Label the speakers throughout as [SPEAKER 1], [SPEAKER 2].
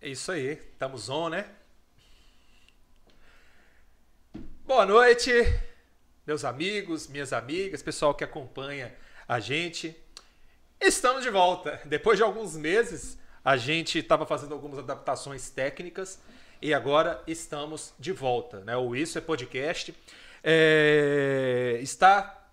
[SPEAKER 1] É isso aí, estamos on, né? Boa noite, meus amigos, minhas amigas, pessoal que acompanha a gente. Estamos de volta. Depois de alguns meses, a gente estava fazendo algumas adaptações técnicas e agora estamos de volta. Né? O Isso é Podcast é... está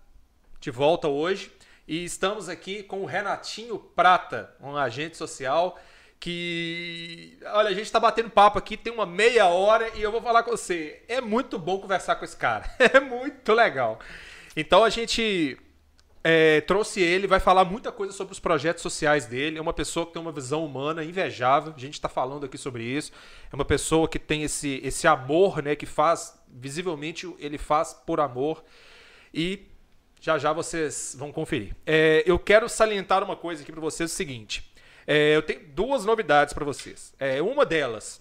[SPEAKER 1] de volta hoje e estamos aqui com o Renatinho Prata, um agente social que. Olha, a gente tá batendo papo aqui, tem uma meia hora e eu vou falar com você. É muito bom conversar com esse cara. É muito legal. Então a gente é, trouxe ele, vai falar muita coisa sobre os projetos sociais dele. É uma pessoa que tem uma visão humana invejável. A gente está falando aqui sobre isso. É uma pessoa que tem esse, esse amor, né? Que faz, visivelmente, ele faz por amor. E já já vocês vão conferir. É, eu quero salientar uma coisa aqui para vocês: é o seguinte. É, eu tenho duas novidades para vocês. É, uma delas,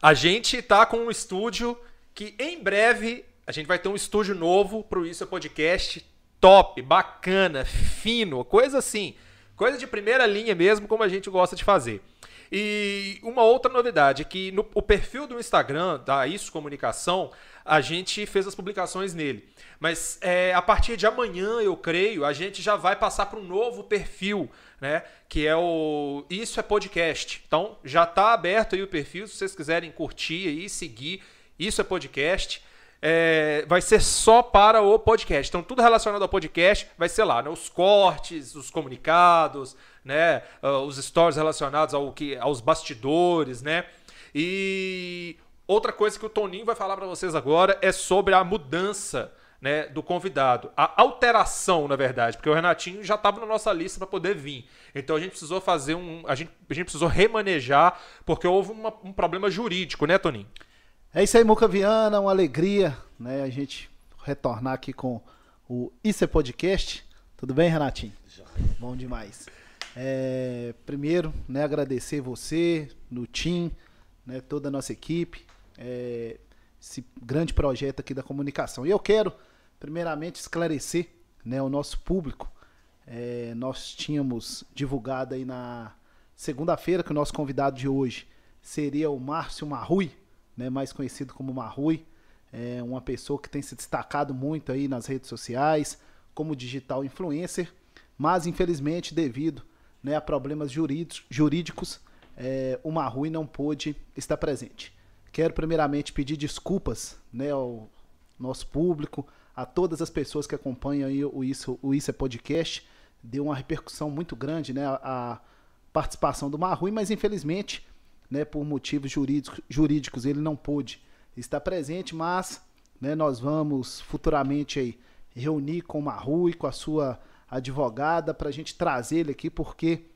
[SPEAKER 1] a gente está com um estúdio que em breve a gente vai ter um estúdio novo para o Isso é Podcast, top, bacana, fino, coisa assim, coisa de primeira linha mesmo, como a gente gosta de fazer. E uma outra novidade é que no o perfil do Instagram da Isso Comunicação, a gente fez as publicações nele. Mas é, a partir de amanhã, eu creio, a gente já vai passar para um novo perfil né? Que é o Isso é Podcast. Então já está aberto aí o perfil, se vocês quiserem curtir aí, seguir. Isso é Podcast. É, vai ser só para o podcast. Então, tudo relacionado ao podcast vai ser lá, né? Os cortes, os comunicados, né? Uh, os stories relacionados ao que, aos bastidores, né? E outra coisa que o Toninho vai falar para vocês agora é sobre a mudança né, do convidado. A alteração, na verdade, porque o Renatinho já estava na nossa lista para poder vir. Então a gente precisou fazer um. A gente, a gente precisou remanejar, porque houve uma, um problema jurídico, né, Toninho?
[SPEAKER 2] É isso aí, Muca Viana, uma alegria, né? A gente retornar aqui com o Isso é Podcast. Tudo bem, Renatinho? Já. Bom demais. É, primeiro, né, agradecer você, no Tim, né, toda a nossa equipe, é, esse grande projeto aqui da comunicação. E eu quero primeiramente esclarecer né, o nosso público. É, nós tínhamos divulgado aí na segunda-feira que o nosso convidado de hoje seria o Márcio Marrui, né, mais conhecido como Marrui, é uma pessoa que tem se destacado muito aí nas redes sociais como digital influencer, mas infelizmente devido né, a problemas jurídicos, é, o Marrui não pôde estar presente. Quero primeiramente pedir desculpas né, ao nosso público, a todas as pessoas que acompanham o Isso, o Isso é Podcast. Deu uma repercussão muito grande, né? A, participação do Marrui, mas infelizmente, né, por motivos jurídicos, jurídicos, ele não pôde estar presente, mas né, nós vamos futuramente aí reunir com o Marrui, com a sua advogada, para a gente trazer ele aqui, porque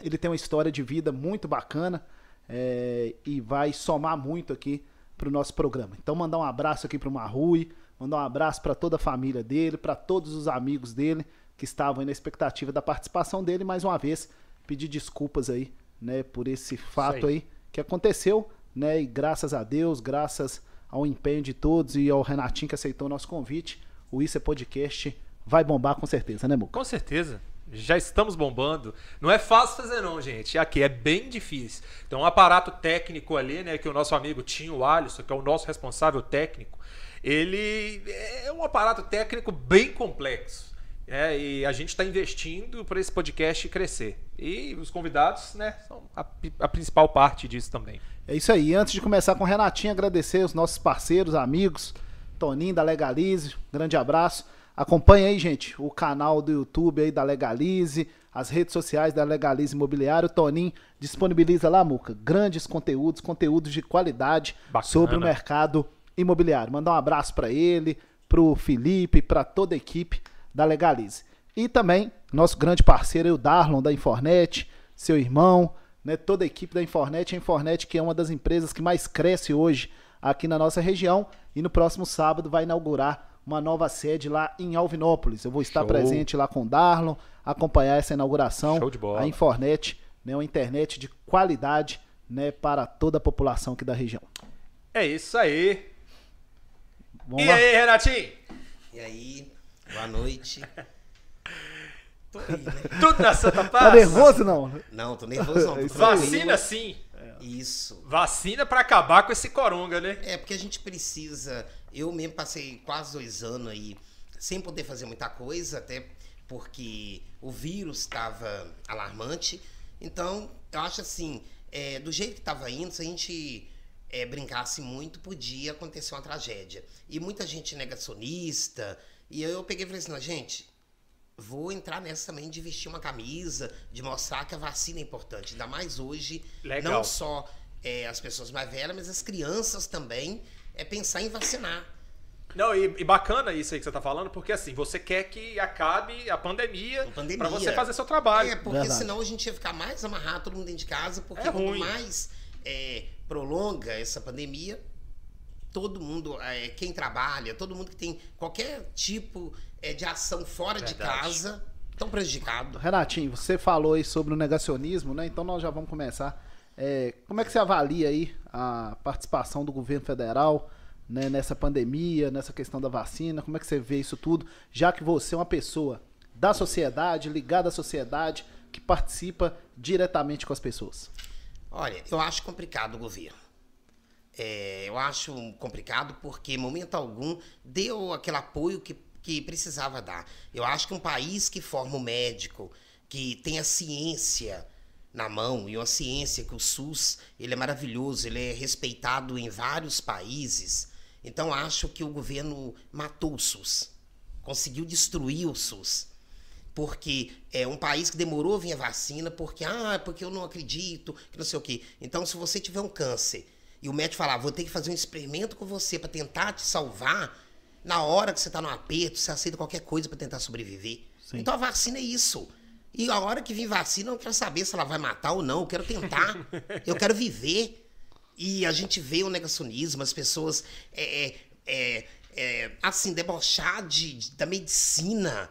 [SPEAKER 2] ele tem uma história de vida muito bacana é, e vai somar muito aqui para o nosso programa. Então, mandar um abraço aqui para o Marrui, Mandar um abraço para toda a família dele, para todos os amigos dele que estavam na expectativa da participação dele. Mais uma vez, pedir desculpas aí, né, por esse fato aí. aí que aconteceu, né? E graças a Deus, graças ao empenho de todos e ao Renatinho que aceitou o nosso convite, o Isso é Podcast vai bombar com certeza, né, Muca?
[SPEAKER 1] Com certeza. Já estamos bombando. Não é fácil fazer não, gente. Aqui é bem difícil. Então, um aparato técnico ali, né, que o nosso amigo Tinho Alisson, que é o nosso responsável técnico, ele é um aparato técnico bem complexo. É, e a gente está investindo para esse podcast crescer. E os convidados né, são a, a, principal parte disso também.
[SPEAKER 2] É isso aí. Antes de começar com o Renatinho, agradecer os nossos parceiros, amigos, Toninho da Legalize, grande abraço. Acompanhe aí, gente, o canal do YouTube aí da Legalize, as redes sociais da Legalize Imobiliário. Toninho disponibiliza lá, Muca, grandes conteúdos, conteúdos de qualidade Bacana. sobre o mercado imobiliário. Mandar um abraço para ele, para o Felipe, para toda a equipe da Legalize. E também nosso grande parceiro, o Darlon da Infornet, seu irmão, né, toda a equipe da Infornet. A Infornet que é uma das empresas que mais cresce hoje aqui na nossa região e no próximo sábado vai inaugurar uma nova sede lá em Alvinópolis. Eu vou estar Show. presente lá com o Darlon, acompanhar essa inauguração.
[SPEAKER 1] Show de bola.
[SPEAKER 2] A Infornet, né, uma internet de qualidade né, para toda a população aqui da região.
[SPEAKER 1] É isso aí. Vamos e lá. aí, Renatinho?
[SPEAKER 3] E aí, boa noite.
[SPEAKER 1] Tô aí, né? Tudo na Santa Paz?
[SPEAKER 2] Tá nervoso não?
[SPEAKER 3] Não, tô nervoso não. Tô
[SPEAKER 1] Vacina sim.
[SPEAKER 3] É. Isso.
[SPEAKER 1] Vacina pra acabar com esse coronga, né?
[SPEAKER 3] É, porque a gente precisa. Eu mesmo passei quase dois anos aí sem poder fazer muita coisa, até porque o vírus estava alarmante. Então, eu acho assim, é, do jeito que estava indo, se a gente é, brincasse muito, podia acontecer uma tragédia. E muita gente negacionista. E eu peguei e falei assim, gente, vou entrar nessa também de vestir uma camisa, de mostrar que a vacina é importante. Ainda mais hoje,
[SPEAKER 1] Legal.
[SPEAKER 3] não só é, as pessoas mais velhas, mas as crianças também, é pensar em vacinar.
[SPEAKER 1] Não, e, e bacana isso aí que você tá falando, porque assim, você quer que acabe a pandemia,
[SPEAKER 3] pandemia.
[SPEAKER 1] pra você fazer seu trabalho.
[SPEAKER 3] É, porque
[SPEAKER 2] Verdade.
[SPEAKER 3] senão a gente ia ficar mais amarrado todo mundo dentro de casa, porque
[SPEAKER 1] É
[SPEAKER 3] quanto
[SPEAKER 1] ruim.
[SPEAKER 3] mais é, prolonga essa pandemia, todo mundo, é, quem trabalha, todo mundo que tem qualquer tipo é, de ação fora de
[SPEAKER 1] Verdade.
[SPEAKER 3] casa, estão prejudicados.
[SPEAKER 2] Renatinho, você falou aí sobre o negacionismo, né? Então nós já vamos começar. É, como é que você avalia aí a participação do governo federal né, nessa pandemia, nessa questão da vacina? Como é que você vê isso tudo? Já que você é uma pessoa da sociedade, ligada à sociedade, que participa diretamente com as pessoas.
[SPEAKER 3] Olha, eu acho complicado o governo. É, eu acho complicado porque, em momento algum, deu aquele apoio que, que precisava dar. Eu acho que um país que forma um médico, que tem a ciência na mão, e uma ciência que o SUS ele é maravilhoso, ele é respeitado em vários países. Então, acho que o governo matou o SUS, conseguiu destruir o SUS porque é um país que demorou a vir a vacina, porque, ah, porque eu não acredito, que não sei o quê. Então, se você tiver um câncer e o médico falar, vou ter que fazer um experimento com você para tentar te salvar, na hora que você está no aperto, você aceita qualquer coisa para tentar sobreviver.
[SPEAKER 2] Sim.
[SPEAKER 3] Então, a vacina é isso. E a hora que vir vacina, eu não quero saber se ela vai matar ou não, eu quero tentar, eu quero viver. E a gente vê o negacionismo, as pessoas, é, é, é, é, assim, debochar de, de- da medicina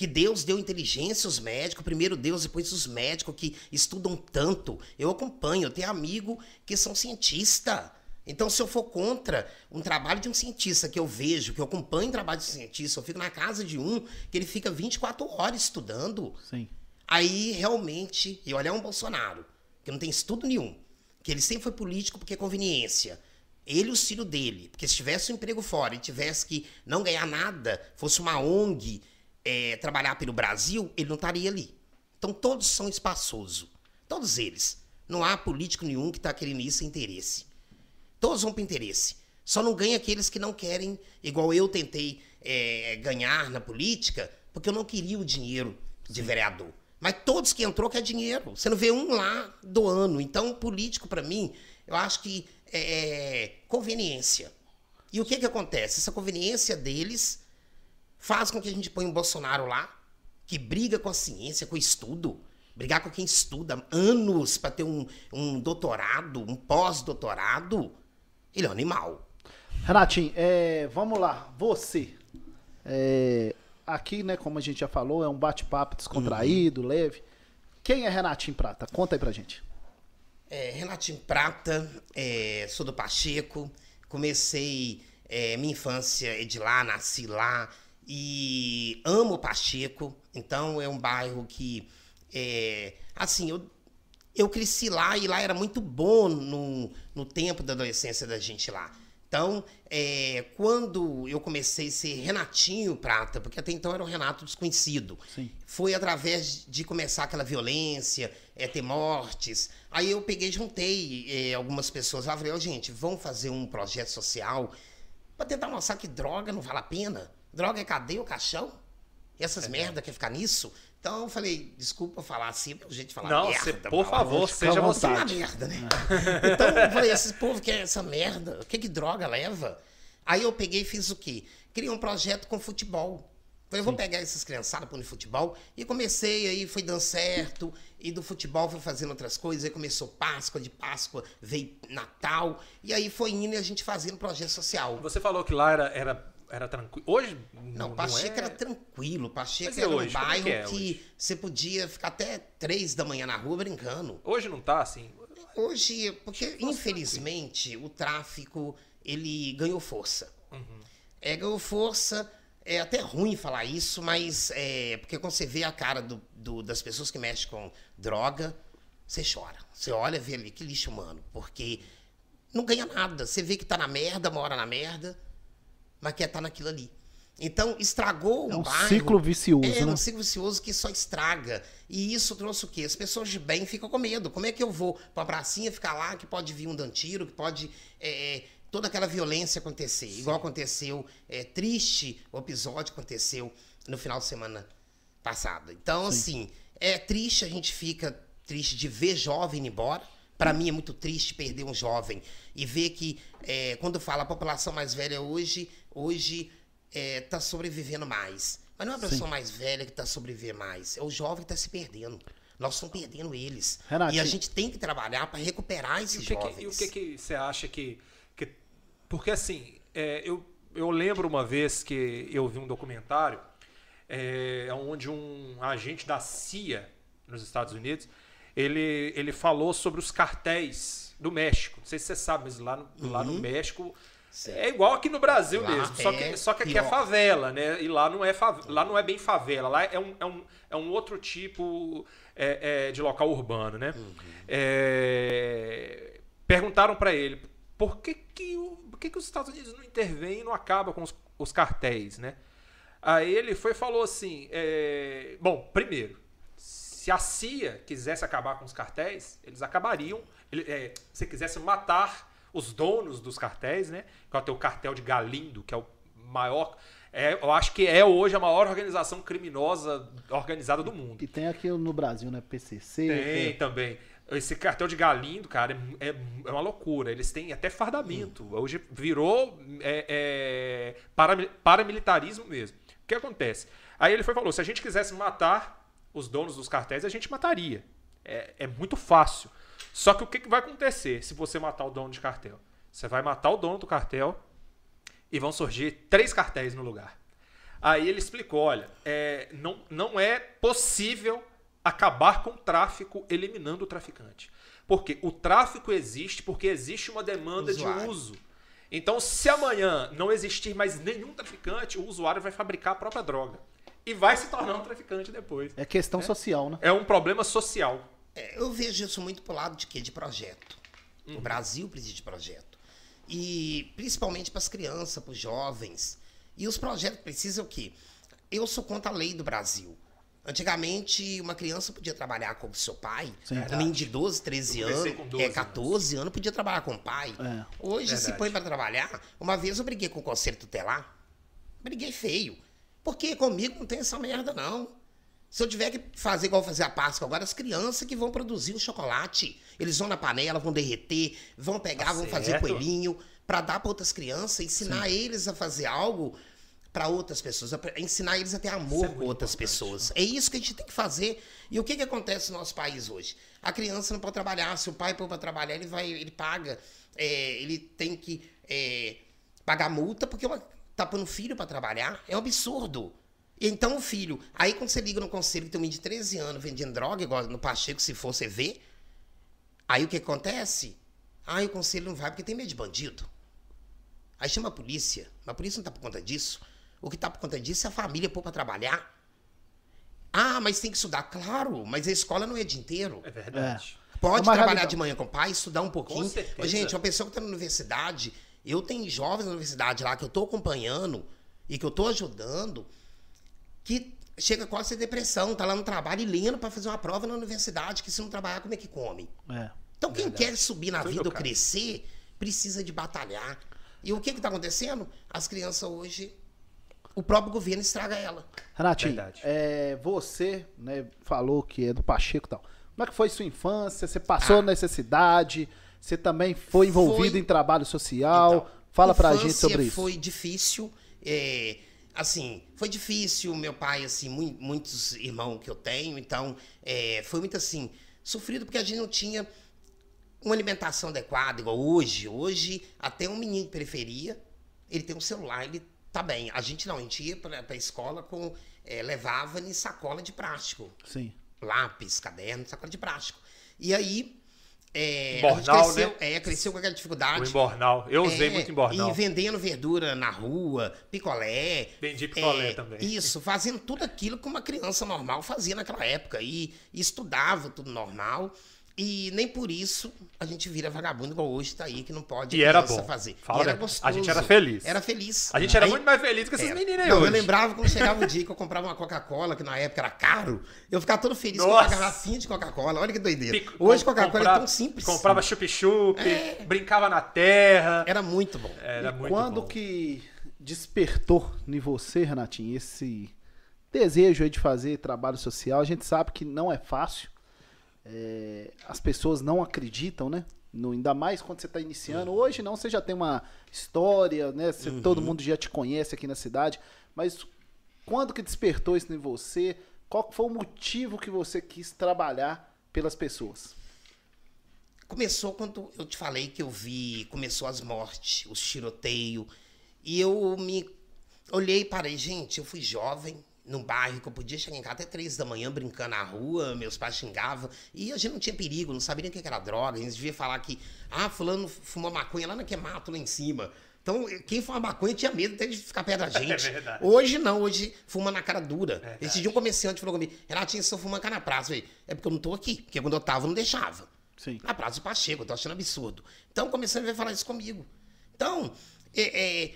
[SPEAKER 3] que Deus deu inteligência aos médicos, primeiro Deus, depois os médicos que estudam tanto. Eu acompanho, eu tenho amigo que são cientistas. Então, se eu for contra um trabalho de um cientista que eu vejo, que eu acompanho o trabalho de um cientista, eu fico na casa de um que ele fica 24 horas estudando.
[SPEAKER 2] Sim.
[SPEAKER 3] Aí, realmente, e olhar um Bolsonaro, que não tem estudo nenhum, que ele sempre foi político porque é conveniência. Ele e os filhos dele, porque se tivesse um emprego fora e tivesse que não ganhar nada, fosse uma ONG é, trabalhar pelo Brasil, ele não estaria ali. Então, todos são espaçosos. Todos eles. Não há político nenhum que está querendo isso sem interesse. Todos vão para interesse. Só não ganha aqueles que não querem, igual eu tentei é, ganhar na política, porque eu não queria o dinheiro de vereador. Mas todos que entrou quer dinheiro. Você não vê um lá doando. Então, político, para mim, eu acho que é, é conveniência. E o que, que acontece? Essa conveniência deles faz com que a gente ponha um Bolsonaro lá, que briga com a ciência, com o estudo. Brigar com quem estuda anos para ter um, um doutorado, um pós-doutorado. Ele é um animal.
[SPEAKER 2] Renatinho, é, vamos lá, você. é, aqui, né, como a gente já falou, é um bate-papo descontraído, leve. Quem é Renatinho Prata? Conta aí pra gente.
[SPEAKER 3] É, Renatinho Prata, é, sou do Pacheco, comecei é, minha infância é de lá, nasci lá e amo o Pacheco, então é um bairro que, é, assim, eu, eu cresci lá e lá era muito bom no, no tempo da adolescência da gente lá. Então, é, quando eu comecei a ser Renatinho Prata, porque até então era um Renato desconhecido,
[SPEAKER 2] Sim.
[SPEAKER 3] foi através de começar aquela violência, é, ter mortes. Aí eu peguei, juntei é, algumas pessoas lá, falei, ó, gente, vamos fazer um projeto social para tentar mostrar que droga não vale a pena. Droga é cadeia ou caixão? E essas merda quer ficar nisso? Então eu falei, desculpa falar assim, meu jeito de falar
[SPEAKER 1] Não,
[SPEAKER 3] merda.
[SPEAKER 1] você, por favor, seja
[SPEAKER 2] à
[SPEAKER 1] você.
[SPEAKER 3] Uma merda, né? Então eu falei, esse povo quer essa merda, o que que droga leva? Aí eu peguei e fiz o quê? Criei um projeto com futebol. Falei, vou pegar essas criançadas para no futebol. E comecei, aí foi dando certo. E do futebol fui fazendo outras coisas. Aí começou Páscoa, de Páscoa veio Natal. E aí foi indo e a gente fazendo projeto social.
[SPEAKER 1] Você falou que lá era, era, era tranquilo. Hoje
[SPEAKER 3] Não,
[SPEAKER 1] não,
[SPEAKER 3] Pacheco
[SPEAKER 1] é...
[SPEAKER 3] era tranquilo. Pacheco era um
[SPEAKER 1] hoje? Como é
[SPEAKER 3] bairro
[SPEAKER 1] que é
[SPEAKER 3] que você podia ficar até três da manhã na rua brincando.
[SPEAKER 1] Hoje não tá assim.
[SPEAKER 3] Hoje, porque infelizmente o tráfico ele ganhou força. É, ganhou força. É até ruim falar isso, mas é porque quando você vê a cara do, do- das pessoas que mexem com droga, você chora. Você olha e vê ali, que lixo humano. Porque não ganha nada. Você vê que tá na merda, mora na merda, mas quer estar naquilo ali. Então, estragou
[SPEAKER 2] é um
[SPEAKER 3] bairro.
[SPEAKER 2] ciclo vicioso,
[SPEAKER 3] É,
[SPEAKER 2] né?
[SPEAKER 3] um ciclo vicioso que só estraga. E isso trouxe o quê? As pessoas de bem ficam com medo. Como é que eu vou pra pracinha ficar lá, que pode vir um dantiro, que pode... é, é, toda aquela violência acontecer. Igual aconteceu, é triste o episódio que aconteceu no final de semana passado. Então, assim, é triste, a gente fica triste de ver jovem ir embora. Para mim é muito triste perder um jovem e ver que, é, quando fala a população mais velha hoje, hoje é, tá sobrevivendo mais. Mas não é a pessoa mais velha que tá sobrevivendo mais, é o jovem que tá se perdendo. Nós estamos perdendo eles.
[SPEAKER 2] Renato,
[SPEAKER 3] e a
[SPEAKER 2] e-
[SPEAKER 3] gente tem que trabalhar para recuperar
[SPEAKER 1] E
[SPEAKER 3] esses
[SPEAKER 1] o que,
[SPEAKER 3] jovens.
[SPEAKER 1] que, e o que, que você acha que, que- Porque assim, é, eu, eu lembro uma vez que eu vi um documentário é, onde um agente da CIA nos Estados Unidos ele, ele falou sobre os cartéis do México. Não sei se você sabe, mas lá no, lá no México
[SPEAKER 3] Certo.
[SPEAKER 1] é igual aqui no Brasil
[SPEAKER 3] Lá
[SPEAKER 1] mesmo. Só
[SPEAKER 3] é
[SPEAKER 1] que, só que aqui é
[SPEAKER 3] pior.
[SPEAKER 1] favela, né? E lá não é, fave- lá não é bem favela. Lá é um, é um, é um outro tipo é, é, de local urbano, né? É, perguntaram para ele por que, que, o- por que, que os Estados Unidos não intervêm e não acaba com os, os cartéis, né? Aí ele foi e falou assim: é, bom, primeiro, se a CIA quisesse acabar com os cartéis, eles acabariam. Ele, é, se quisesse matar os donos dos cartéis, né? Que é o cartel de Galindo, que é o maior. É, eu acho que é hoje a maior organização criminosa organizada do mundo.
[SPEAKER 2] E tem aqui no Brasil, né? PCC.
[SPEAKER 1] Tem também. Esse cartel de Galindo, cara, é, é- é uma loucura. Eles têm até fardamento. Hoje virou é, é, parami- paramilitarismo mesmo. O que acontece? Aí ele foi falou: se a gente quisesse matar os donos dos cartéis, a gente mataria. É, é muito fácil. Só que o que, que vai acontecer se você matar o dono de cartel? Você vai matar o dono do cartel e vão surgir três cartéis no lugar. Aí ele explicou: olha, é, não, não é possível acabar com o tráfico eliminando o traficante. Porque o tráfico existe porque existe uma demanda de
[SPEAKER 3] Usuário.
[SPEAKER 1] uso. Então, se amanhã não existir mais nenhum traficante, o usuário vai fabricar a própria droga. E vai se tornar um traficante depois.
[SPEAKER 2] É questão social, né?
[SPEAKER 1] É um problema social.
[SPEAKER 3] É, eu vejo isso muito pro lado de quê? De projeto. O Brasil precisa de projeto. E principalmente para as crianças, para os jovens. E os projetos precisam o quê? Eu sou contra a lei do Brasil. Antigamente, uma criança podia trabalhar com o seu pai.
[SPEAKER 2] Sim.
[SPEAKER 3] Um menino de 12, 13
[SPEAKER 1] Eu comecei
[SPEAKER 3] anos,
[SPEAKER 1] com 12
[SPEAKER 3] é, 14 anos, podia trabalhar com o pai.
[SPEAKER 2] É.
[SPEAKER 3] Hoje se
[SPEAKER 1] Verdade.
[SPEAKER 3] põe para trabalhar. Uma vez eu briguei com o conselho tutelar. Briguei feio. Porque comigo não tem essa merda, não. Se eu tiver que fazer igual fazer a Páscoa agora, as crianças que vão produzir o chocolate. Eles vão na panela, vão derreter, vão pegar,
[SPEAKER 1] Tá
[SPEAKER 3] vão fazer
[SPEAKER 1] certo.
[SPEAKER 3] coelhinho para dar para outras crianças, ensinar eles a fazer algo para outras pessoas, ensinar eles a ter amor
[SPEAKER 1] é muito
[SPEAKER 3] outras pessoas. É isso que a gente tem que fazer. E o que, que acontece no nosso país hoje? A criança não pode trabalhar. Se o pai pôr para trabalhar, ele vai, ele paga. É, ele tem que é, pagar multa porque uma- tá pondo filho para trabalhar. É um absurdo. E Então o filho. Aí quando você liga no conselho que tem um menino de 13 anos vendendo droga, igual no Pacheco, se for, você vê. Aí o que acontece? Aí o conselho não vai porque tem medo de bandido. Aí chama a polícia. Mas a polícia não tá por conta disso. O que tá por conta disso é a família pôr pra trabalhar. Ah, mas tem que estudar. Claro, mas a escola não é dia inteiro.
[SPEAKER 1] É verdade.
[SPEAKER 3] Pode
[SPEAKER 2] É
[SPEAKER 3] trabalhar
[SPEAKER 2] realidade.
[SPEAKER 3] de manhã com o pai, estudar um pouquinho. Gente, uma pessoa que está na universidade, eu tenho jovens na universidade lá que eu estou acompanhando e que eu estou ajudando, que chega quase a ter depressão, tá lá no trabalho e lendo para fazer uma prova na universidade, que se não trabalhar, como é que come?
[SPEAKER 2] É.
[SPEAKER 3] Então, quem
[SPEAKER 1] Verdade.
[SPEAKER 3] quer subir na
[SPEAKER 1] Foi
[SPEAKER 3] vida ou crescer, precisa de batalhar. E o que está acontecendo? As crianças hoje, o próprio governo estraga ela.
[SPEAKER 2] Renatinho,
[SPEAKER 1] Verdade.
[SPEAKER 2] é, você né, falou que é do Pacheco e tal. Como é que foi sua infância? Você passou necessidade? Você também foi envolvido.
[SPEAKER 3] Foi.
[SPEAKER 2] em trabalho social?
[SPEAKER 3] Então,
[SPEAKER 2] Fala pra gente sobre isso.
[SPEAKER 3] Foi difícil. é, assim, foi difícil. Meu pai, assim, mui- muitos irmãos que eu tenho, então é, foi muito assim, sofrido porque a gente não tinha uma alimentação adequada, igual hoje. Hoje, até um menino de periferia, ele tem um celular, ele tá bem. A gente não, a gente ia pra, pra escola com. é, levava em sacola de plástico
[SPEAKER 2] Sim.
[SPEAKER 3] lápis, caderno, sacola de plástico. E aí. É, gente
[SPEAKER 1] Embornal,
[SPEAKER 3] cresceu,
[SPEAKER 1] né?
[SPEAKER 3] é, cresceu com aquela
[SPEAKER 1] O
[SPEAKER 3] dificuldade.
[SPEAKER 1] embornal. Eu usei
[SPEAKER 3] É,
[SPEAKER 1] muito embornal.
[SPEAKER 3] E vendendo verdura na rua, picolé.
[SPEAKER 1] Vendi picolé
[SPEAKER 3] é,
[SPEAKER 1] também.
[SPEAKER 3] Isso, fazendo tudo aquilo que uma criança normal fazia naquela época. E, e estudava tudo normal. E nem por isso a gente vira vagabundo igual hoje tá aí, que não pode
[SPEAKER 1] E era bom.
[SPEAKER 3] fazer.
[SPEAKER 1] Fala
[SPEAKER 3] e era gostoso.
[SPEAKER 1] A gente era feliz.
[SPEAKER 3] Era feliz.
[SPEAKER 1] A gente era
[SPEAKER 3] Aí-
[SPEAKER 1] muito mais feliz que esses
[SPEAKER 3] é.
[SPEAKER 1] meninos aí
[SPEAKER 3] Não,
[SPEAKER 1] hoje.
[SPEAKER 3] Eu lembrava quando chegava o dia que eu comprava uma Coca-Cola, que na época era caro, eu ficava todo feliz com
[SPEAKER 1] Nossa.
[SPEAKER 3] uma garrafinha de Coca-Cola. Olha que doideira.
[SPEAKER 1] Pic-
[SPEAKER 3] Hoje
[SPEAKER 1] com-
[SPEAKER 3] Coca-Cola é tão simples.
[SPEAKER 1] Comprava chup-chup, brincava na terra.
[SPEAKER 3] Era muito bom.
[SPEAKER 1] Era
[SPEAKER 2] e
[SPEAKER 1] muito
[SPEAKER 2] quando
[SPEAKER 1] bom.
[SPEAKER 2] que despertou em você, Renatinho, esse desejo aí de fazer trabalho social? A gente sabe que não é fácil. É, as pessoas não acreditam, né? No, ainda mais quando você está iniciando. Hoje não, você já tem uma história, né? Você- Todo mundo já te conhece aqui na cidade. Mas quando que despertou isso em você? Qual foi o motivo que você quis trabalhar pelas pessoas?
[SPEAKER 3] Começou quando eu te falei que eu vi, começou as mortes, os tiroteios. E eu me olhei e parei, gente, eu fui jovem, num bairro que eu podia chegar em casa até três da manhã brincando na rua, meus pais xingavam. E a gente não tinha perigo, não sabia nem o que era droga. A gente devia falar que, ah, fulano fumou maconha lá naquele mato lá em cima. Então, quem fuma maconha tinha medo até de ficar perto da gente.
[SPEAKER 1] É verdade.
[SPEAKER 3] Hoje não, hoje fuma na cara dura.
[SPEAKER 1] Verdade.
[SPEAKER 3] Esse dia um comerciante falou comigo, Renatinho, se eu fumar cá na praça, eu falei, é porque eu não tô aqui. Porque quando eu tava, eu não deixava.
[SPEAKER 2] Sim.
[SPEAKER 3] Na Praça do Pacheco, eu tô achando absurdo. Então começando a ver falar isso comigo. Então, é, é,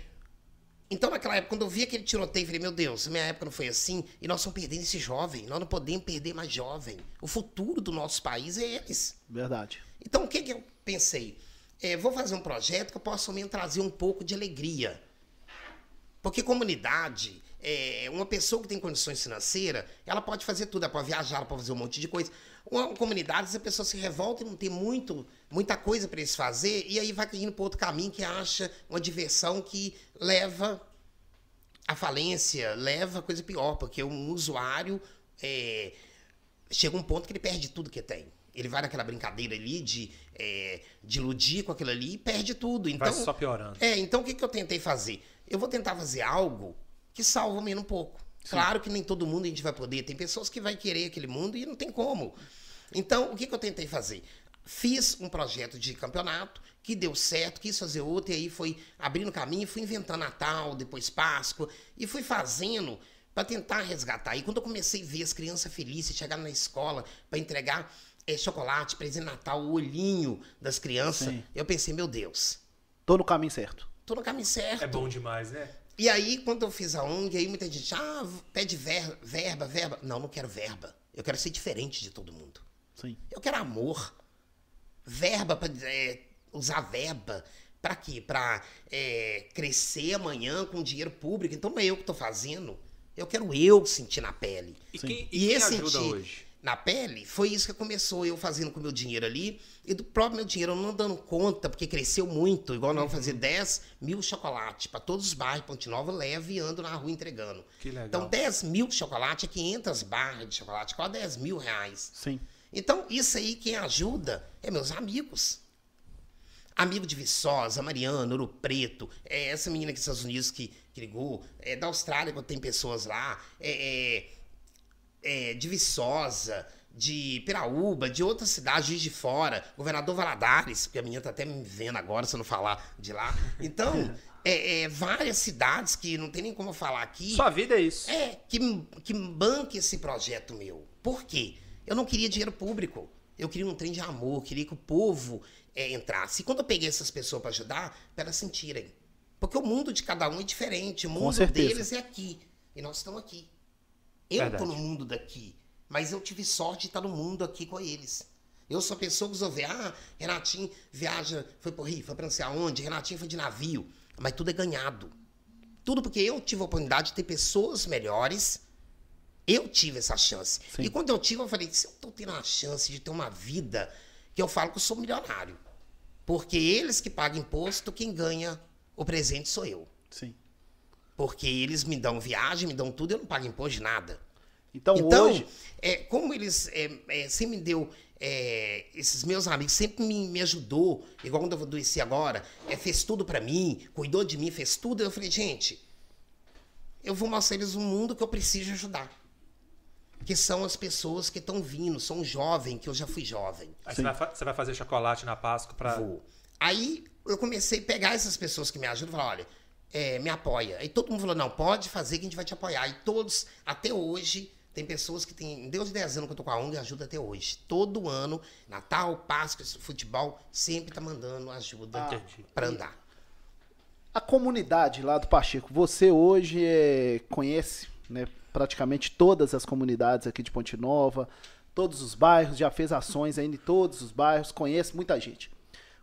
[SPEAKER 3] então naquela época, quando eu vi aquele tiroteio, eu falei, meu Deus, minha época não foi assim, e nós estamos perdendo esse jovem, nós não podemos perder mais jovem. O futuro do nosso país é eles.
[SPEAKER 2] Verdade.
[SPEAKER 3] Então o que, que eu pensei? É, vou fazer um projeto que eu possa ao menos trazer um pouco de alegria. Porque comunidade, é, uma pessoa que tem condições financeiras, ela pode fazer tudo, ela pode viajar, ela pode fazer um monte de coisa. Uma comunidade, se a pessoa se revolta e não tem muito, muita coisa para eles fazer, e aí vai indo para outro caminho que acha uma diversão que leva à falência, leva a coisa pior, porque um usuário é, chega um ponto que ele perde tudo que tem. Ele vai naquela brincadeira ali de, é, de iludir com aquilo ali e perde tudo. Então,
[SPEAKER 1] Vai só piorando.
[SPEAKER 3] é, então o que, que eu tentei fazer? Eu vou tentar fazer algo que salva o menino um pouco. Claro que nem todo mundo a gente vai poder. Tem pessoas que vai querer aquele mundo e não tem como. Então, o que, que eu tentei fazer? Fiz um projeto de campeonato que deu certo, quis fazer outro, e aí foi abrindo caminho, fui inventando Natal, depois Páscoa, e fui fazendo para tentar resgatar. E quando eu comecei a ver as crianças felizes, chegar na escola para entregar eh, chocolate, presente Natal, o olhinho das crianças,
[SPEAKER 2] Sim.
[SPEAKER 3] eu pensei, meu Deus,
[SPEAKER 2] Tô no caminho certo.
[SPEAKER 3] tô no caminho certo.
[SPEAKER 1] É bom demais, né?
[SPEAKER 3] E aí, quando eu fiz a ONG, aí muita gente, ah, pede ver- verba, verba. Não, não quero verba. Eu quero ser diferente de todo mundo.
[SPEAKER 2] Sim.
[SPEAKER 3] Eu quero amor. Verba para usar verba. Pra quê? Pra é, crescer amanhã com dinheiro público. Então não é eu que tô fazendo. Eu quero eu sentir na pele.
[SPEAKER 1] E quem, e
[SPEAKER 3] E
[SPEAKER 1] quem
[SPEAKER 3] esse
[SPEAKER 1] ajuda
[SPEAKER 3] sentir
[SPEAKER 1] hoje?
[SPEAKER 3] Na pele foi isso que começou eu fazendo com o meu dinheiro ali. E do próprio meu dinheiro, eu não dando conta, porque cresceu muito. Igual nós vamos fazer 10 mil chocolates para todos os bairros de Ponte Nova, levo e ando na rua entregando.
[SPEAKER 1] Que legal.
[SPEAKER 3] Então 10 mil chocolate é 500 barras de chocolate, quase 10 mil reais.
[SPEAKER 2] Sim.
[SPEAKER 3] Então, isso aí, quem ajuda é meus amigos. Amigo de Viçosa, Mariana, Ouro Preto, é essa menina aqui dos Estados Unidos que, que ligou, é da Austrália, quando tem pessoas lá, é, é, é de Viçosa, de Piraúba, de outras cidades, de Fora, Governador Valadares, porque a menina tá até me vendo agora se eu não falar de lá. Então, é, é, várias cidades que não tem nem como eu falar aqui.
[SPEAKER 1] Sua vida é isso.
[SPEAKER 3] É, que, que banque esse projeto meu. Por quê? Eu não queria dinheiro público. Eu queria um trem de amor, queria que o povo é, entrasse. E quando eu peguei essas pessoas para ajudar, para elas sentirem. Porque o mundo de cada um é diferente. O mundo deles é aqui. E nós estamos aqui. Eu
[SPEAKER 1] Verdade.
[SPEAKER 3] estou no mundo daqui. Mas eu tive sorte de estar no mundo aqui com eles. Eu sou a pessoa que resolver, ah, Renatinho viaja, foi pro Rio, foi pra não sei aonde, Renatinho foi de navio. Mas tudo é ganhado. Tudo porque eu tive a oportunidade de ter pessoas melhores. Eu tive essa chance.
[SPEAKER 2] Sim.
[SPEAKER 3] E quando eu tive, eu falei, se eu tô tendo a chance de ter uma vida que eu falo que eu sou milionário. Porque eles que pagam imposto, quem ganha o presente sou eu.
[SPEAKER 2] Sim.
[SPEAKER 3] Porque eles me dão viagem, me dão tudo, eu não pago imposto de nada.
[SPEAKER 2] Então,
[SPEAKER 3] Então,
[SPEAKER 2] hoje.
[SPEAKER 3] é, como eles é, é, sempre me deu, é, esses meus amigos sempre me, me ajudou, igual quando eu adoeci agora, é, fez tudo pra mim, cuidou de mim, fez tudo, eu falei, gente, eu vou mostrar eles um mundo que eu preciso ajudar. Que são as pessoas que estão vindo, são jovem, que eu já fui jovem.
[SPEAKER 1] Aí você vai, você vai fazer chocolate na Páscoa pra.
[SPEAKER 3] Vou. Aí eu comecei a pegar essas pessoas que me ajudam e falar, olha, é, me apoia. Aí todo mundo falou, não, pode fazer que a gente vai te apoiar. E todos, até hoje, Tem pessoas que têm. Deus de 10 anos que eu tô com a ONG ajuda até hoje. Todo ano, Natal, Páscoa, futebol, sempre tá mandando ajuda
[SPEAKER 2] Ah,
[SPEAKER 3] para andar.
[SPEAKER 2] A comunidade lá do Pacheco, você hoje é, conhece né, praticamente todas as comunidades aqui de Ponte Nova, todos os bairros, já fez ações aí em todos os bairros, conhece muita gente.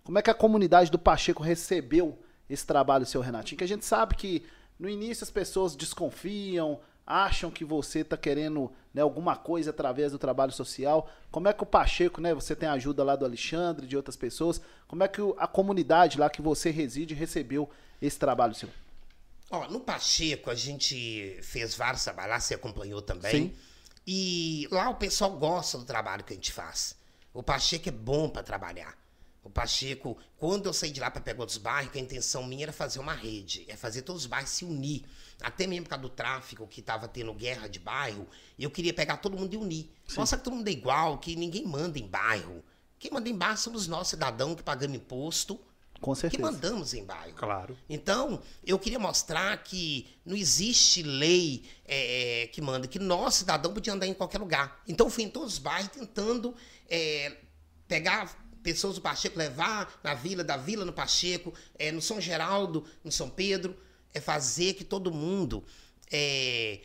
[SPEAKER 2] Como é que a comunidade do Pacheco recebeu esse trabalho, seu Renatinho? Que a gente sabe que no início as pessoas desconfiam, acham que você está querendo né, alguma coisa através do trabalho social. Como é que o Pacheco, né? Você tem a ajuda lá do Alexandre, de outras pessoas. Como é que a comunidade lá que você reside recebeu esse trabalho seu?
[SPEAKER 3] Ó, no Pacheco a gente fez vários trabalhos, você acompanhou também.
[SPEAKER 2] Sim.
[SPEAKER 3] E lá o pessoal gosta do trabalho que a gente faz. O Pacheco é bom para trabalhar. O Pacheco, quando eu saí de lá para pegar outros bairros, a intenção minha era fazer uma rede, é fazer todos os bairros se unir. Até mesmo por causa do tráfico, que estava tendo guerra de bairro, eu queria pegar todo mundo e unir. Mostrar que todo mundo é igual, que ninguém manda em bairro. Quem manda em bairro somos nós, cidadãos, que pagamos imposto,
[SPEAKER 2] Com
[SPEAKER 3] que
[SPEAKER 2] certeza.
[SPEAKER 3] mandamos em bairro.
[SPEAKER 1] Claro.
[SPEAKER 3] Então, eu queria mostrar que não existe lei é, é, que manda, que nós, cidadão, podíamos andar em qualquer lugar. Então, eu fui em todos os bairros tentando é, pegar pessoas do Pacheco, levar na vila, da vila no Pacheco, é, no São Geraldo, no São Pedro, é fazer que todo mundo é,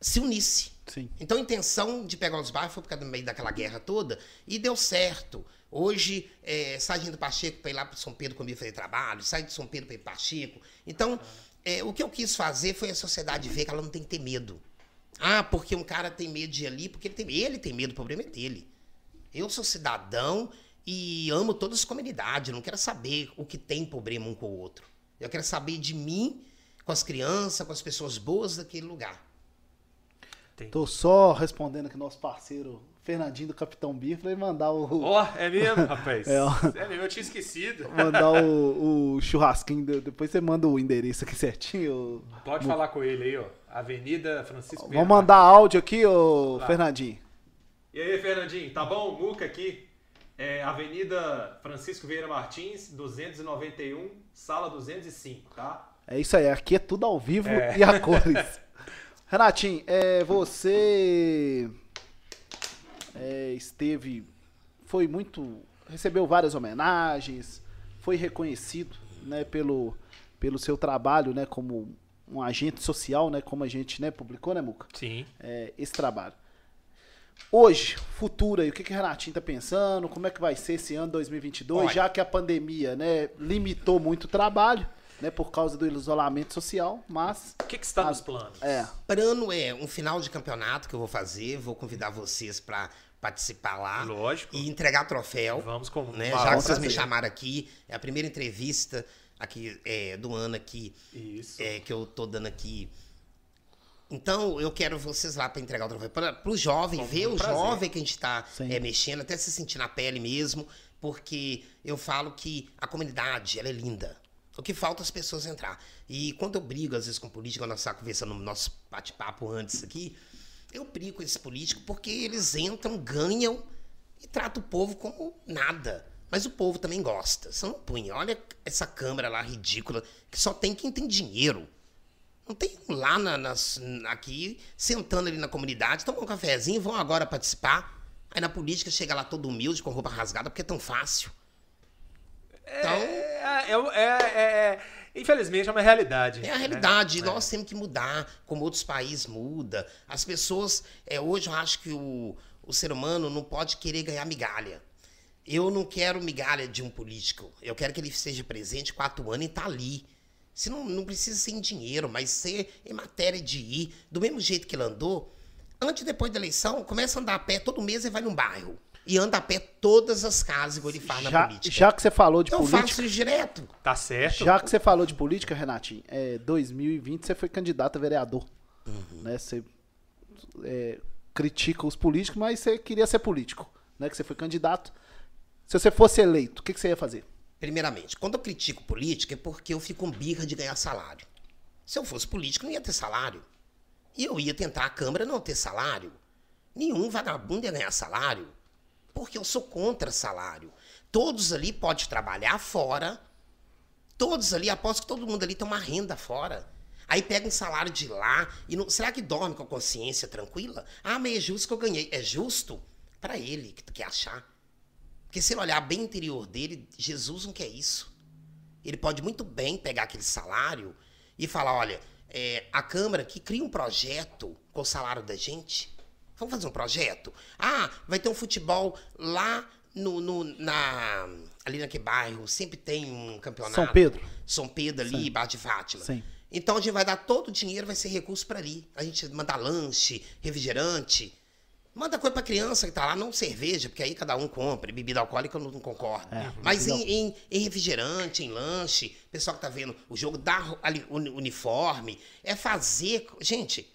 [SPEAKER 3] se unisse.
[SPEAKER 2] Sim.
[SPEAKER 3] Então a intenção de pegar os bairros foi por causa do meio daquela guerra toda e deu certo. Hoje, é, sai de Pacheco para ir lá para São Pedro comigo fazer trabalho, sai de São Pedro para ir para Pacheco. Então, é, o que eu quis fazer foi a sociedade ver que ela não tem que ter medo. Ah, porque um cara tem medo de ir ali, porque ele tem, ele tem medo, o problema é dele. Eu sou cidadão e amo todas as comunidades, eu não quero saber o que tem problema um com o outro. Eu quero saber de mim, com as crianças, com as pessoas boas daquele lugar.
[SPEAKER 2] Tô só respondendo aqui nosso parceiro Fernandinho do Capitão Bia pra ele mandar o.
[SPEAKER 1] Ó, é mesmo, rapaz?
[SPEAKER 2] É, ó.
[SPEAKER 1] É mesmo, eu tinha esquecido.
[SPEAKER 2] Mandar o, o churrasquinho. de- Depois você manda o endereço aqui certinho.
[SPEAKER 1] Pode falar com ele aí, ó. Avenida Francisco
[SPEAKER 2] Vamos mandar áudio aqui, ô
[SPEAKER 1] Lá.
[SPEAKER 2] Fernandinho.
[SPEAKER 1] E aí, Fernandinho, tá bom? Muca aqui. É Avenida Francisco Vieira Martins, 291, sala 205, tá?
[SPEAKER 2] É isso aí, aqui é tudo ao vivo
[SPEAKER 1] É.
[SPEAKER 2] e a cores. Renatinho, é, você é, esteve. Foi muito. Recebeu várias homenagens, foi reconhecido né, pelo, pelo seu trabalho né, como um agente social, né, como a gente né, publicou, né, Muca?
[SPEAKER 1] Sim.
[SPEAKER 2] é, esse trabalho. Hoje, futuro aí, o que, que o Renatinho tá pensando? Como é que vai ser esse ano 2022?
[SPEAKER 3] Olha.
[SPEAKER 2] Já que a pandemia, né, limitou muito o trabalho, né, por causa do isolamento social, mas
[SPEAKER 1] O que, que está
[SPEAKER 2] Ah,
[SPEAKER 1] nos planos?
[SPEAKER 2] é,
[SPEAKER 3] Plano é um final de campeonato que eu vou fazer, vou convidar vocês para participar lá
[SPEAKER 1] Lógico.
[SPEAKER 3] e entregar troféu.
[SPEAKER 1] Vamos com
[SPEAKER 3] né? Já que vocês me chamaram aqui, é a primeira entrevista aqui é, do ano aqui
[SPEAKER 1] Isso.
[SPEAKER 3] é, que eu tô dando aqui. Então, eu quero vocês lá para entregar o troféu. Para o jovem,
[SPEAKER 1] Com
[SPEAKER 3] ver o
[SPEAKER 1] prazer.
[SPEAKER 3] jovem que a gente está
[SPEAKER 2] Sim.
[SPEAKER 3] mexendo, até se sentir na pele mesmo, porque eu falo que a comunidade, ela é linda. O que falta é as pessoas entrar. E quando eu brigo, às vezes, com político, quando nós estávamos conversando no nosso bate-papo antes aqui, eu brigo com esses políticos porque eles entram, ganham e tratam o povo como nada. Mas o povo também gosta. Não punha. Olha essa câmera lá ridícula, que só tem quem tem dinheiro. Não tem lá na- nas, aqui, sentando ali na comunidade, tomam um cafezinho, vão agora participar. Aí na política chega lá todo humilde, com roupa rasgada, porque é tão fácil. Então,
[SPEAKER 1] É, é, é- é- infelizmente é uma realidade.
[SPEAKER 3] É a
[SPEAKER 1] né?
[SPEAKER 3] realidade.
[SPEAKER 1] É.
[SPEAKER 3] Nós temos que mudar, como outros países muda. As pessoas, é, hoje eu acho que o, o ser humano não pode querer ganhar migalha. Eu não quero migalha de um político. Eu quero que ele esteja presente quatro anos e tá ali. Se não, não precisa ser em dinheiro, mas ser em matéria de ir, do mesmo jeito que ele andou, antes e depois da eleição, começa a andar a pé todo mês e vai num bairro. E anda a pé todas as casas, igual ele faz na
[SPEAKER 2] já,
[SPEAKER 3] política.
[SPEAKER 2] já que você falou de
[SPEAKER 3] eu
[SPEAKER 2] política,
[SPEAKER 3] faço isso direto.
[SPEAKER 1] Tá certo.
[SPEAKER 2] já que você falou de política, Renatinho, é 2020 você foi candidato a vereador,
[SPEAKER 3] Uhum.
[SPEAKER 2] né? Você é, critica os políticos, mas você queria ser político, né? Que você foi candidato. Se você fosse eleito, o que, que você ia fazer?
[SPEAKER 3] Primeiramente, quando eu critico política é porque eu fico com birra de ganhar salário. Se eu fosse político, não ia ter salário. E eu ia tentar a Câmara não ter salário. Nenhum vagabundo ia ganhar salário. Porque eu sou contra salário. Todos ali podem trabalhar fora. Todos ali, aposto que todo mundo ali tem uma renda fora. Aí pega um salário de lá e não, será que dorme com a consciência tranquila? Ah, mas é justo que eu ganhei. É justo para ele que tu quer achar. Porque se ele olhar bem interior dele, Jesus não quer isso. Ele pode muito bem pegar aquele salário e falar: olha, é, a Câmara que cria um projeto com o salário da gente. Vamos fazer um projeto? Ah, vai ter um futebol lá no, no na, ali naquele bairro. Sempre tem um campeonato.
[SPEAKER 2] São Pedro.
[SPEAKER 3] São Pedro ali, Bar de Fátima.
[SPEAKER 2] Sim.
[SPEAKER 3] Então a gente vai dar todo o dinheiro, vai ser recurso para ali. A gente manda lanche, refrigerante. Manda coisa pra criança que tá lá, não cerveja, porque aí cada um compra. E bebida alcoólica eu não concordo.
[SPEAKER 2] É,
[SPEAKER 3] Mas em, em- em refrigerante, em lanche, pessoal que tá vendo o jogo, dar ali uni- uniforme, é fazer. Gente,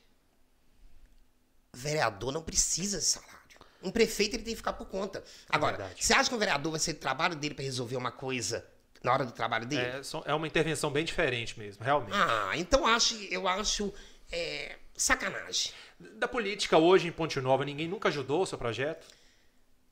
[SPEAKER 3] vereador não precisa de salário. Um prefeito ele tem que ficar por conta. Agora,
[SPEAKER 1] verdade.
[SPEAKER 3] você acha que o vereador vai ser o trabalho dele para resolver uma coisa na hora do trabalho dele?
[SPEAKER 1] É, é uma intervenção bem diferente mesmo, realmente.
[SPEAKER 3] Ah, então acho, eu acho é, sacanagem.
[SPEAKER 1] Da política hoje em Ponte Nova, ninguém nunca ajudou o seu projeto?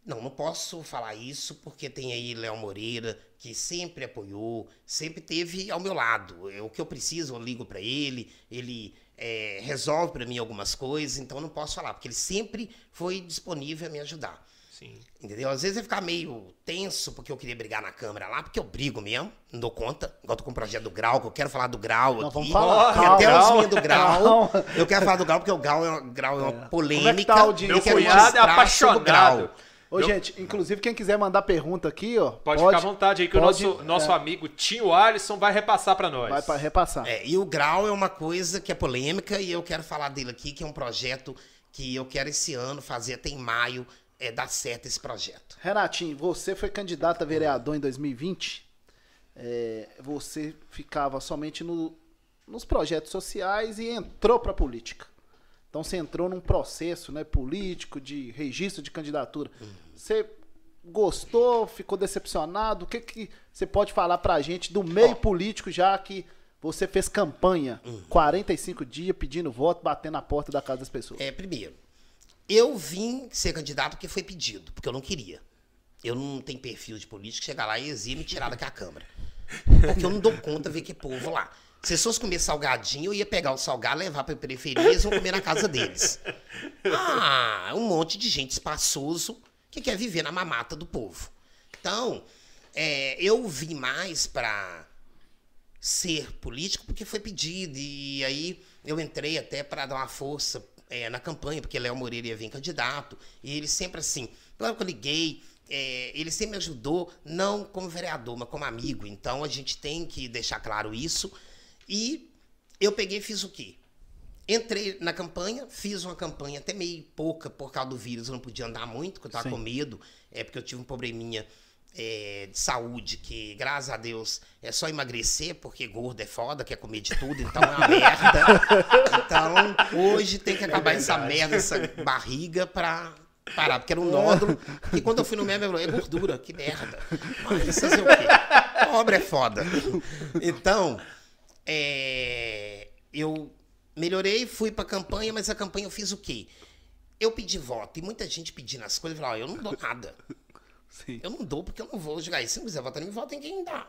[SPEAKER 3] Não, não posso falar isso porque tem aí Léo Moreira, que sempre apoiou, sempre teve ao meu lado. Eu- O que eu preciso, eu ligo para ele, ele é, resolve para mim algumas coisas, então eu não posso falar, porque ele sempre foi disponível a me ajudar.
[SPEAKER 1] Sim.
[SPEAKER 3] Entendeu? Às vezes eu ficar meio tenso porque eu queria brigar na câmera lá, porque eu brigo mesmo, não dou conta. Igual eu tô com o projeto do Grau, que eu quero falar do Grau
[SPEAKER 2] Não,
[SPEAKER 3] aqui.
[SPEAKER 2] vamos falar, calma.
[SPEAKER 3] até os meninos do Grau.
[SPEAKER 2] Calma.
[SPEAKER 3] Eu quero falar do Grau, porque o Grau é uma, Grau é uma
[SPEAKER 2] Como é que
[SPEAKER 3] polêmica.
[SPEAKER 2] tá audiência?
[SPEAKER 1] Meu
[SPEAKER 3] Eu quero
[SPEAKER 1] cunhado é
[SPEAKER 3] o
[SPEAKER 1] apaixonado.
[SPEAKER 2] Ô,
[SPEAKER 1] Meu-
[SPEAKER 2] gente, inclusive quem quiser mandar pergunta aqui, ó.
[SPEAKER 1] Pode, ficar à vontade aí que
[SPEAKER 2] pode,
[SPEAKER 1] o nosso, nosso
[SPEAKER 2] é,
[SPEAKER 1] amigo Tinho Alisson vai repassar para nós.
[SPEAKER 2] Vai para repassar.
[SPEAKER 3] É, e o Grau é uma coisa que é polêmica e eu quero falar dele aqui, que é um projeto que eu quero esse ano fazer até em maio é, dar certo esse projeto.
[SPEAKER 2] Renatinho, você foi candidato a vereador em 2020. É, você ficava somente no- nos projetos sociais e entrou para política. Então você entrou num processo né, político de registro de candidatura. Você gostou, ficou decepcionado? O que, que você pode falar pra gente do meio político, já que você fez campanha 45 dias pedindo voto, batendo na porta da casa das pessoas?
[SPEAKER 3] É, primeiro, eu vim ser candidato porque foi pedido, porque eu não queria. Eu não tenho perfil de político, chegar lá e exir me tirar daqui a Câmara. Porque eu não dou conta ver que povo lá. Se as pessoas comer salgadinho, eu ia pegar o salgado, levar pra periferia e eles vão comer na casa deles. Ah, um monte de gente espaçoso que quer viver na mamata do povo. Então, é, eu vim mais pra ser político porque foi pedido. E aí eu entrei até para dar uma força é, na campanha, porque Léo Moreira ia vir candidato. E ele sempre assim, claro que eu liguei, é, ele sempre me ajudou, não como vereador, mas como amigo. Então a gente tem que deixar claro isso. E eu peguei e fiz o quê? Entrei na campanha, fiz uma campanha até meio pouca por causa do vírus, eu não podia andar muito, porque eu tava
[SPEAKER 2] Sim.
[SPEAKER 3] com medo, é porque eu tive um probleminha é, de saúde, que graças a Deus é só emagrecer, porque gordo é foda, quer comer de tudo, então é uma merda. Então, hoje tem que acabar essa merda, essa barriga pra parar, porque era um nódulo, e quando eu fui no médico, ele falou, é gordura, que merda. Mas fazer o quê? Pobre é foda. Então, é, eu melhorei, fui pra campanha, mas a campanha eu fiz o quê? Eu pedi voto, e muita gente pedindo as coisas, falava, ó, eu não dou nada.
[SPEAKER 2] Sim,
[SPEAKER 3] Eu não dou porque eu não vou jogar isso. Se não quiser votar em mim, vota em quem dá.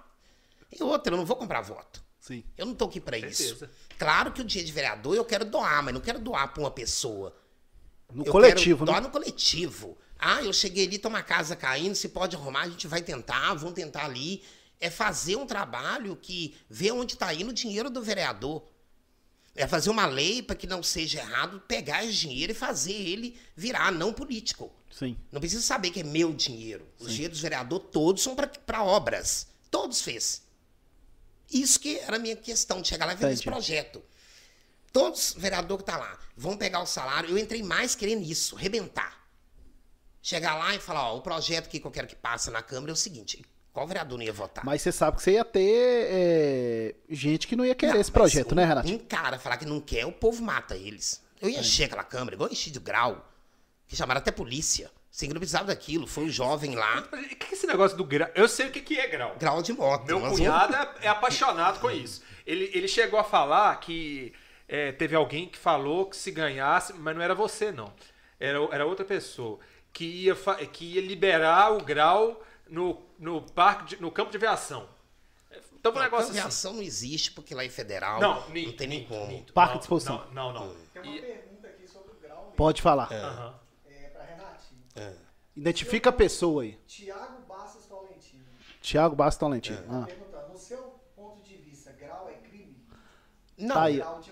[SPEAKER 3] E outra, eu não vou comprar voto.
[SPEAKER 2] sim.
[SPEAKER 3] Eu não tô aqui pra isso. Claro que o dia de vereador eu quero doar, mas não quero doar pra uma pessoa.
[SPEAKER 2] No
[SPEAKER 3] Eu
[SPEAKER 2] coletivo, né?
[SPEAKER 3] doar no coletivo. Ah, eu cheguei ali, tô uma casa caindo, se pode arrumar, a gente vai tentar, vamos tentar ali. É fazer um trabalho que vê onde está indo o dinheiro do vereador. É fazer uma lei para que não seja errado pegar esse dinheiro e fazer ele virar não político.
[SPEAKER 2] Sim.
[SPEAKER 3] Não precisa saber que é meu dinheiro. Os dinheiros dos vereadores todos são para obras. Todos fez. Isso que era a minha questão, de chegar lá e ver esse projeto. Todos vereador que tá lá vão pegar o salário. Eu entrei mais querendo isso, rebentar. Chegar lá e falar, ó, o projeto que eu quero que passe na Câmara é o seguinte, qual vereador não ia votar?
[SPEAKER 2] Mas você sabe que você ia ter é, gente que não ia querer
[SPEAKER 3] Não,
[SPEAKER 2] esse projeto,
[SPEAKER 3] um,
[SPEAKER 2] né, Renato?
[SPEAKER 3] Um cara falar que não quer, o povo mata eles. Eu ia encher aquela Câmara, igual eu enchi de grau, que chamaram até polícia. Que não precisava daquilo. Foi um jovem lá,
[SPEAKER 1] O que é esse negócio do grau? Eu sei o que é grau.
[SPEAKER 3] grau de moto.
[SPEAKER 1] Meu cunhado é, é apaixonado com isso. Ele, ele chegou a falar que é, teve alguém que falou que se ganhasse, mas não era você, não. Era, era outra pessoa. Que ia, que ia liberar o grau no, no, parque de- no campo de aviação. Então um
[SPEAKER 3] Não,
[SPEAKER 1] negócio assim.
[SPEAKER 3] convenção não existe porque lá é federal.
[SPEAKER 1] Não,
[SPEAKER 3] não
[SPEAKER 1] minto,
[SPEAKER 3] tem nem como.
[SPEAKER 1] minto.
[SPEAKER 2] Parque
[SPEAKER 1] Não,
[SPEAKER 2] de exposição.
[SPEAKER 1] Não, não. não.
[SPEAKER 2] Tem uma
[SPEAKER 1] E-
[SPEAKER 2] pergunta aqui sobre o grau. Pode falar.
[SPEAKER 1] Aham.
[SPEAKER 2] É, pra Renatinho.
[SPEAKER 3] É.
[SPEAKER 2] Identifica a pessoa aí.
[SPEAKER 4] Tiago Bastos Tolentino.
[SPEAKER 2] Tiago Bastos Tolentino. Ah.
[SPEAKER 4] Perguntando, no seu ponto de vista, grau é crime?
[SPEAKER 3] Não,
[SPEAKER 2] Tá aí.
[SPEAKER 4] Grau de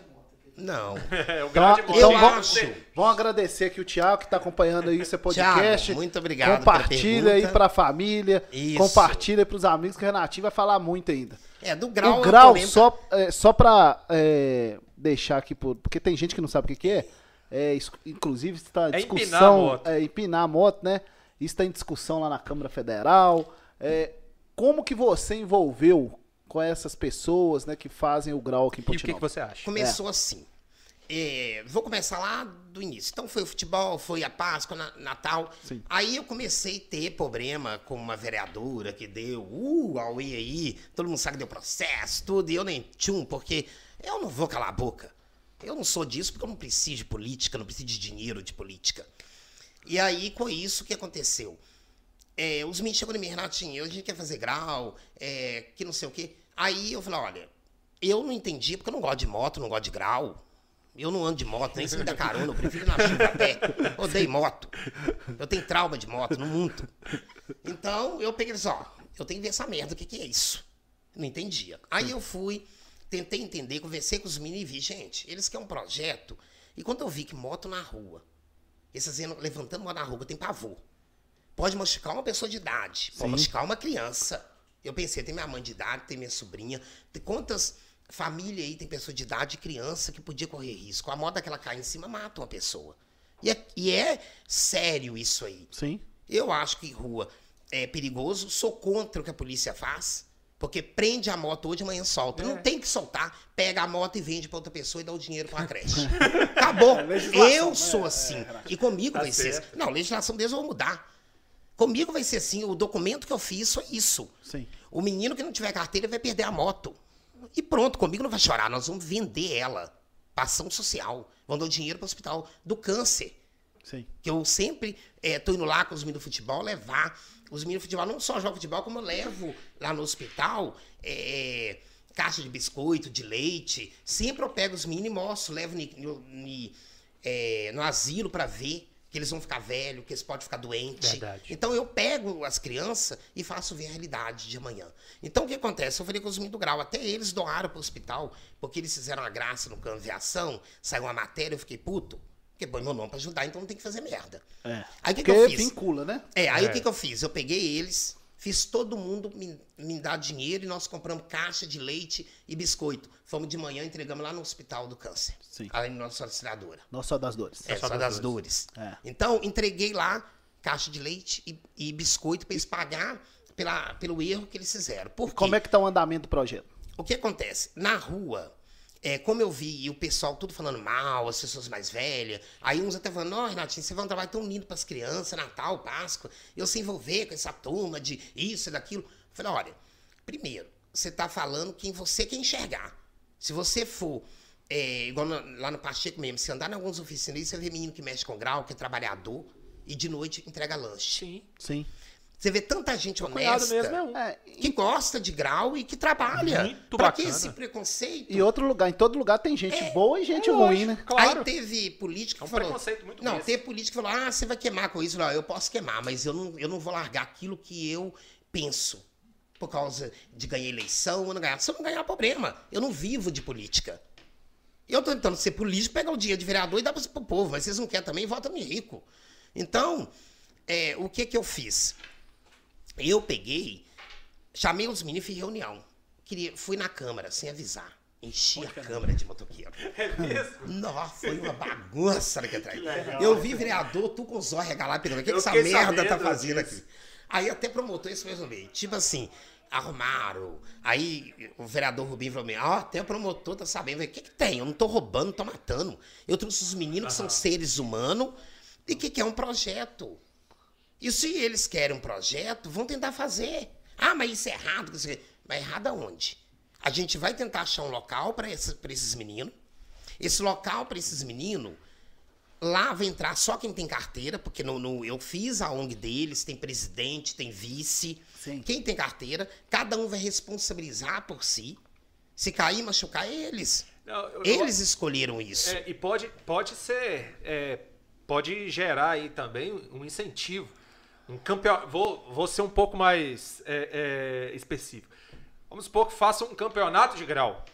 [SPEAKER 3] não.
[SPEAKER 1] É, o
[SPEAKER 2] Então,
[SPEAKER 1] grau de moto.
[SPEAKER 2] então vamos, vamos agradecer aqui o Thiago que está acompanhando aí esse podcast.
[SPEAKER 3] Thiago, muito obrigado pela
[SPEAKER 2] Compartilha aí para a família.
[SPEAKER 3] Isso.
[SPEAKER 2] Compartilha para os amigos que o Renatinho vai falar muito ainda.
[SPEAKER 3] É, do grau.
[SPEAKER 2] o grau, só, é, só para deixar aqui, por, porque tem gente que não sabe o que, que é. é isso- inclusive, está em
[SPEAKER 1] É empinar a
[SPEAKER 2] discussão.
[SPEAKER 1] moto.
[SPEAKER 2] É empinar a moto, né? Isso está em discussão lá na Câmara Federal. É, como que você envolveu com essas pessoas né, que fazem o grau aqui em
[SPEAKER 1] E o que, que
[SPEAKER 2] Pontinópolis?
[SPEAKER 1] você acha?
[SPEAKER 3] Começou assim. É, vou começar lá do início. Então foi o futebol, foi a Páscoa, na- Natal.
[SPEAKER 2] Sim.
[SPEAKER 3] Aí eu comecei a ter problema com uma vereadora que deu, uh, auê aí, todo mundo sabe que deu processo, tudo, e eu nem tchum, porque eu não vou calar a boca. Eu não sou disso porque eu não preciso de política, não preciso de dinheiro de política. E aí, com isso, o que aconteceu? É, os meninos chegou em mim, Renatinho, a gente quer fazer grau, é, que não sei o quê. Aí eu falei, olha, eu não entendi porque eu não gosto de moto, não gosto de grau. Eu não ando de moto, nem se me dá carona, eu prefiro ir na chuva a pé. Odeio moto. Eu tenho trauma de moto, não muito. Então, eu peguei e disse, ó, eu tenho que ver essa merda, o que, que é isso? Não entendia. Aí eu fui, tentei entender, conversei com os meninos e vi, gente, eles querem um projeto. E quando eu vi que moto na rua, esses levantando moto na rua, tenho pavor. Pode machucar uma pessoa de idade, pode
[SPEAKER 2] Sim.
[SPEAKER 3] machucar uma criança. Eu pensei, tem minha mãe de idade, tem minha sobrinha, tem quantas famílias aí tem pessoa de idade e criança que podia correr risco. A moda que ela cai em cima mata uma pessoa. E é, e é sério isso aí.
[SPEAKER 2] Sim.
[SPEAKER 3] Eu acho que rua é perigoso, sou contra o que a polícia faz, porque prende a moto hoje, amanhã solta.
[SPEAKER 2] É.
[SPEAKER 3] Não tem que soltar, pega a moto e vende pra outra pessoa e dá o dinheiro pra uma creche. Acabou.
[SPEAKER 2] legislação,
[SPEAKER 3] eu
[SPEAKER 2] né?
[SPEAKER 3] sou
[SPEAKER 2] É,
[SPEAKER 3] assim. e comigo
[SPEAKER 1] Tá
[SPEAKER 3] vai ser assim. Não, legislação deles eu vou mudar. Comigo vai ser assim, o documento que eu fiz foi isso.
[SPEAKER 2] Sim.
[SPEAKER 3] O menino que não tiver carteira vai perder a moto. E pronto, comigo não vai chorar, nós vamos vender ela. pra ação social. Vão dar o dinheiro para o hospital do câncer.
[SPEAKER 2] Sim.
[SPEAKER 3] Que eu sempre estou indo lá com os meninos do futebol levar. Os meninos do futebol não só jogam futebol, como eu levo lá no hospital é, caixa de biscoito, de leite. Sempre eu pego os meninos e mostro, levo ni- no, ni- é, no asilo para ver que eles vão ficar velhos, que eles podem ficar doentes.
[SPEAKER 1] Verdade.
[SPEAKER 3] Então eu pego as crianças e faço ver a realidade de amanhã. Então o que acontece? Eu falei com os do grau, até eles doaram para o hospital, porque eles fizeram uma graça no campo de aviação, saiu uma matéria, eu fiquei puto. Porque põe meu nome para ajudar, então não tem que fazer merda.
[SPEAKER 2] É.
[SPEAKER 3] Aí o que, que eu fiz?
[SPEAKER 2] vincula, né?
[SPEAKER 3] É, aí
[SPEAKER 1] É.
[SPEAKER 3] o que, que eu fiz? Eu peguei eles, fiz todo mundo me, me dar dinheiro e nós compramos caixa de leite e biscoito. Fomos de manhã, entregamos lá no Hospital do Câncer.
[SPEAKER 2] Sim.
[SPEAKER 3] Além da nossa auxiliadora.
[SPEAKER 2] Não só das dores.
[SPEAKER 3] É,
[SPEAKER 1] só
[SPEAKER 3] só
[SPEAKER 1] das
[SPEAKER 3] das dores.
[SPEAKER 2] É.
[SPEAKER 3] Então, entreguei lá caixa de leite e, e biscoito para eles pagar pela, pelo erro que eles fizeram. Por?
[SPEAKER 2] Como é que tá o andamento do projeto?
[SPEAKER 3] O que acontece? Na rua, é, como eu vi e o pessoal tudo falando mal, as pessoas mais velhas, aí uns até falando, ó, Renatinho, você vai um trabalho tão lindo para as crianças, Natal, Páscoa, eu se envolver com essa turma de isso e daquilo. Eu falei, olha, primeiro, você tá falando quem você quer enxergar. Se você for, é, igual no- lá no Pacheco mesmo, se andar em algumas oficinas, aí você vê menino que mexe com grau, que é trabalhador, e de noite entrega lanche.
[SPEAKER 1] Sim.
[SPEAKER 2] Sim.
[SPEAKER 3] Você vê tanta gente honesta
[SPEAKER 1] mesmo é um.
[SPEAKER 2] É,
[SPEAKER 3] que gosta de grau e que trabalha.
[SPEAKER 1] Muito
[SPEAKER 3] pra que
[SPEAKER 1] bacana.
[SPEAKER 3] esse preconceito?
[SPEAKER 2] E outro lugar, em todo lugar tem gente
[SPEAKER 3] É,
[SPEAKER 2] boa e gente
[SPEAKER 1] é
[SPEAKER 2] ruim,
[SPEAKER 1] lógico.
[SPEAKER 2] né?
[SPEAKER 1] Claro.
[SPEAKER 3] Aí teve político
[SPEAKER 1] É um
[SPEAKER 3] que falou.
[SPEAKER 1] preconceito muito
[SPEAKER 3] Não, teve político que falou: ah, você vai queimar com isso. Não, eu posso queimar, mas eu não, eu não vou largar aquilo que eu penso. Por causa de ganhar eleição ou não ganhar. Se eu não ganhar, problema. Eu não vivo de política. Eu tô tentando ser político, pegar o dinheiro de vereador e dar para o povo. Mas vocês não querem também, vota me rico. Então, é, o que que eu fiz? Eu peguei, chamei os meninos e fiz reunião. Queria, fui na Câmara, sem avisar. Enchi a Câmara de motoqueiro.
[SPEAKER 1] É mesmo?
[SPEAKER 3] Nossa, foi uma bagunça naquele trem. Eu vi vereador, tu com os olhos regalados. O que, que essa merda tá fazendo
[SPEAKER 1] disso.
[SPEAKER 3] aqui? Aí até promotor isso mesmo meio. Tipo assim, arrumaram. Aí o vereador Rubinho falou: ó, até o promotor tá sabendo. O que, que tem? Eu não tô roubando, não tô matando. Eu trouxe os meninos que são seres humanos e que quer um projeto. E se eles querem um projeto, vão tentar fazer. Ah, mas isso é errado. Mas errado aonde? A gente vai tentar achar um local para esses, pra esses meninos. Esse local para esses meninos, Lá vai entrar só quem tem carteira, porque no, no- eu fiz a ONG deles, tem presidente, tem vice.
[SPEAKER 2] Sim.
[SPEAKER 3] Quem tem carteira, cada um vai responsabilizar por si. Se cair, machucar eles.
[SPEAKER 1] Não, eu- eu-
[SPEAKER 3] Eles escolheram isso.
[SPEAKER 1] É, e pode, pode ser. é, pode gerar aí também um incentivo. Um campeonato. Vou, vou ser um pouco mais é, é, específico. Vamos supor que faça um campeonato de grau.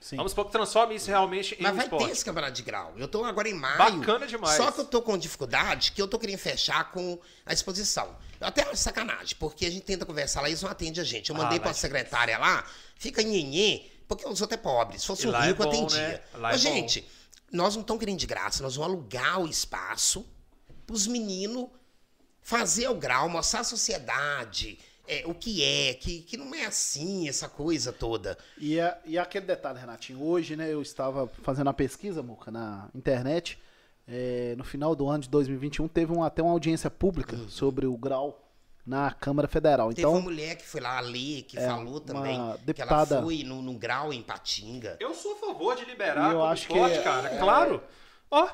[SPEAKER 2] Sim.
[SPEAKER 1] Vamos supor que transforme isso realmente em
[SPEAKER 3] Mas vai
[SPEAKER 1] esporte.
[SPEAKER 3] ter esse campeonato de grau. Eu tô agora em maio.
[SPEAKER 1] Bacana demais.
[SPEAKER 3] Só que eu tô com dificuldade, que eu tô querendo fechar com a exposição. Eu até acho sacanagem, porque a gente tenta conversar lá e eles não atendem a gente. Eu
[SPEAKER 1] Ah,
[SPEAKER 3] mandei
[SPEAKER 1] lá
[SPEAKER 3] pra
[SPEAKER 1] é
[SPEAKER 3] secretária lá, fica nhenhê, porque os outros é pobre. Se fosse um
[SPEAKER 1] é
[SPEAKER 3] rico,
[SPEAKER 1] bom,
[SPEAKER 3] atendia.
[SPEAKER 1] né? É
[SPEAKER 3] Mas,
[SPEAKER 1] bom.
[SPEAKER 3] gente, nós não estamos querendo de graça, nós vamos alugar o espaço pros meninos fazer o grau, mostrar a sociedade. é, o que é, que, que não é assim, essa coisa toda.
[SPEAKER 2] E, é- e aquele detalhe, Renatinho, hoje, né, eu estava fazendo a pesquisa, Muca, na internet. é, no final do ano de 2021, teve um, até uma audiência pública sobre o grau na Câmara Federal.
[SPEAKER 3] Teve
[SPEAKER 2] Então,
[SPEAKER 3] uma mulher que foi lá ler, que falou também que ela
[SPEAKER 2] deputada-
[SPEAKER 3] foi no, no grau em Patinga.
[SPEAKER 1] Eu sou a favor de liberar
[SPEAKER 2] eu acho que
[SPEAKER 1] esporte,
[SPEAKER 2] é-
[SPEAKER 1] cara. Claro. Ó,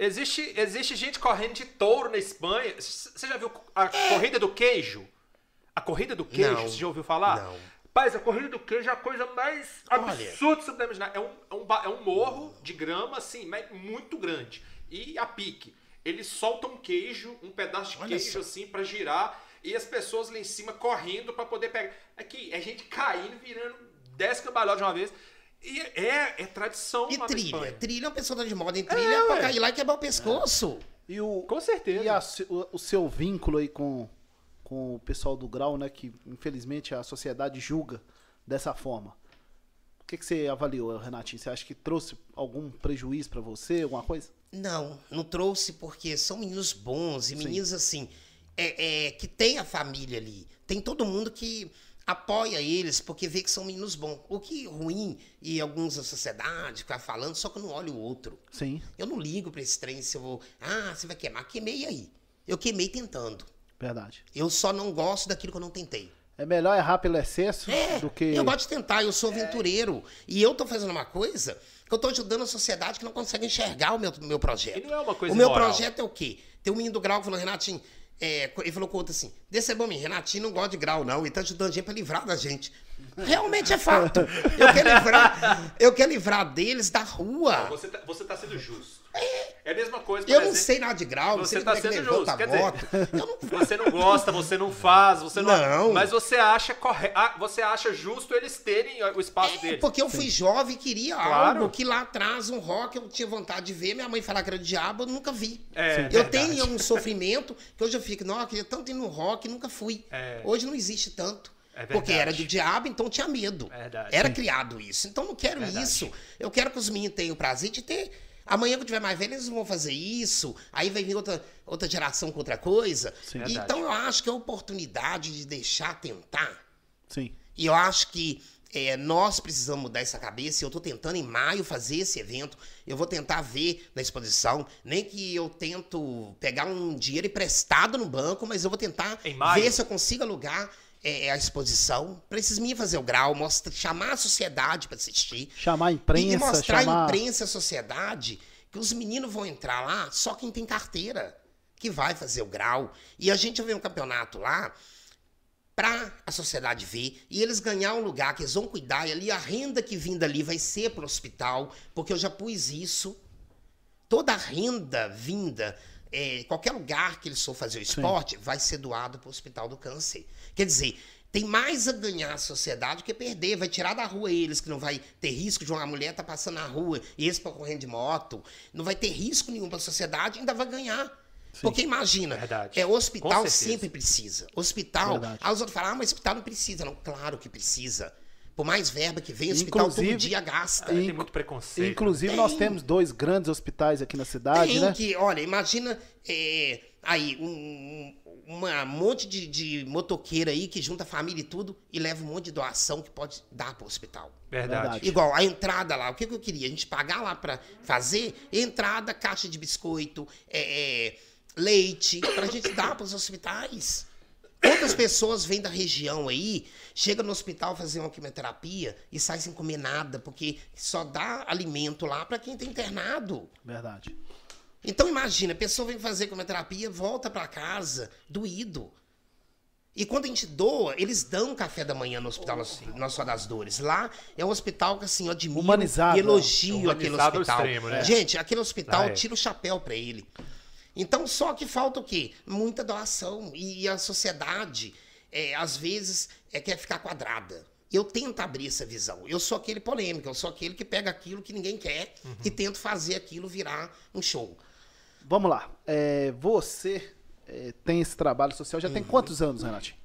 [SPEAKER 1] existe, existe gente correndo de touro na Espanha. Você já viu a corrida do queijo? A corrida do queijo,
[SPEAKER 3] Não.
[SPEAKER 1] você já ouviu falar?
[SPEAKER 3] Não.
[SPEAKER 1] Paz, a corrida do queijo é a coisa mais absurda que você puder imaginar. É um, é, um, é um morro de grama, assim, mas muito grande. E a pique. Eles soltam um queijo, um pedaço de
[SPEAKER 3] Olha
[SPEAKER 1] queijo, assim, pra girar. E as pessoas lá em cima correndo pra poder pegar. Aqui, é gente caindo, virando 10 cambalhotas de uma vez. E é, é tradição
[SPEAKER 3] E trilha? Trilha é uma pessoa tá de moda em trilha é, pra
[SPEAKER 1] ué.
[SPEAKER 3] cair lá e quebrar o pescoço.
[SPEAKER 2] e o,
[SPEAKER 1] Com certeza.
[SPEAKER 2] E a o, o seu vínculo aí com, com o pessoal do grau, né? Que infelizmente a sociedade julga dessa forma. O que, que você avaliou, Renatinho? Você acha que trouxe algum prejuízo pra você, alguma coisa?
[SPEAKER 3] Não, não trouxe porque são meninos bons e meninos assim, é, é, que tem a família ali. Tem todo mundo que apoia eles porque vê que são meninos bons. O que é ruim e alguns da sociedade ficar falando, só que eu não olho o outro.
[SPEAKER 2] Sim,
[SPEAKER 3] Eu não ligo pra esse trem se eu vou. Ah, você vai queimar. Queimei aí. Eu queimei tentando.
[SPEAKER 2] verdade.
[SPEAKER 3] Eu só não gosto daquilo que eu não tentei.
[SPEAKER 2] É melhor errar pelo excesso
[SPEAKER 3] É,
[SPEAKER 2] do que.
[SPEAKER 3] eu gosto de tentar, eu sou aventureiro. E eu tô fazendo uma coisa que eu tô ajudando a sociedade que não consegue enxergar o meu, meu projeto.
[SPEAKER 1] E não é uma coisa
[SPEAKER 3] O meu
[SPEAKER 1] imoral.
[SPEAKER 3] projeto é o quê? Tem um menino do grau que falou, Renatinho, é, ele falou com outro assim, menino, Renatinho não gosta de grau, não, e tá ajudando a gente pra livrar da gente. Realmente é fato. Eu quero livrar, eu quero livrar deles da rua.
[SPEAKER 1] Você tá, você tá sendo justo. É a mesma coisa, por
[SPEAKER 3] Eu não
[SPEAKER 1] exemplo,
[SPEAKER 3] sei nada de grau, não
[SPEAKER 1] Você tá
[SPEAKER 3] é que
[SPEAKER 1] sendo justo,
[SPEAKER 3] a
[SPEAKER 1] quer dizer-
[SPEAKER 3] moto. Eu não
[SPEAKER 1] Você não gosta, você não faz, você não.
[SPEAKER 3] Não.
[SPEAKER 1] Mas você acha corre... você acha justo eles terem o espaço
[SPEAKER 3] É,
[SPEAKER 1] deles.
[SPEAKER 3] porque eu fui jovem e queria
[SPEAKER 1] Claro.
[SPEAKER 3] algo que lá atrás, um rock, eu tinha vontade de ver. Minha mãe falar que era o diabo, eu nunca vi.
[SPEAKER 1] É,
[SPEAKER 3] eu
[SPEAKER 1] verdade.
[SPEAKER 3] tenho um sofrimento que hoje eu fico, não, eu queria tanto ir no rock, nunca fui.
[SPEAKER 1] É.
[SPEAKER 3] Hoje não existe tanto.
[SPEAKER 1] É
[SPEAKER 3] porque era do diabo, então tinha medo.
[SPEAKER 1] Verdade.
[SPEAKER 3] Era criado isso. Então não quero
[SPEAKER 1] Verdade.
[SPEAKER 3] isso. Eu quero que os meninos tenham o prazer de ter. Amanhã eu tiver mais velho, eles vão fazer isso. Aí vai vir outra, outra geração com outra coisa.
[SPEAKER 2] Sim.
[SPEAKER 3] Então eu acho que é a oportunidade de deixar tentar.
[SPEAKER 2] Sim.
[SPEAKER 3] E eu acho que é, nós precisamos mudar essa cabeça. E eu estou tentando em maio fazer esse evento. Eu vou tentar ver na exposição. Nem que eu tento pegar um dinheiro emprestado no banco, mas eu vou tentar ver se eu consigo alugar é, a exposição para esses meninos fazer o grau, mostra, chamar a sociedade para assistir.
[SPEAKER 2] Chamar a imprensa,
[SPEAKER 3] e mostrar
[SPEAKER 2] chamar.
[SPEAKER 3] a imprensa e a sociedade que os meninos vão entrar lá só quem tem carteira, que vai fazer o grau. E a gente vai ver um campeonato lá pra a sociedade ver e eles ganhar um lugar que eles vão cuidar e ali a renda que vem dali vai ser pro hospital, porque eu já pus isso. Toda a renda vinda, é, qualquer lugar que eles for fazer o esporte, vai ser doado pro Hospital do Câncer. Quer dizer, tem mais a ganhar a sociedade do que perder. Vai tirar da rua eles, que não vai ter risco de uma mulher estar passando na rua e eles para correndo de moto. Não vai ter risco nenhum para a sociedade, ainda vai ganhar. Porque imagina,
[SPEAKER 1] Verdade.
[SPEAKER 3] é, o hospital sempre precisa. Hospital,
[SPEAKER 2] Verdade.
[SPEAKER 3] aí os outros falam, ah, mas o hospital não precisa. Não, claro que precisa. Por mais verba que vem, o hospital todo dia gasta.
[SPEAKER 1] Tem muito preconceito.
[SPEAKER 2] Inclusive,
[SPEAKER 3] Tem.
[SPEAKER 2] nós temos dois grandes hospitais aqui na cidade,
[SPEAKER 3] Tem
[SPEAKER 2] né?
[SPEAKER 3] que, olha, imagina é, aí um, uma monte de, de motoqueira aí que junta a família e tudo e leva um monte de doação que pode dar pro hospital.
[SPEAKER 1] Verdade.
[SPEAKER 2] Verdade.
[SPEAKER 3] Igual a entrada lá, o que, que eu queria? A gente pagar lá pra fazer entrada, caixa de biscoito, é, é, leite, pra gente dar pros hospitais. Quantas pessoas vêm da região aí, chega no hospital fazer uma quimioterapia e sai sem comer nada, porque só dá alimento lá pra quem tá internado.
[SPEAKER 2] Verdade.
[SPEAKER 3] Então imagina, a pessoa vem fazer quimioterapia, volta para casa doído. E quando a gente doa, eles dão café da manhã no Hospital Nossa Nossa Senhora das Dores. Lá é um hospital que assim, eu admiro
[SPEAKER 2] Humanizado,
[SPEAKER 3] e elogio
[SPEAKER 1] né?
[SPEAKER 3] aquele hospital.
[SPEAKER 1] extremo, né?
[SPEAKER 3] Gente, aquele hospital
[SPEAKER 1] Ah, é.
[SPEAKER 3] tira o chapéu para ele. Então, só que falta o quê? Muita doação. E a sociedade, é, às vezes, é, quer ficar quadrada. Eu tento abrir essa visão. Eu sou aquele polêmico, eu sou aquele que pega aquilo que ninguém quer
[SPEAKER 1] Uhum.
[SPEAKER 3] e tento fazer aquilo virar um show.
[SPEAKER 2] Vamos lá. É, você é, tem esse trabalho social já
[SPEAKER 3] Uhum.
[SPEAKER 2] tem quantos anos, Renatinho?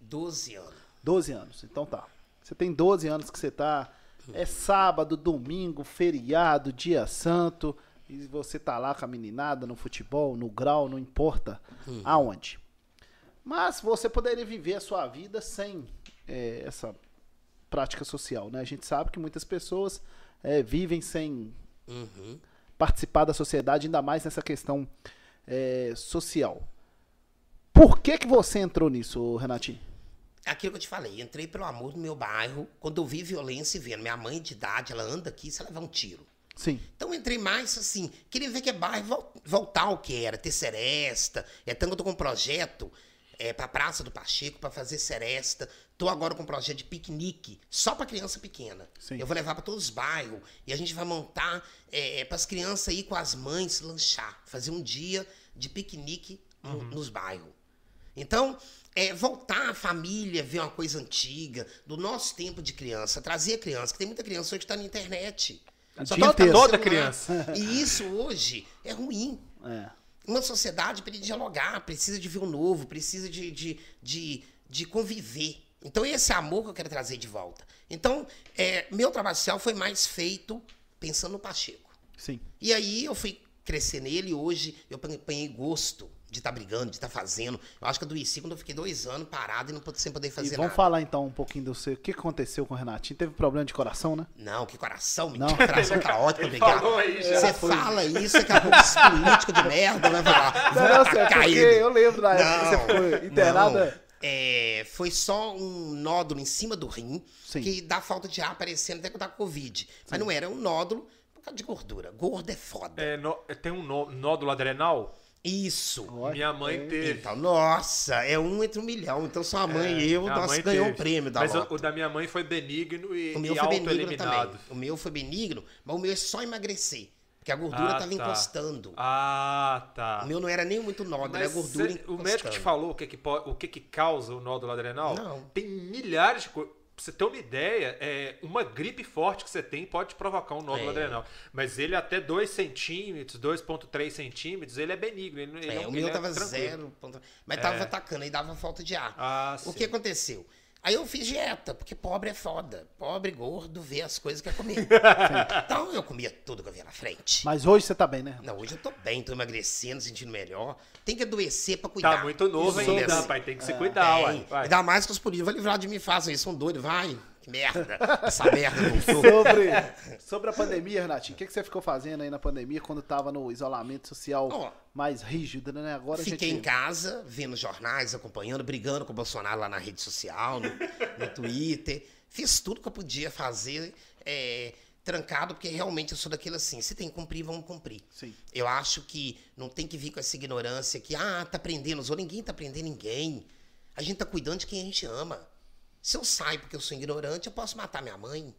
[SPEAKER 3] 12 anos.
[SPEAKER 2] 12 anos. Então tá. Você tem 12 anos que você tá. É sábado, domingo, feriado, dia santo. E você tá lá com a meninada no futebol, no grau, não importa aonde. Mas você poderia viver a sua vida sem é, essa prática social, né? A gente sabe que muitas pessoas é, vivem sem
[SPEAKER 3] Uhum.
[SPEAKER 2] participar da sociedade, ainda mais nessa questão é, social. Por que que você entrou nisso, Renatinho?
[SPEAKER 3] Aquilo que eu te falei, entrei pelo amor do meu bairro, quando eu vi violência e vendo minha mãe de idade, ela anda aqui, se ela levar um tiro.
[SPEAKER 2] Sim.
[SPEAKER 3] Então eu entrei mais assim, queria ver que é bairro vol- voltar ao que era, ter seresta. É tanto que eu tô com um projeto é, pra Praça do Pacheco, pra fazer seresta. Tô agora com um projeto de piquenique, só pra criança pequena.
[SPEAKER 2] Sim.
[SPEAKER 3] Eu vou levar pra todos os bairros e a gente vai montar é, para as crianças ir com as mães lanchar, fazer um dia de piquenique no- nos bairros. Então, é, voltar à família, ver uma coisa antiga, do nosso tempo de criança, trazer a criança, que tem muita criança hoje que está na internet. Só tá
[SPEAKER 2] inteiro.
[SPEAKER 1] Toda criança.
[SPEAKER 3] E isso hoje é ruim.
[SPEAKER 2] É.
[SPEAKER 3] Uma sociedade precisa dialogar, precisa de ver o novo, precisa de, de, de, de conviver. Então, esse amor que eu quero trazer de volta. Então, é, meu trabalho social foi mais feito pensando no Pacheco.
[SPEAKER 2] Sim.
[SPEAKER 3] E aí eu fui crescer nele e hoje eu apanhei gosto de estar brigando, de estar fazendo. Eu acho que eu adoeci quando eu fiquei dois anos parado e não pod- sem poder
[SPEAKER 2] E
[SPEAKER 3] fazer
[SPEAKER 2] vamos
[SPEAKER 3] nada.
[SPEAKER 2] falar então um pouquinho do seu. O que aconteceu com o Renatinho? Teve problema de coração, né?
[SPEAKER 3] Não, que coração,
[SPEAKER 2] Não.
[SPEAKER 3] menino. Coração tá ótimo. Você fala isso, daqui a pouco esse político de merda vai falar.
[SPEAKER 2] Não,
[SPEAKER 3] atacar
[SPEAKER 2] porque
[SPEAKER 3] ele.
[SPEAKER 2] eu lembro da época que você foi internada.
[SPEAKER 3] não. É, foi só um nódulo em cima do rim,
[SPEAKER 2] Sim.
[SPEAKER 3] que dá falta de ar aparecendo até que eu tava com Covid. Mas não era um nódulo por causa de gordura. Gordo é foda.
[SPEAKER 1] É, nó- tem um nó- nódulo adrenal?
[SPEAKER 3] Isso.
[SPEAKER 2] Olha,
[SPEAKER 1] Minha mãe
[SPEAKER 2] é.
[SPEAKER 1] teve.
[SPEAKER 3] Então, nossa, é um entre um milhão. Então sua mãe e eu,
[SPEAKER 1] Minha
[SPEAKER 3] nós
[SPEAKER 1] mãe
[SPEAKER 3] ganhamos um prêmio da
[SPEAKER 1] Mas o, o da minha mãe foi benigno e,
[SPEAKER 3] O meu
[SPEAKER 1] e
[SPEAKER 3] foi benigno
[SPEAKER 1] auto-eliminado.
[SPEAKER 3] também. O meu foi benigno, mas o meu é só emagrecer. Porque a gordura
[SPEAKER 1] Ah,
[SPEAKER 3] tava
[SPEAKER 1] tá.
[SPEAKER 3] encostando.
[SPEAKER 1] Ah, tá.
[SPEAKER 3] O meu não era nem muito nódulo, era gordura
[SPEAKER 1] cê-
[SPEAKER 3] encostando.
[SPEAKER 1] o médico te falou o que que, o que que causa o nódulo adrenal?
[SPEAKER 3] Não.
[SPEAKER 1] Tem milhares de coisas. Pra você ter uma ideia, é, uma gripe forte que você tem pode provocar um nódulo
[SPEAKER 3] É.
[SPEAKER 1] adrenal. Mas ele até 2 centímetros, 2,3 centímetros, ele é benigno. Ele, ele
[SPEAKER 3] É,
[SPEAKER 1] é,
[SPEAKER 3] o meu
[SPEAKER 1] é
[SPEAKER 3] tava zero. Mas tava atacando, aí dava falta de ar.
[SPEAKER 1] Ah,
[SPEAKER 3] o
[SPEAKER 1] sim.
[SPEAKER 3] que aconteceu? Aí eu fiz dieta, porque pobre é foda. Pobre, gordo, vê as coisas que quer comer. então eu comia tudo que eu via na frente.
[SPEAKER 2] Mas hoje você tá bem, né?
[SPEAKER 3] Não, hoje eu tô bem, tô emagrecendo, sentindo melhor. Tem que adoecer pra cuidar.
[SPEAKER 1] Tá muito novo ainda, rapaz. Tem que se cuidar,
[SPEAKER 3] Tem.
[SPEAKER 1] uai. Vai.
[SPEAKER 3] Ainda mais que os políticos vão livrar de mim façam isso, são doidos, vai. Que merda. Essa merda voltou.
[SPEAKER 2] Sobre, sobre a pandemia, Renatinho, o que, que você ficou fazendo aí na pandemia quando tava no isolamento social
[SPEAKER 3] Ó,
[SPEAKER 2] mais rígido, né? Agora
[SPEAKER 3] Fiquei
[SPEAKER 2] gente.
[SPEAKER 3] em casa, vendo jornais, acompanhando, brigando com o Bolsonaro lá na rede social, no, no Twitter. Fiz tudo que eu podia fazer, é, trancado, porque realmente eu sou daquele assim, se tem que cumprir, vamos cumprir.
[SPEAKER 2] Sim.
[SPEAKER 3] Eu acho que não tem que vir com essa ignorância que, ah, tá prendendo os outros. Ninguém tá prendendo ninguém. A gente tá cuidando de quem a gente ama. Se eu saio porque eu sou ignorante, eu posso matar minha mãe.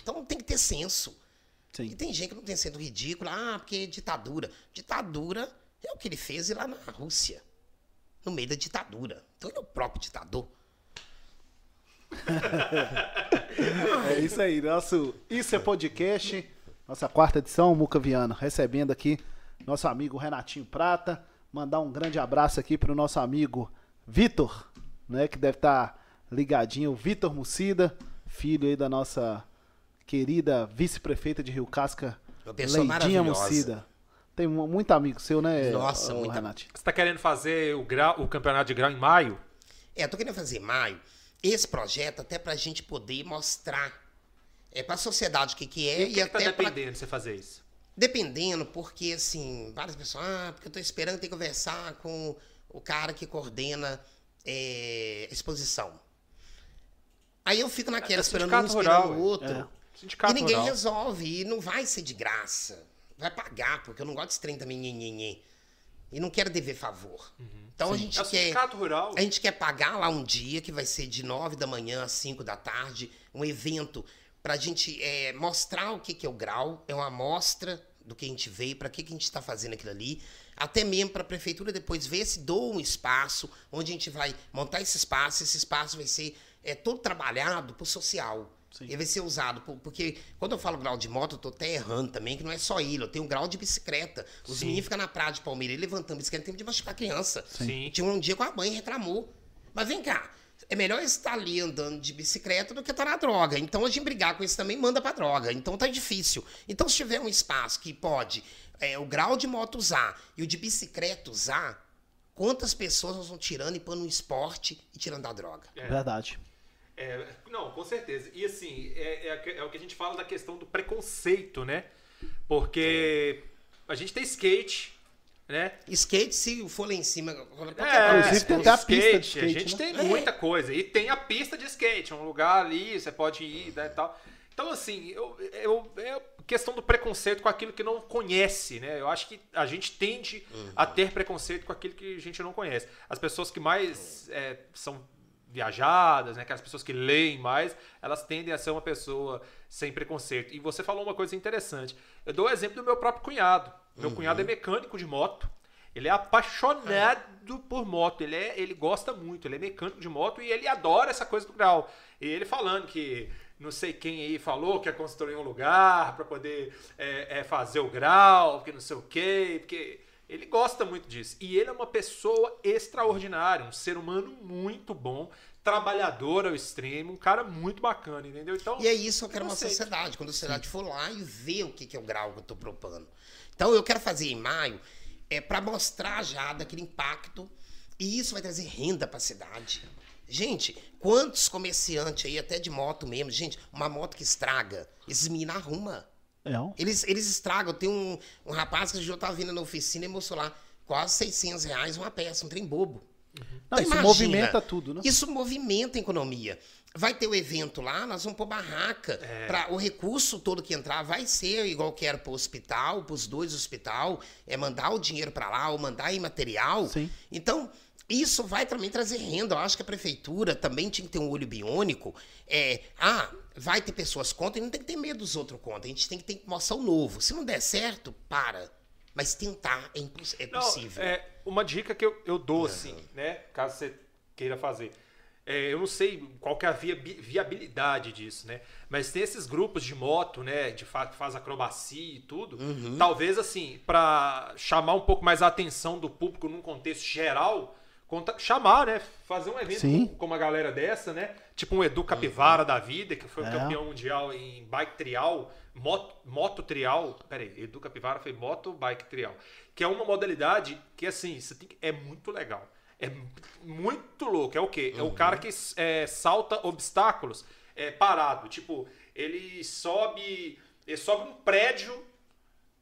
[SPEAKER 3] Então tem que ter senso. E
[SPEAKER 2] Sim.
[SPEAKER 3] tem gente que não tem sendo ridículo, ah, porque é ditadura. Ditadura é o que ele fez lá na Rússia, no meio da ditadura. Então ele é o próprio ditador.
[SPEAKER 2] É isso aí, nosso Isso é Podcast, nossa quarta edição, Muca Viana, recebendo aqui nosso amigo Renatinho Prata. Mandar um grande abraço aqui pro nosso amigo Vitor, né, que deve estar ligadinho, o Vitor Mucida, filho aí da nossa querida vice-prefeita de Rio Casca,
[SPEAKER 3] Uma pessoa
[SPEAKER 2] Leidinha. Mucida. Tem mu- muito amigo seu, né,
[SPEAKER 3] Nossa,
[SPEAKER 2] ô,
[SPEAKER 3] muita-
[SPEAKER 2] Renatinho?
[SPEAKER 1] Você tá querendo fazer o, grau, o campeonato de grau em maio?
[SPEAKER 3] É, eu tô querendo fazer em maio esse projeto até pra gente poder mostrar é, pra sociedade o que, que é
[SPEAKER 1] E o
[SPEAKER 3] e,
[SPEAKER 1] que, que tá
[SPEAKER 3] até pra
[SPEAKER 1] dependendo de você fazer isso?
[SPEAKER 3] Dependendo, porque assim, várias pessoas, ah, porque eu tô esperando ter que conversar com o cara que coordena é, a exposição. Aí eu fico naquela,
[SPEAKER 1] É
[SPEAKER 3] esperando um, esperando o outro.
[SPEAKER 2] é.
[SPEAKER 3] E
[SPEAKER 1] Sindicato
[SPEAKER 3] ninguém
[SPEAKER 1] rural.
[SPEAKER 3] resolve, e não vai ser de graça. vai pagar, porque eu não gosto desse trem também. E não quero dever favor. Então a gente
[SPEAKER 1] É
[SPEAKER 3] quer.
[SPEAKER 1] rural.
[SPEAKER 3] A gente quer pagar lá um dia, que vai ser de 9 da manhã às 5 da tarde, um evento pra gente é, mostrar o que, que é o grau, é uma amostra do que a gente veio, pra que, que a gente está fazendo aquilo ali, até mesmo para a prefeitura depois ver se doa um espaço, onde a gente vai montar esse espaço, esse espaço vai ser é, todo trabalhado pro social.
[SPEAKER 2] Sim.
[SPEAKER 3] Ele vai ser usado, por- porque quando eu falo grau de moto, eu tô até errando também, que não é só ele, eu tenho um grau de bicicleta. Os
[SPEAKER 1] Sim.
[SPEAKER 3] meninos ficam na praia de Palmeiras levantando bicicleta, tem de machucar a criança.
[SPEAKER 1] Sim.
[SPEAKER 3] Tinha um dia com a mãe reclamou. Mas vem cá, é melhor estar ali andando de bicicleta do que estar na droga. Então a gente brigar com isso também manda pra droga. Então tá difícil. Então se tiver um espaço que pode é, o grau de moto usar e o de bicicleta usar, quantas pessoas nós vamos tirando e pondo no esporte e tirando da droga?
[SPEAKER 1] É.
[SPEAKER 2] Verdade.
[SPEAKER 1] É, não, com certeza. E assim, é, é a que- é o que a gente fala da questão do preconceito, né? Porque a gente tem skate, né?
[SPEAKER 3] Skate, se for lá em cima.
[SPEAKER 1] É,
[SPEAKER 2] Inclusive, tem a pista de
[SPEAKER 1] A
[SPEAKER 2] skate,
[SPEAKER 1] gente
[SPEAKER 2] né?
[SPEAKER 1] tem
[SPEAKER 3] É.
[SPEAKER 1] muita coisa. E tem a pista de skate, é um lugar ali, você pode ir né, e tal. Então, assim, eu, eu, é questão do preconceito com aquilo que não conhece, né? Eu acho que a gente tende a ter preconceito com aquilo que a gente não conhece. As pessoas que mais é, são viajadas, né? Aquelas pessoas que leem mais, elas tendem a ser uma pessoa sem preconceito. E você falou uma coisa interessante. Eu dou o exemplo do meu próprio cunhado. Meu cunhado é mecânico de moto. Ele é apaixonado por moto. Ele, é, ele gosta muito. Ele é mecânico de moto e ele adora essa coisa do grau. E ele falando que não sei quem aí falou que ia construir um lugar para poder é, é, fazer o grau, porque não sei o quê, porque ele gosta muito disso. E ele é uma pessoa extraordinária, um ser humano muito bom, trabalhador ao extremo, um cara muito bacana, entendeu? Então,
[SPEAKER 3] E é isso que eu quero uma sociedade. Quando a sociedade for lá e ver o que, que é o grau que eu estou propondo. Então eu quero fazer em maio é para mostrar já daquele impacto e isso vai trazer renda para a cidade. Gente, quantos comerciantes aí, até de moto mesmo, gente, uma moto que estraga, esses meninos arrumam.
[SPEAKER 2] É um.
[SPEAKER 3] Eles, eles estragam. Tem um, um rapaz que já tava vindo na oficina e mostrou lá quase 600 reais uma peça, um trem bobo.
[SPEAKER 2] Não, isso
[SPEAKER 3] imagina,
[SPEAKER 2] movimenta tudo, né?
[SPEAKER 3] Isso movimenta a economia. Vai ter o evento lá, nós vamos pôr barraca.
[SPEAKER 1] É.
[SPEAKER 3] Pra, o recurso todo que entrar vai ser igual que era pro hospital, pros dois hospital, é mandar o dinheiro para lá ou mandar em material.
[SPEAKER 2] Sim.
[SPEAKER 3] Então, isso vai também trazer renda. Eu acho que a prefeitura também tinha que ter um olho biônico. É, ah, vai ter pessoas contra e não tem que ter medo dos outros contra. A gente tem que ter moção novo. Se não der certo, para. Mas tentar é, imposs- é
[SPEAKER 1] Não,
[SPEAKER 3] possível.
[SPEAKER 1] é, uma dica que eu, eu dou, assim, né? Caso você queira fazer. É, eu não sei qual que é a viabi- viabilidade disso, né? Mas tem esses grupos de moto, né? De faz acrobacia e tudo.
[SPEAKER 3] Uhum.
[SPEAKER 1] Talvez, assim, para chamar um pouco mais a atenção do público num contexto geral, conta- chamar, né? Fazer um evento
[SPEAKER 2] Sim.
[SPEAKER 1] com, uma galera dessa, né? Tipo um Edu Capivara da vida, que foi o
[SPEAKER 2] É.
[SPEAKER 1] campeão mundial em bike trial, moto, moto trial. Peraí, Edu Capivara foi moto bike trial. Que é uma modalidade que, assim, você tem é muito legal. É muito louco. É o quê? É o cara que é, salta obstáculos é, parado. Tipo, ele sobe. Ele sobe um prédio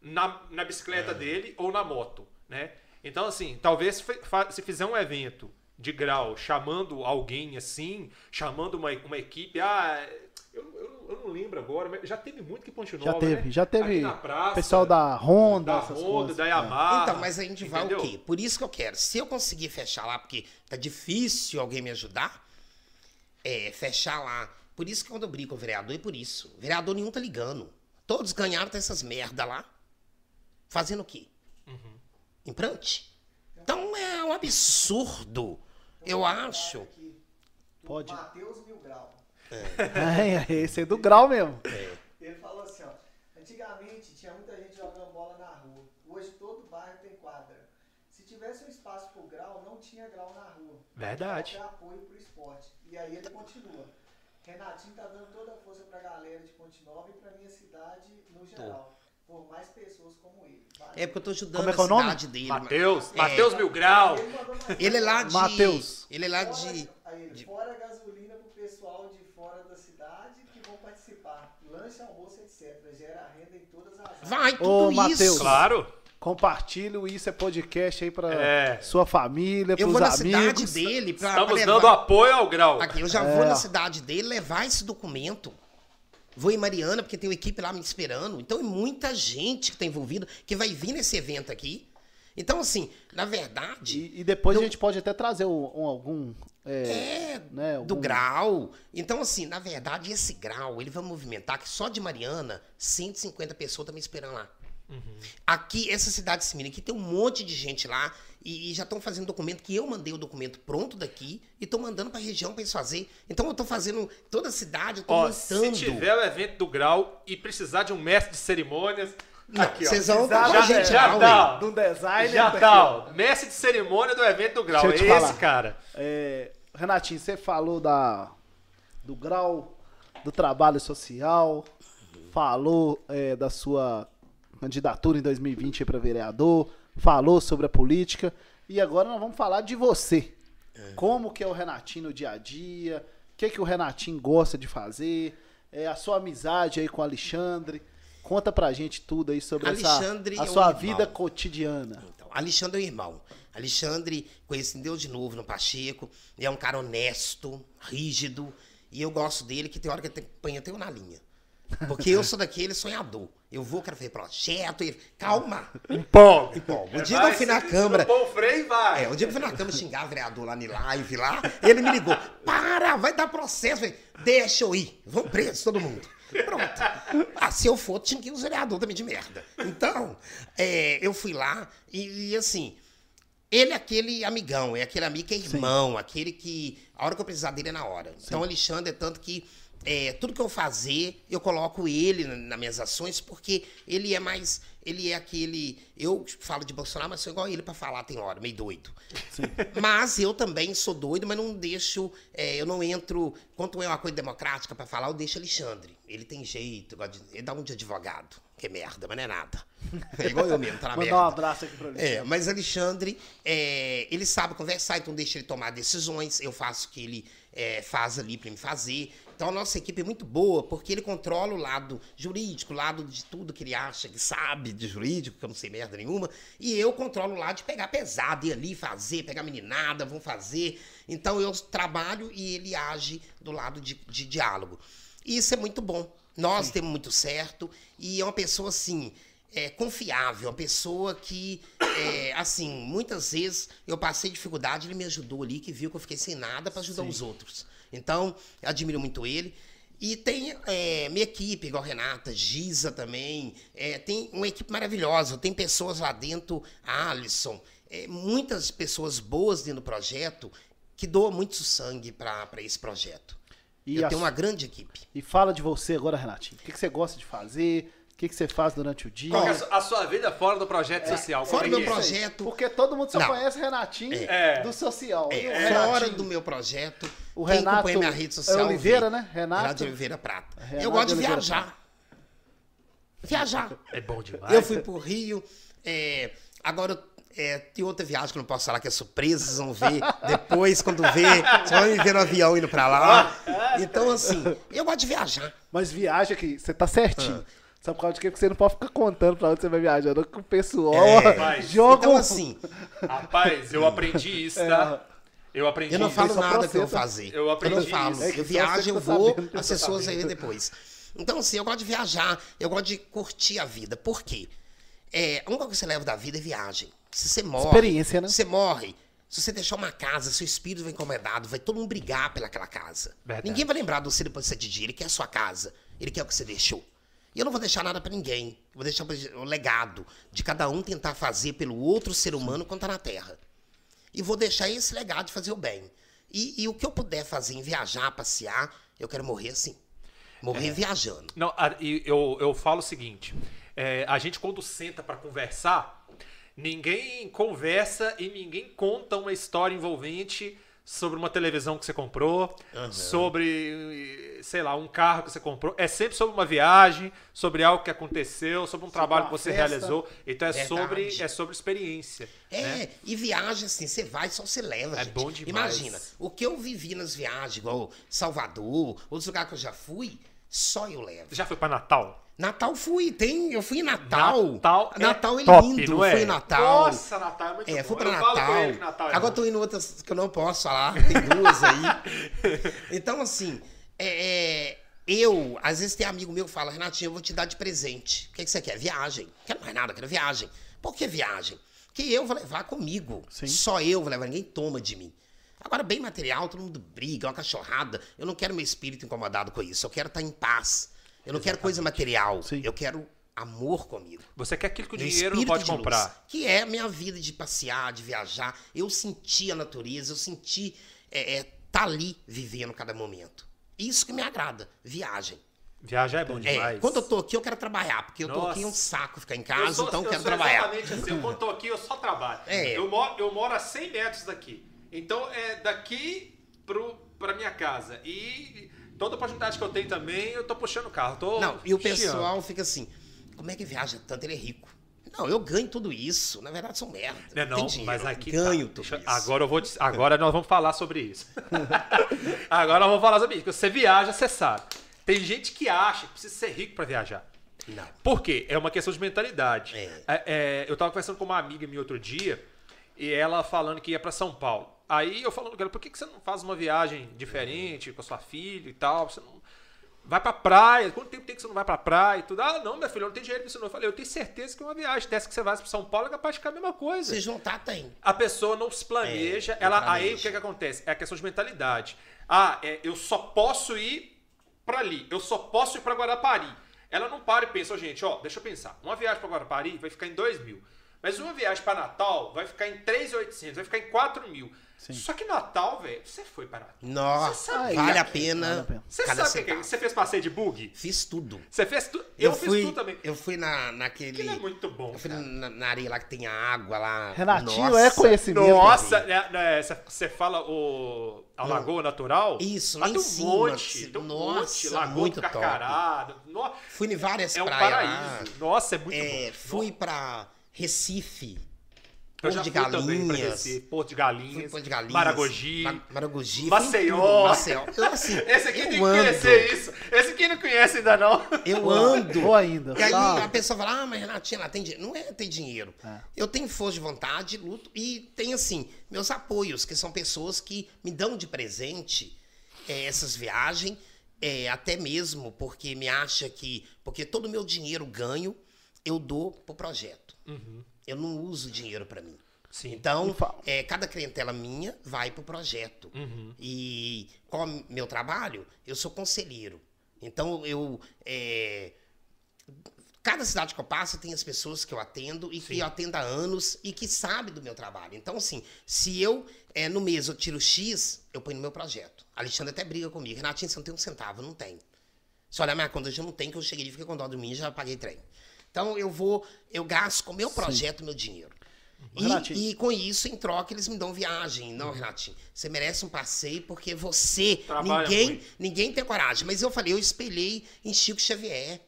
[SPEAKER 1] na, na bicicleta dele ou na moto, né? Então, assim, talvez se fizer um evento de grau chamando alguém assim, chamando uma, uma equipe, ah, eu, eu, eu não lembro agora, mas já teve muito que Ponte
[SPEAKER 2] Já teve,
[SPEAKER 1] né?
[SPEAKER 2] já
[SPEAKER 1] Aqui
[SPEAKER 2] teve
[SPEAKER 1] na praça,
[SPEAKER 2] pessoal da Honda,
[SPEAKER 1] da
[SPEAKER 2] essas
[SPEAKER 1] Honda,
[SPEAKER 2] coisas.
[SPEAKER 1] da
[SPEAKER 2] É.
[SPEAKER 1] Yamaha.
[SPEAKER 3] Então, mas a gente vai
[SPEAKER 1] entendeu?
[SPEAKER 3] o quê? Por isso que eu quero. Se eu conseguir fechar lá, porque tá difícil alguém me ajudar, é, fechar lá. Por isso que quando eu brigo com o vereador, é por isso. O vereador nenhum tá ligando. Todos ganharam dessas merda lá. Fazendo o quê?
[SPEAKER 1] Uhum.
[SPEAKER 3] Implante? Então é um absurdo. Eu acho.
[SPEAKER 2] Pode.
[SPEAKER 4] Matheus Mil Grau.
[SPEAKER 2] É, esse é do grau mesmo.
[SPEAKER 4] Ele falou assim, ó. Antigamente tinha muita gente jogando bola na rua. Hoje todo bairro tem quadra. Se tivesse um espaço pro grau, não tinha grau na rua.
[SPEAKER 1] Verdade.
[SPEAKER 4] Falta apoio pro esporte. E aí ele continua. Renatinho tá dando toda a força pra galera de Ponte Nova e pra minha cidade no geral. Por mais pessoas como ele. Valeu.
[SPEAKER 3] É porque eu tô ajudando
[SPEAKER 2] Como é
[SPEAKER 3] a
[SPEAKER 2] que é o nome?
[SPEAKER 3] cidade dele.
[SPEAKER 1] Matheus,
[SPEAKER 3] É.
[SPEAKER 1] Matheus Mil Grau.
[SPEAKER 4] Ele
[SPEAKER 3] Ele é lá de.
[SPEAKER 2] Mateus.
[SPEAKER 3] Ele é lá
[SPEAKER 4] Fora-
[SPEAKER 3] de.
[SPEAKER 4] aí
[SPEAKER 3] de-
[SPEAKER 4] Fora gasolina pro pessoal de fora da cidade que vão participar. Lanche, almoço, etc. Gera renda em todas as áreas.
[SPEAKER 3] Vai, tudo
[SPEAKER 2] Ô,
[SPEAKER 3] isso.
[SPEAKER 2] Mateus.
[SPEAKER 1] Claro.
[SPEAKER 2] Compartilhe o Isso é Podcast aí pra
[SPEAKER 1] É.
[SPEAKER 2] sua família,
[SPEAKER 3] Eu
[SPEAKER 2] pros
[SPEAKER 3] vou na
[SPEAKER 2] amigos.
[SPEAKER 3] cidade dele pra,
[SPEAKER 1] Estamos
[SPEAKER 3] pra
[SPEAKER 1] dando apoio ao grau.
[SPEAKER 3] Aqui, eu já vou
[SPEAKER 2] É.
[SPEAKER 3] na cidade dele levar esse documento. Vou em Mariana, porque tem uma equipe lá me esperando. Então é muita gente que tá envolvida, que vai vir nesse evento aqui. Então, assim, na verdade.
[SPEAKER 2] E, e depois
[SPEAKER 3] Não-
[SPEAKER 2] a gente pode até trazer um, um- algum. É,
[SPEAKER 3] É,
[SPEAKER 2] né,
[SPEAKER 3] do
[SPEAKER 2] algum-
[SPEAKER 3] grau. Então, assim, na verdade, esse grau, ele vai movimentar que só de Mariana, 150 pessoas estão me esperando lá. Aqui, essa cidade de Simina, aqui tem um monte de gente lá e, e já estão fazendo documento que eu mandei o documento pronto daqui e estão mandando para a região para eles fazer. Então, eu estou fazendo toda a cidade, eu tô
[SPEAKER 1] Ó, se
[SPEAKER 3] montando.
[SPEAKER 1] tiver o evento do grau e precisar de um mestre de cerimônias,
[SPEAKER 3] Não,
[SPEAKER 1] aqui, ó.
[SPEAKER 3] vocês vão
[SPEAKER 2] Já-
[SPEAKER 3] com a gente
[SPEAKER 1] já
[SPEAKER 3] lá,
[SPEAKER 1] tá.
[SPEAKER 2] de um designer.
[SPEAKER 1] Já
[SPEAKER 2] tá
[SPEAKER 1] tá. Mestre de cerimônia do evento do grau. É
[SPEAKER 2] Deixa eu te
[SPEAKER 1] esse,
[SPEAKER 2] falar.
[SPEAKER 1] cara.
[SPEAKER 2] É, Renatinho, você falou da, do grau do trabalho social, falou é, da sua candidatura em 2020 para vereador, falou sobre a política e agora nós vamos falar de você. Como que é o Renatinho no dia a dia, o que, que o Renatinho gosta de fazer, é, a sua amizade aí com o Alexandre. Conta pra gente tudo aí sobre
[SPEAKER 3] Alexandre
[SPEAKER 2] essa, a
[SPEAKER 3] é um
[SPEAKER 2] sua
[SPEAKER 3] irmão.
[SPEAKER 2] vida cotidiana.
[SPEAKER 3] Então, Alexandre é o irmão. Alexandre conheci Deus de novo no Pacheco. Ele é um cara honesto, rígido. E eu gosto dele, que tem hora que ele põe até eu na linha. Porque eu sou daquele sonhador. Eu vou, quero fazer projeto. Ele, calma.
[SPEAKER 1] Empolga.
[SPEAKER 3] Empolga. O dia que eu fui na Câmara.
[SPEAKER 1] O freio vai.
[SPEAKER 3] É, o dia que eu fui na Câmara xingar o vereador lá em live lá, ele me ligou. Para, vai dar processo. Eu falei, Deixa eu ir. Vão preso todo mundo. Pronto. Ah, se eu for, tinha que ir os vereadores também de merda. Então, é, eu fui lá e, e, assim, ele é aquele amigão, é aquele amigo que é irmão, aquele que a hora que eu precisar dele é na hora. Então, Alexandre é tanto que é, tudo que eu fazer, eu coloco ele na- nas minhas ações, porque ele é mais. Ele é aquele. Eu falo de Bolsonaro, mas sou igual a ele pra falar, tem hora, meio doido. Mas eu também sou doido, mas não deixo. é, eu não entro. Quando é uma coisa democrática pra falar, eu deixo Alexandre. Ele tem jeito, ele dá um de advogado. Que merda, mas não é nada. É igual eu mesmo, tá na
[SPEAKER 2] Mandar
[SPEAKER 3] merda.
[SPEAKER 2] um abraço aqui pra ele.
[SPEAKER 3] É, mas Alexandre, é, ele sabe conversar, então deixa ele tomar decisões, eu faço o que ele é, faz ali para me fazer. Então a nossa equipe é muito boa, porque ele controla o lado jurídico, o lado de tudo que ele acha que sabe de jurídico, que eu não sei merda nenhuma, e eu controlo o lado de pegar pesado, ir ali fazer, pegar meninada, vão fazer. Então eu trabalho e ele age do lado de, de diálogo. E isso é muito bom. Nós temos muito certo, e é uma pessoa assim é, confiável, uma pessoa que, é, assim, muitas vezes eu passei dificuldade, ele me ajudou ali, que viu que eu fiquei sem nada para ajudar os outros. Então, eu admiro muito ele. E tem é, minha equipe, igual a Renata, Giza também. é, tem uma equipe maravilhosa. Tem pessoas lá dentro, Alisson, é, muitas pessoas boas dentro do projeto que doam muito sangue para esse projeto.
[SPEAKER 2] E
[SPEAKER 3] eu
[SPEAKER 2] a
[SPEAKER 3] tenho uma grande equipe.
[SPEAKER 2] E fala de você agora, Renatinho. O que, que você gosta de fazer? O que, que você faz durante o dia?
[SPEAKER 1] Qual é a su- a sua vida fora do projeto social?
[SPEAKER 3] fora
[SPEAKER 1] é
[SPEAKER 3] do meu
[SPEAKER 1] é?
[SPEAKER 3] projeto.
[SPEAKER 2] Porque todo mundo só
[SPEAKER 3] Não.
[SPEAKER 2] conhece Renatinho
[SPEAKER 1] É.
[SPEAKER 2] do social. O
[SPEAKER 3] É, fora
[SPEAKER 2] Renatinho,
[SPEAKER 3] do meu projeto,
[SPEAKER 2] O
[SPEAKER 3] quem
[SPEAKER 2] Renato
[SPEAKER 3] acompanha minha rede
[SPEAKER 2] é
[SPEAKER 3] social.
[SPEAKER 2] Oliveira,
[SPEAKER 3] vê.
[SPEAKER 2] né? Renato-
[SPEAKER 3] Renato de Oliveira Prata.
[SPEAKER 2] Renato
[SPEAKER 3] eu gosto de
[SPEAKER 2] de Oliveira
[SPEAKER 3] viajar. Viajar.
[SPEAKER 1] É bom demais.
[SPEAKER 3] Eu fui pro Rio. é, agora é, tem outra viagem que eu não posso falar que é surpresa, vocês vão ver depois, quando ver. Vocês vão me ver no avião indo pra lá. Então, assim, eu gosto de viajar.
[SPEAKER 2] Mas viaja aqui, você tá certinho.
[SPEAKER 3] Ah.
[SPEAKER 2] Sabe por causa de quê? Porque você não pode ficar contando pra onde você vai viajando com o pessoal.
[SPEAKER 3] É.
[SPEAKER 1] Mas,
[SPEAKER 2] joga
[SPEAKER 3] Então, assim,
[SPEAKER 1] Rapaz, eu aprendi isso, tá? Eu aprendi
[SPEAKER 3] eu não falo nada que eu vou
[SPEAKER 2] processa.
[SPEAKER 3] fazer.
[SPEAKER 1] Eu aprendi
[SPEAKER 3] não falo.
[SPEAKER 2] É
[SPEAKER 3] eu viajo, eu
[SPEAKER 2] tá
[SPEAKER 3] vou, as
[SPEAKER 2] tá
[SPEAKER 3] pessoas aí depois. Então, assim, eu gosto de viajar, eu gosto de curtir a vida. Por quê? É, a única coisa que você leva da vida é viagem. Se você morre.
[SPEAKER 2] Experiência, né?
[SPEAKER 3] Se você morre, se você deixar uma casa, seu espírito vai incomodado, vai todo mundo brigar pelaquela casa.
[SPEAKER 1] Verdade.
[SPEAKER 3] Ninguém vai lembrar de você depois de sete dias. Ele quer a sua casa. Ele quer o que você deixou. E eu não vou deixar nada pra ninguém. Eu vou deixar o legado de cada um tentar fazer pelo outro ser humano quando tá na Terra. E vou deixar esse legado de fazer o bem. E, e o que eu puder fazer em viajar, passear, eu quero morrer assim. Morrer
[SPEAKER 2] É.
[SPEAKER 3] viajando.
[SPEAKER 1] Não, eu, eu falo o seguinte: é, a gente, quando senta pra conversar, ninguém conversa e ninguém conta uma história envolvente sobre uma televisão que você comprou, sobre, sei lá, um carro que você comprou. É sempre sobre uma viagem, sobre algo que aconteceu, sobre um trabalho que você
[SPEAKER 2] festa.
[SPEAKER 1] realizou. Então é
[SPEAKER 3] Verdade.
[SPEAKER 1] sobre, é sobre experiência.
[SPEAKER 3] É,
[SPEAKER 1] né?
[SPEAKER 3] e viagem assim, você vai, só você leva,
[SPEAKER 1] É
[SPEAKER 3] gente.
[SPEAKER 1] bom demais.
[SPEAKER 3] Imagina, o que eu vivi nas viagens, igual Salvador, outros lugares que eu já fui, só eu levo.
[SPEAKER 1] Já foi pra Natal?
[SPEAKER 3] Natal fui, tem, eu fui em Natal.
[SPEAKER 1] Natal,
[SPEAKER 3] Natal
[SPEAKER 1] é,
[SPEAKER 3] é
[SPEAKER 1] top,
[SPEAKER 3] lindo,
[SPEAKER 1] não é?
[SPEAKER 3] fui em Natal.
[SPEAKER 1] Nossa, Natal é muito
[SPEAKER 3] É,
[SPEAKER 1] bom.
[SPEAKER 3] fui pra
[SPEAKER 1] Eu falo com
[SPEAKER 3] Natal.
[SPEAKER 1] ele que Natal é
[SPEAKER 3] Agora
[SPEAKER 1] bom.
[SPEAKER 3] tô indo outras que eu não posso falar, tem duas aí. então, assim, é, é, Eu, às vezes tem amigo meu que fala, Renatinho, eu vou te dar de presente. O que, que você quer? Viagem. Não quero mais nada, quero viagem. Por que viagem? Porque eu vou levar comigo.
[SPEAKER 2] Sim.
[SPEAKER 3] Só eu vou levar, ninguém toma de mim. Agora, bem material, todo mundo briga, uma cachorrada. Eu não quero meu espírito incomodado com isso. Eu quero estar em paz. Eu não quero coisa material.
[SPEAKER 2] Sim.
[SPEAKER 3] Eu quero amor comigo.
[SPEAKER 1] Você quer aquilo que o
[SPEAKER 3] Meu
[SPEAKER 1] dinheiro não pode
[SPEAKER 3] de luz,
[SPEAKER 1] comprar.
[SPEAKER 3] que é a minha vida de passear, de viajar. Eu senti a natureza, eu senti é, é, tá ali vivendo cada momento. Isso que me agrada, viagem.
[SPEAKER 1] Viajar é bom
[SPEAKER 3] É,
[SPEAKER 1] demais.
[SPEAKER 3] quando eu tô aqui, eu quero trabalhar, porque eu tô
[SPEAKER 1] Nossa.
[SPEAKER 3] aqui é um saco ficar em
[SPEAKER 1] Eu
[SPEAKER 3] casa,
[SPEAKER 1] sou-
[SPEAKER 3] então eu quero
[SPEAKER 1] sou
[SPEAKER 3] trabalhar.
[SPEAKER 1] Exatamente assim. Eu, quando tô aqui, eu só trabalho.
[SPEAKER 3] É.
[SPEAKER 1] Eu, moro, eu moro a 100 metros daqui. Então, é daqui pro, pra minha casa. E toda oportunidade que eu tenho também, eu tô puxando o carro. Tô
[SPEAKER 3] Não, e o
[SPEAKER 1] chiando.
[SPEAKER 3] pessoal fica assim, como é que viaja tanto? Ele é rico. Não, eu ganho tudo isso. Na verdade, sou merda.
[SPEAKER 1] Não, é não,
[SPEAKER 3] dinheiro,
[SPEAKER 1] mas aqui
[SPEAKER 3] ganho
[SPEAKER 1] tá.
[SPEAKER 3] tudo
[SPEAKER 1] Deixa-
[SPEAKER 3] isso.
[SPEAKER 1] Agora eu vou agora nós vamos falar sobre isso. agora nós vamos falar sobre isso. Você viaja, você sabe. Tem gente que acha que precisa ser rico pra viajar.
[SPEAKER 3] Não.
[SPEAKER 1] Por quê? É uma questão de mentalidade.
[SPEAKER 3] É.
[SPEAKER 1] É, é, eu tava conversando com uma amiga minha outro dia e ela falando que ia pra São Paulo. Aí eu falando com ela, por que, que você não faz uma viagem diferente com a sua filha e tal? Você não vai pra praia? Quanto tempo tem que você não vai pra praia e tudo? Ah, não, minha filha, eu não tenho dinheiro pra isso não. Eu falei, eu tenho certeza que uma viagem dessa que você vai pra São Paulo é capaz de ficar a mesma coisa.
[SPEAKER 3] Se juntar, tem.
[SPEAKER 1] A pessoa não se planeja,
[SPEAKER 3] É,
[SPEAKER 1] ela, aí o que, que acontece? É a questão de mentalidade. Ah, é, eu só posso ir pra ali, eu só posso ir pra Guarapari. Ela não para e pensa, ó, gente, ó, deixa eu pensar. Uma viagem pra Guarapari vai ficar em 2 mil. Mas uma viagem pra Natal vai ficar em 3.800, vai ficar em 4 mil. Só que Natal, velho, você foi para Natal.
[SPEAKER 3] Nossa, vale a
[SPEAKER 2] Vale
[SPEAKER 3] pena.
[SPEAKER 2] a pena.
[SPEAKER 1] Você sabe o que é? Você fez passeio de bug?
[SPEAKER 3] Fiz tudo.
[SPEAKER 1] Você fez tudo? Eu, fiz
[SPEAKER 3] fui,
[SPEAKER 1] tudo também.
[SPEAKER 3] Eu fui na, naquele.
[SPEAKER 1] Aquilo é muito bom.
[SPEAKER 3] Eu fui na, na areia lá que tem a água lá.
[SPEAKER 2] Renatinho
[SPEAKER 3] Nossa.
[SPEAKER 2] é conhecimento.
[SPEAKER 1] Nossa, né, né, você você fala o a Lagoa Natural?
[SPEAKER 3] Isso,
[SPEAKER 1] lá
[SPEAKER 3] lá
[SPEAKER 1] tem
[SPEAKER 3] em
[SPEAKER 1] um
[SPEAKER 3] cima,
[SPEAKER 1] monte, tem um
[SPEAKER 3] nossa,
[SPEAKER 1] monte, Lagoa
[SPEAKER 3] muito
[SPEAKER 1] do. No-
[SPEAKER 3] Fui em várias
[SPEAKER 1] é um
[SPEAKER 3] praias
[SPEAKER 1] paraíso. Nossa, é muito
[SPEAKER 3] lá. É,
[SPEAKER 1] bom.
[SPEAKER 3] fui pra Recife.
[SPEAKER 1] Eu
[SPEAKER 3] Porto
[SPEAKER 1] já
[SPEAKER 3] de Galinhas.
[SPEAKER 1] Porto de Galinhas,
[SPEAKER 3] Porto de Galinhas.
[SPEAKER 1] Maragogi,
[SPEAKER 3] Ma- Maragogi.
[SPEAKER 1] Maceió.
[SPEAKER 3] Maceió. Eu, assim,
[SPEAKER 1] Esse aqui
[SPEAKER 3] eu
[SPEAKER 1] tem que
[SPEAKER 3] ando,
[SPEAKER 1] conhecer isso. Esse aqui não conhece ainda não.
[SPEAKER 3] Eu ando.
[SPEAKER 2] Ou ainda.
[SPEAKER 3] E aí
[SPEAKER 2] tá?
[SPEAKER 3] a pessoa fala, ah, mas Renatinha, lá tem dinheiro. Não é ter dinheiro.
[SPEAKER 2] É.
[SPEAKER 3] Eu tenho força de vontade, luto e tenho, assim, meus apoios, que são pessoas que me dão de presente eh, essas viagens, eh, até mesmo porque me acha que... Porque todo o meu dinheiro ganho, eu dou pro projeto. Eu não uso dinheiro para mim.
[SPEAKER 1] Sim.
[SPEAKER 3] Então, é, cada clientela minha vai pro projeto. E qual é o meu trabalho? Eu sou conselheiro. Então, eu. é, cada cidade que eu passo tem as pessoas que eu atendo e que eu atendo há anos e que sabem do meu trabalho. Então, assim, se eu, é, no mês, eu tiro X, eu ponho no meu projeto. A Alexandre até briga comigo. Renatinho, você não tem um centavo? Não tem. Se olhar minha conta, eu já não tenho, que eu cheguei e fiquei com dó de mim e já paguei trem. Então, eu vou, eu gasto com o meu projeto, meu dinheiro. E,
[SPEAKER 2] Renatinho.
[SPEAKER 3] e com isso, em troca, eles me dão viagem. Não, Renatinho, você merece um passeio porque você.
[SPEAKER 1] Trabalha
[SPEAKER 3] ninguém,
[SPEAKER 1] muito.
[SPEAKER 3] ninguém tem coragem. Mas eu falei, eu espelhei em Chico Xavier.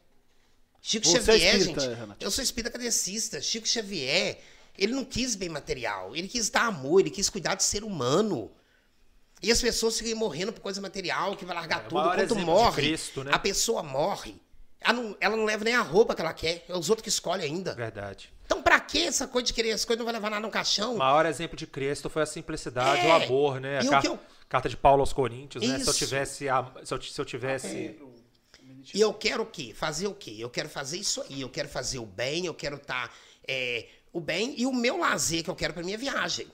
[SPEAKER 3] Chico
[SPEAKER 2] Você é
[SPEAKER 3] Xavier,
[SPEAKER 2] espírita,
[SPEAKER 3] gente.
[SPEAKER 2] Renatinho?
[SPEAKER 3] Eu sou espírita cadecista. Chico Xavier, ele não quis bem material. Ele quis dar amor, ele quis cuidar do ser humano. E as pessoas ficam morrendo por coisa material, que vai largar
[SPEAKER 1] É,
[SPEAKER 3] tudo. Quando morre,
[SPEAKER 1] Cristo, né?
[SPEAKER 3] a pessoa morre. Ela não, ela não leva nem a roupa que ela quer. É os outros que escolhem ainda.
[SPEAKER 1] Verdade.
[SPEAKER 3] Então, pra que essa coisa de querer as coisas não vai levar nada no caixão?
[SPEAKER 1] O maior exemplo de Cristo foi a simplicidade,
[SPEAKER 3] É.
[SPEAKER 1] o amor, né? A
[SPEAKER 3] o
[SPEAKER 1] car-
[SPEAKER 3] que eu-
[SPEAKER 1] carta de Paulo aos Coríntios, né? Se eu
[SPEAKER 3] Isso.
[SPEAKER 1] tivesse. a- Se eu, se eu tivesse.
[SPEAKER 3] E eu quero o quê? Fazer o quê? Eu quero fazer isso aí. Eu quero fazer o bem, eu quero estar. o bem e o meu lazer que eu quero pra minha viagem.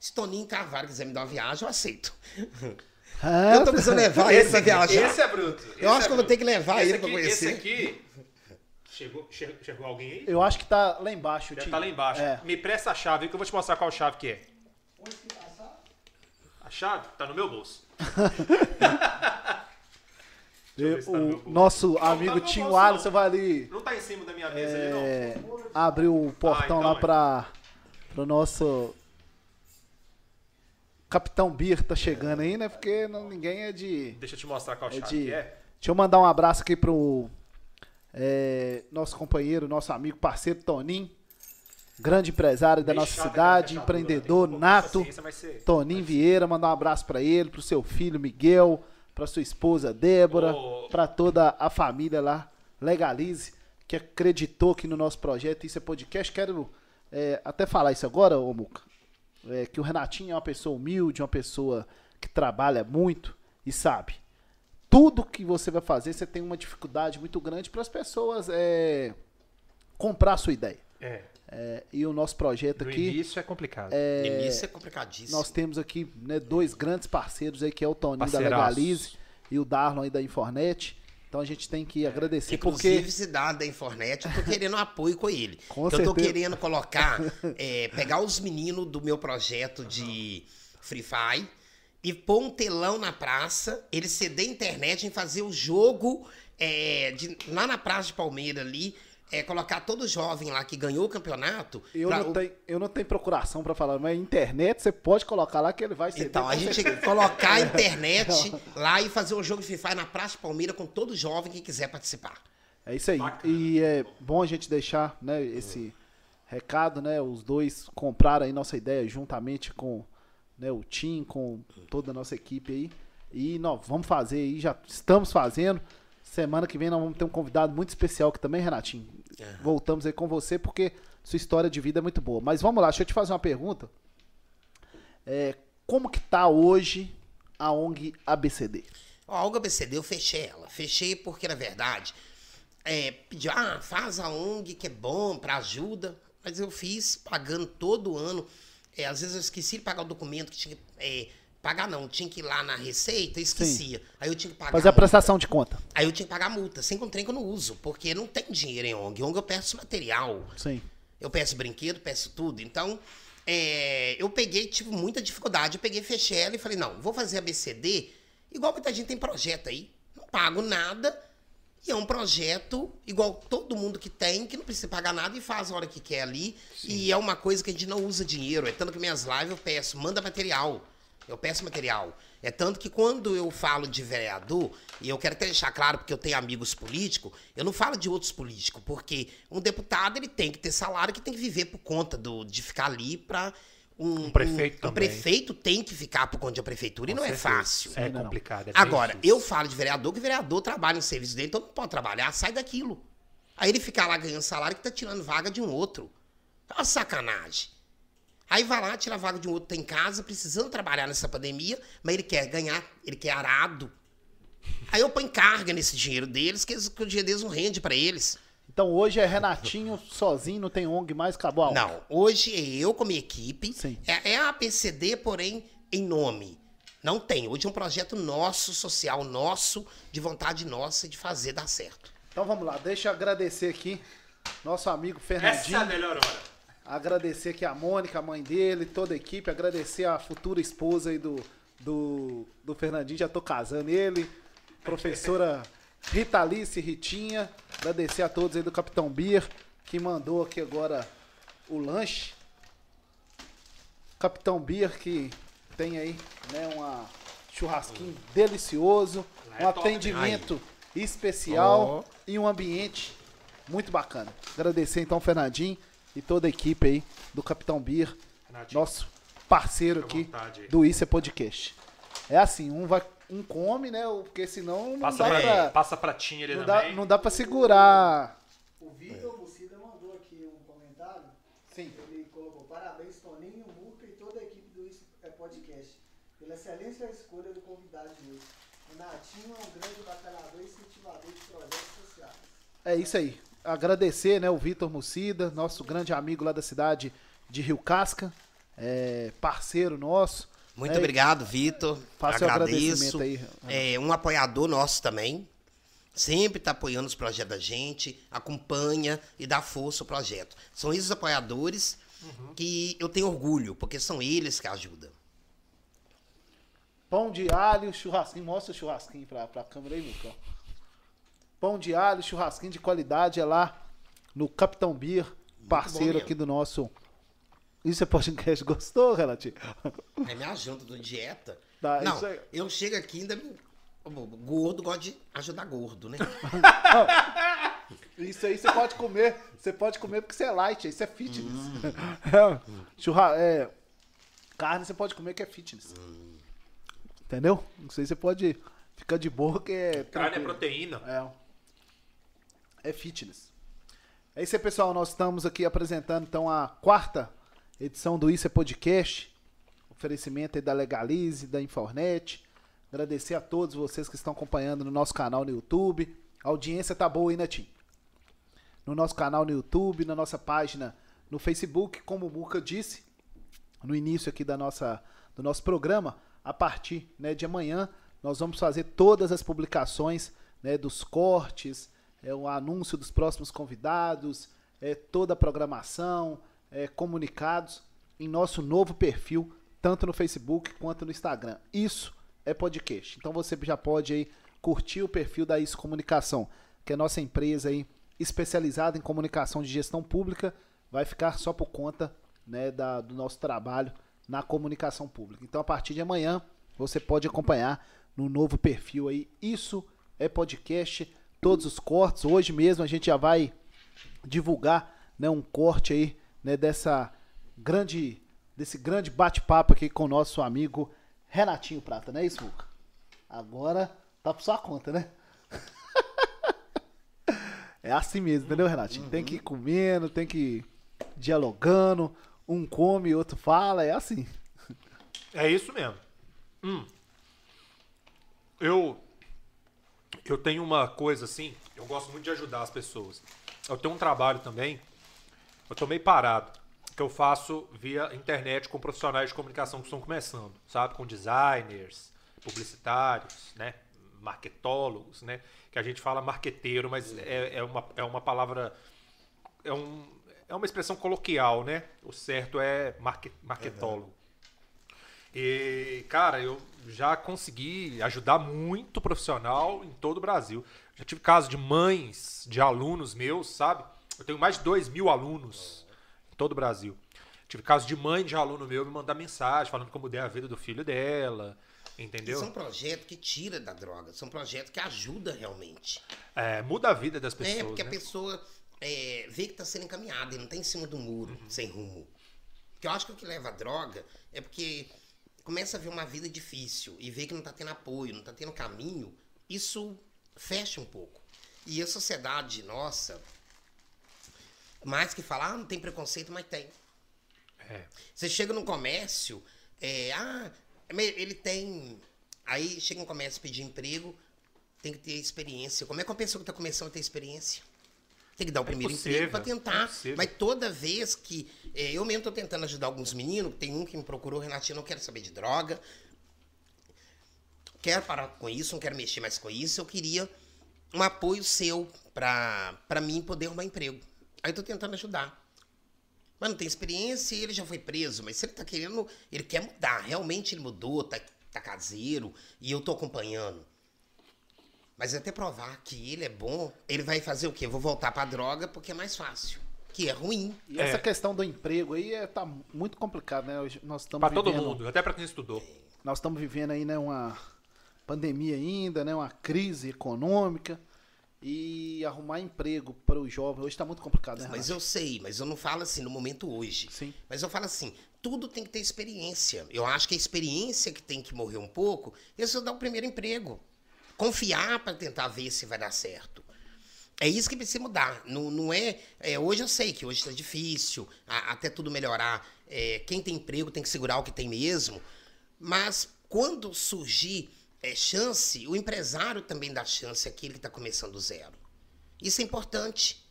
[SPEAKER 3] Se Toninho Carvalho quiser me dar uma viagem, eu aceito.
[SPEAKER 2] É,
[SPEAKER 3] Eu tô precisando levar ele pra viajar.
[SPEAKER 1] esse é bruto.
[SPEAKER 3] Eu acho que eu vou ter que levar
[SPEAKER 1] esse
[SPEAKER 3] ele pra
[SPEAKER 1] aqui-
[SPEAKER 3] conhecer.
[SPEAKER 1] Esse aqui. Chegou, che- chegou alguém aí?
[SPEAKER 2] Eu acho que tá lá embaixo.
[SPEAKER 1] Deve
[SPEAKER 2] Tim.
[SPEAKER 1] estar lá embaixo.
[SPEAKER 2] É.
[SPEAKER 1] Me presta a chave que eu vou te mostrar qual chave que é.
[SPEAKER 4] Onde que tá a chave?
[SPEAKER 1] A chave tá no meu bolso.
[SPEAKER 2] E
[SPEAKER 1] ver se tá no meu
[SPEAKER 2] o
[SPEAKER 1] bolso.
[SPEAKER 2] nosso
[SPEAKER 1] tá
[SPEAKER 2] amigo
[SPEAKER 1] meu
[SPEAKER 2] Tim Alisson vai ali
[SPEAKER 1] Não tá em cima da minha mesa ali, não.
[SPEAKER 2] é, abrir o portão
[SPEAKER 1] Ah, então
[SPEAKER 2] lá
[SPEAKER 1] é.
[SPEAKER 2] para o nosso Capitão Bir tá chegando aí, né? Porque não- ninguém é de.
[SPEAKER 1] Deixa eu te mostrar qual
[SPEAKER 2] É de-
[SPEAKER 1] que é.
[SPEAKER 2] Deixa eu mandar um abraço aqui pro é, nosso companheiro, nosso amigo, parceiro Toninho, grande empresário da
[SPEAKER 1] Meio
[SPEAKER 2] nossa cidade, empreendedor nato.
[SPEAKER 1] você-
[SPEAKER 2] Toninho Vieira, mandar um abraço pra ele, pro seu filho Miguel, pra sua esposa Débora,
[SPEAKER 1] Ô.
[SPEAKER 2] pra toda a família lá, Legalize, que acreditou aqui no nosso projeto. Isso é podcast. Quero é, até falar isso agora, ô Muca. É, que o Renatinho é uma pessoa humilde, uma pessoa que trabalha muito e sabe. tudo que você vai fazer, você tem uma dificuldade muito grande para as pessoas é, comprar a sua ideia.
[SPEAKER 1] É.
[SPEAKER 2] É, e o nosso projeto
[SPEAKER 1] No
[SPEAKER 2] aqui,
[SPEAKER 1] início é complicado.
[SPEAKER 3] No início é complicadíssimo.
[SPEAKER 2] nós temos aqui né, dois grandes parceiros aí, que é o Toninho da. Legalize e o Darlon aí da Infornet. Então a gente tem que agradecer
[SPEAKER 3] Inclusive,
[SPEAKER 2] porque
[SPEAKER 3] dá da Infornet, eu tô querendo um apoio com ele.
[SPEAKER 2] Com
[SPEAKER 3] eu tô
[SPEAKER 2] certeza.
[SPEAKER 3] querendo colocar, é, pegar os meninos do meu projeto de Free Fire e pôr um telão na praça, eles ceder a internet em fazer o jogo é, de- lá na Praça de Palmeira ali, é, colocar todo jovem lá que ganhou o campeonato.
[SPEAKER 2] eu
[SPEAKER 3] pra-
[SPEAKER 2] não, tenho, eu não tenho procuração para falar, mas internet você pode colocar lá que ele vai ser.
[SPEAKER 3] Então, a gente colocar a internet lá e fazer um jogo de Fire na Praça de Palmeira com todo jovem que quiser participar.
[SPEAKER 2] É isso aí. E é bom a gente deixar né, esse recado, né? Os dois compraram aí nossa ideia juntamente com né, o Tim, com toda a nossa equipe aí. E nós vamos fazer aí, já estamos fazendo. Semana que vem nós vamos ter um convidado muito especial aqui também, Renatinho. Voltamos aí com você porque sua história de vida é muito boa. Mas vamos lá, deixa eu te fazer uma pergunta. É, como que tá hoje a ONG ABCD?
[SPEAKER 3] A Olga BCD, eu fechei ela. Fechei porque, na verdade, é, pediu, ah, faz a ONG que é bom, pra ajuda. Mas eu fiz pagando todo ano. É, às vezes eu esqueci de pagar o documento que tinha que. é, pagar não, tinha que ir lá na Receita, esquecia. Aí eu tinha que pagar.
[SPEAKER 2] Fazer a prestação de conta.
[SPEAKER 3] Aí eu tinha que pagar multa, sem trem que eu não uso, porque não tem dinheiro em ONG. ONG eu peço material.
[SPEAKER 2] Sim.
[SPEAKER 3] Eu peço brinquedo, peço tudo. Então, é, eu peguei, tive muita dificuldade. Eu peguei, fechei ela e falei, não, vou fazer a BCD, igual muita gente tem projeto aí. Não pago nada. E é um projeto igual todo mundo que tem, que não precisa pagar nada e faz a hora que quer ali. E é uma coisa que a gente não usa dinheiro. É tanto que minhas lives eu peço, manda material. Eu peço material. É tanto que quando eu falo de vereador, e eu quero até deixar claro, porque eu tenho amigos políticos, eu não falo de outros políticos, porque um deputado ele tem que ter salário, que tem que viver por conta do, de ficar ali para um,
[SPEAKER 1] Um prefeito
[SPEAKER 3] um,
[SPEAKER 1] também.
[SPEAKER 3] prefeito tem que ficar por conta uma prefeitura e
[SPEAKER 1] Com
[SPEAKER 3] não é
[SPEAKER 1] certeza.
[SPEAKER 3] fácil.
[SPEAKER 1] É
[SPEAKER 2] Não, não.
[SPEAKER 1] complicado. é
[SPEAKER 3] Agora,
[SPEAKER 1] difícil.
[SPEAKER 3] eu falo de vereador, que vereador trabalha no serviço dele, então não pode trabalhar, sai daquilo. Aí ele fica lá ganhando salário que tá tirando vaga de um outro. É uma sacanagem. Aí vai lá, tira a vaga de um outro que tá em casa, precisando trabalhar nessa pandemia, mas ele quer ganhar, ele quer arado. Aí eu ponho carga nesse dinheiro deles, que, eles- que o dinheiro deles não rende pra eles.
[SPEAKER 2] Então hoje é Renatinho sozinho, não tem ONG mais, acabou a ONG.
[SPEAKER 3] Não, hoje é eu com a minha equipe.
[SPEAKER 2] Sim.
[SPEAKER 3] É, é a APCD, porém, em nome. Não tem. Hoje é um projeto nosso, social nosso, de vontade nossa de fazer dar certo.
[SPEAKER 2] Então vamos lá, deixa eu agradecer aqui nosso amigo
[SPEAKER 1] Essa é a
[SPEAKER 2] Fernandinho.
[SPEAKER 1] melhor hora.
[SPEAKER 2] Agradecer aqui a Mônica, a mãe dele, toda a equipe. Agradecer a futura esposa aí do, do, do Fernandinho, já tô casando ele. Professora Rita Alice Ritinha. Agradecer a todos aí do Capitão Beer, que mandou aqui agora o lanche. Capitão Beer que tem aí, né, uma churrasquinho delicioso,
[SPEAKER 1] é
[SPEAKER 2] um atendimento especial e um ambiente muito bacana. Agradecer então ao Fernandinho e toda a equipe aí do Capitão Beer,
[SPEAKER 1] Renatinho,
[SPEAKER 2] nosso parceiro aqui do Isso é Podcast. É assim, um vai um come, né? Porque senão não
[SPEAKER 1] Passa,
[SPEAKER 2] dá
[SPEAKER 1] pra,
[SPEAKER 2] pra,
[SPEAKER 1] passa pratinho ali
[SPEAKER 2] não dá,
[SPEAKER 1] também.
[SPEAKER 2] não dá pra segurar.
[SPEAKER 4] O Vitor Bucida mandou aqui um comentário.
[SPEAKER 2] Sim.
[SPEAKER 4] Ele colocou parabéns, Toninho, Murca e toda a equipe do Isso é Podcast, pela excelente escolha do convidado de hoje. Renatinho é um grande batalhador e incentivador de projetos sociais.
[SPEAKER 2] É isso aí. Agradecer, né, o Vitor Mucida, nosso grande amigo lá da cidade de Rio Casca, é, parceiro nosso.
[SPEAKER 3] Muito
[SPEAKER 2] É,
[SPEAKER 3] obrigado, Vitor.
[SPEAKER 2] Faça o
[SPEAKER 3] Agradeço.
[SPEAKER 2] agradecimento aí.
[SPEAKER 3] É um apoiador nosso também. Sempre está apoiando os projetos da gente, acompanha e dá força ao projeto. São esses apoiadores que eu tenho orgulho, porque são eles que ajudam.
[SPEAKER 2] Pão de alho, churrasquinho. Mostra o churrasquinho pra, pra câmera aí, Lucão. Pão de alho, churrasquinho de qualidade é lá no Capitão Beer, parceiro aqui do nosso. Isso é podcast. Gostou, Renatinho?
[SPEAKER 3] É minha janta do dieta.
[SPEAKER 2] Tá,
[SPEAKER 3] Não,
[SPEAKER 2] isso aí.
[SPEAKER 3] eu chego aqui ainda. me- Gordo gosta de ajudar gordo, né?
[SPEAKER 2] Isso aí você pode comer. Você pode comer porque você é light, isso é fitness.
[SPEAKER 3] Hum.
[SPEAKER 2] É, churra, é, carne você pode comer que é fitness.
[SPEAKER 3] Hum.
[SPEAKER 2] Entendeu? Isso aí você pode ficar de boa que é.
[SPEAKER 1] Carne é proteína.
[SPEAKER 2] É. É fitness. É isso aí, pessoal. Nós estamos aqui apresentando então a quarta edição do Isso é Podcast. Oferecimento da Legalize, da Infornet. Agradecer a todos vocês que estão acompanhando no nosso canal no YouTube. A audiência tá boa né, Tim? No nosso canal no YouTube, na nossa página no Facebook, como o Muca disse no início aqui da nossa, do nosso programa, a partir né, de amanhã nós vamos fazer todas as publicações né, dos cortes, é, o anúncio dos próximos convidados, é, toda a programação, é, comunicados em nosso novo perfil, tanto no Facebook quanto no Instagram. Isso é podcast. Então você já pode aí curtir o perfil da Isso Comunicação, que é nossa empresa aí especializada em comunicação de gestão pública, vai ficar só por conta né, da, do nosso trabalho na comunicação pública. Então a partir de amanhã você pode acompanhar no novo perfil aí. Isso é podcast, todos os cortes. Hoje mesmo a gente já vai divulgar né, um corte aí né, dessa grande desse grande bate-papo aqui com o nosso amigo Renatinho Prata, não é isso, Luca? Agora tá por sua conta, né? é assim mesmo, entendeu, Renatinho? Uhum. Tem que ir comendo, tem que ir dialogando, um come, outro fala, é assim.
[SPEAKER 1] É isso mesmo. Hum. Eu eu tenho uma coisa assim, eu gosto muito de ajudar as pessoas. Eu tenho um trabalho também, eu tô meio parado, que eu faço via internet com profissionais de comunicação que estão começando, sabe? Com designers, publicitários, né? Marketólogos, né? Que a gente fala marqueteiro, mas é, é, uma, é uma palavra. É, um, é uma expressão coloquial, né? O certo é market, marketólogo. E, cara, eu já consegui ajudar muito profissional em todo o Brasil. Já tive casos de mães, de alunos meus, sabe? Eu tenho mais de 2 mil alunos em todo o Brasil. Tive casos de mãe de aluno meu me mandar mensagem falando como mudei a vida do filho dela. Entendeu?
[SPEAKER 3] São projetos que tira da droga, são projetos que ajudam realmente.
[SPEAKER 1] É, muda a vida das pessoas.
[SPEAKER 3] É, porque
[SPEAKER 1] né?
[SPEAKER 3] a pessoa é, vê que está sendo encaminhada e não está em cima do muro, uhum. sem rumo. Porque eu acho que o que leva a droga é porque começa a ver uma vida difícil e vê que não está tendo apoio, não está tendo caminho, isso fecha um pouco. E a sociedade nossa, mais que falar, ah, não tem preconceito, mas tem. É. Você chega no comércio, é, ah, ele tem. Aí chega no comércio pedir emprego, tem que ter experiência. Como é que uma pessoa que está começando a ter experiência? Tem que dar o é primeiro emprego para tentar. É mas toda vez que. É, eu mesmo estou tentando ajudar alguns meninos, tem um que me procurou, Renatinho, não quero saber de droga. Quero parar com isso, não quero mexer mais com isso. Eu queria um apoio seu para mim poder arrumar emprego. Aí estou tentando ajudar. Mas não tem experiência e ele já foi preso. Mas se ele está querendo, ele quer mudar. Realmente ele mudou, tá, tá caseiro e eu estou acompanhando. Mas até provar que ele é bom, ele vai fazer o quê? Eu vou voltar pra droga porque é mais fácil. Que é ruim.
[SPEAKER 2] E essa é. questão do emprego aí é, tá muito complicado, né? Nós estamos
[SPEAKER 1] pra vivendo, todo mundo, até para quem estudou.
[SPEAKER 2] Nós estamos vivendo aí, né, uma pandemia ainda, né? Uma crise econômica. E arrumar emprego para o jovem hoje está muito complicado, né?
[SPEAKER 3] Mas eu sei, mas eu não falo assim no momento hoje.
[SPEAKER 2] Sim.
[SPEAKER 3] Mas eu falo assim, tudo tem que ter experiência. Eu acho que a experiência que tem que morrer um pouco, esse é dar o primeiro emprego confiar para tentar ver se vai dar certo. É isso que precisa mudar. Não, não é, é Hoje eu sei que hoje está difícil, a, até tudo melhorar. É, quem tem emprego tem que segurar o que tem mesmo. Mas quando surgir é, chance, o empresário também dá chance àquele que está começando do zero. Isso é importante.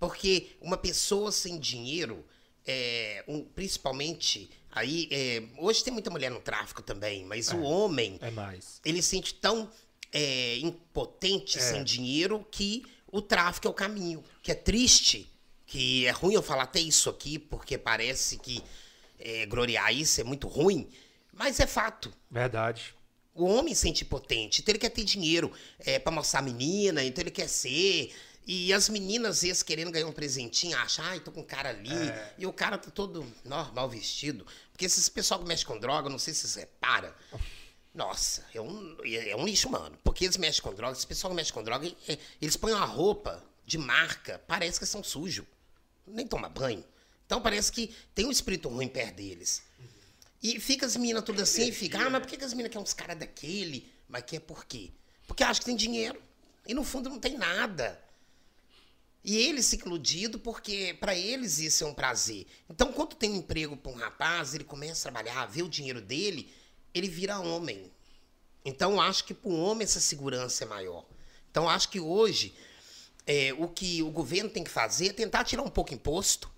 [SPEAKER 3] Porque uma pessoa sem dinheiro, é, um, principalmente aí é, hoje tem muita mulher no tráfico também, mas é, o homem
[SPEAKER 1] é mais.
[SPEAKER 3] ele sente tão é, impotente, é. sem dinheiro, que o tráfico é o caminho. Que é triste, que é ruim eu falar até isso aqui, porque parece que é, gloriar isso é muito ruim, mas é fato.
[SPEAKER 1] Verdade.
[SPEAKER 3] O homem sente impotente, então ele quer ter dinheiro é, para mostrar a menina, então ele quer ser. E as meninas, às vezes, querendo ganhar um presentinho, acham, ai, tô com um cara ali. É. E o cara tá todo normal vestido. Porque esses pessoal que mexe com droga, não sei se vocês reparam. Nossa, é um, é um lixo humano. Porque eles mexem com droga, esse pessoal que mexe com droga, é, eles põem uma roupa de marca, parece que são sujos. Nem toma banho. Então parece que tem um espírito ruim perto deles. E fica as minas tudo assim e fica, ah, mas por que, as minas querem uns caras daquele? Mas que é por quê? Porque acha que tem dinheiro. E no fundo não tem nada. E eles se iludido porque para eles isso é um prazer. Então, quando tem um emprego para um rapaz, ele começa a trabalhar, vê o dinheiro dele, ele vira homem. Então, acho que para o homem essa segurança é maior. Então, acho que hoje é, o que o governo tem que fazer é tentar tirar um pouco imposto,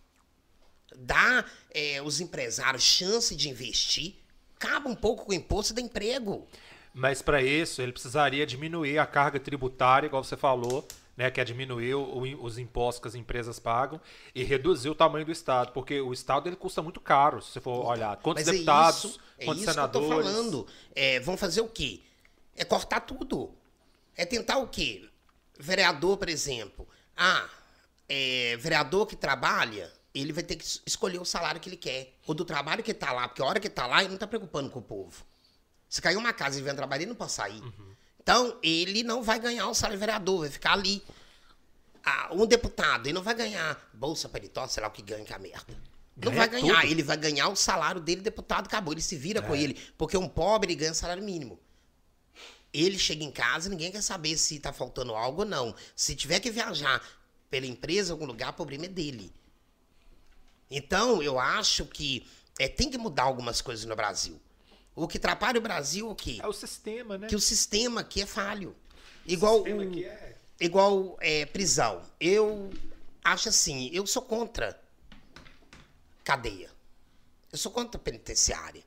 [SPEAKER 3] dar é, os empresários chance de investir, acaba um pouco com o imposto e dá emprego.
[SPEAKER 1] Mas para isso, ele precisaria diminuir a carga tributária, igual você falou, né, que é diminuir o- os impostos que as empresas pagam e reduzir o tamanho do Estado, porque o Estado ele custa muito caro, se você for olhar. Quantos
[SPEAKER 3] Mas
[SPEAKER 1] deputados,
[SPEAKER 3] é isso, é isso que eu tô falando. É, vão fazer o quê? É cortar tudo. É tentar o quê? Vereador, por exemplo. Ah, é, vereador que trabalha, ele vai ter que es- escolher o salário que ele quer. Ou do trabalho que tá lá, porque a hora que tá lá, ele não tá preocupando com o povo. Se caiu uma casa e vem trabalhar, ele não pode sair. Então, ele não vai ganhar o salário de vereador, vai ficar ali. Ah, um deputado, ele não vai ganhar bolsa paletó, sei lá o que ganha, que é a merda. Não
[SPEAKER 1] Ganha
[SPEAKER 3] vai ganhar,
[SPEAKER 1] tudo.
[SPEAKER 3] ele vai ganhar o salário dele, deputado, acabou. Ele se vira com ele. Porque um pobre ele ganha salário mínimo. Ele chega em casa e ninguém quer saber se tá faltando algo ou não. Se tiver que viajar pela empresa, algum lugar, o problema é dele. Então, eu acho que é, tem que mudar algumas coisas no Brasil. O que atrapalha o Brasil é o quê?
[SPEAKER 1] É o sistema, né?
[SPEAKER 3] Que o sistema aqui é falho. Igual
[SPEAKER 1] sistema
[SPEAKER 3] o-
[SPEAKER 1] aqui é-
[SPEAKER 3] igual é, prisão. Eu acho assim, eu sou contra cadeia. Eu sou contra penitenciária.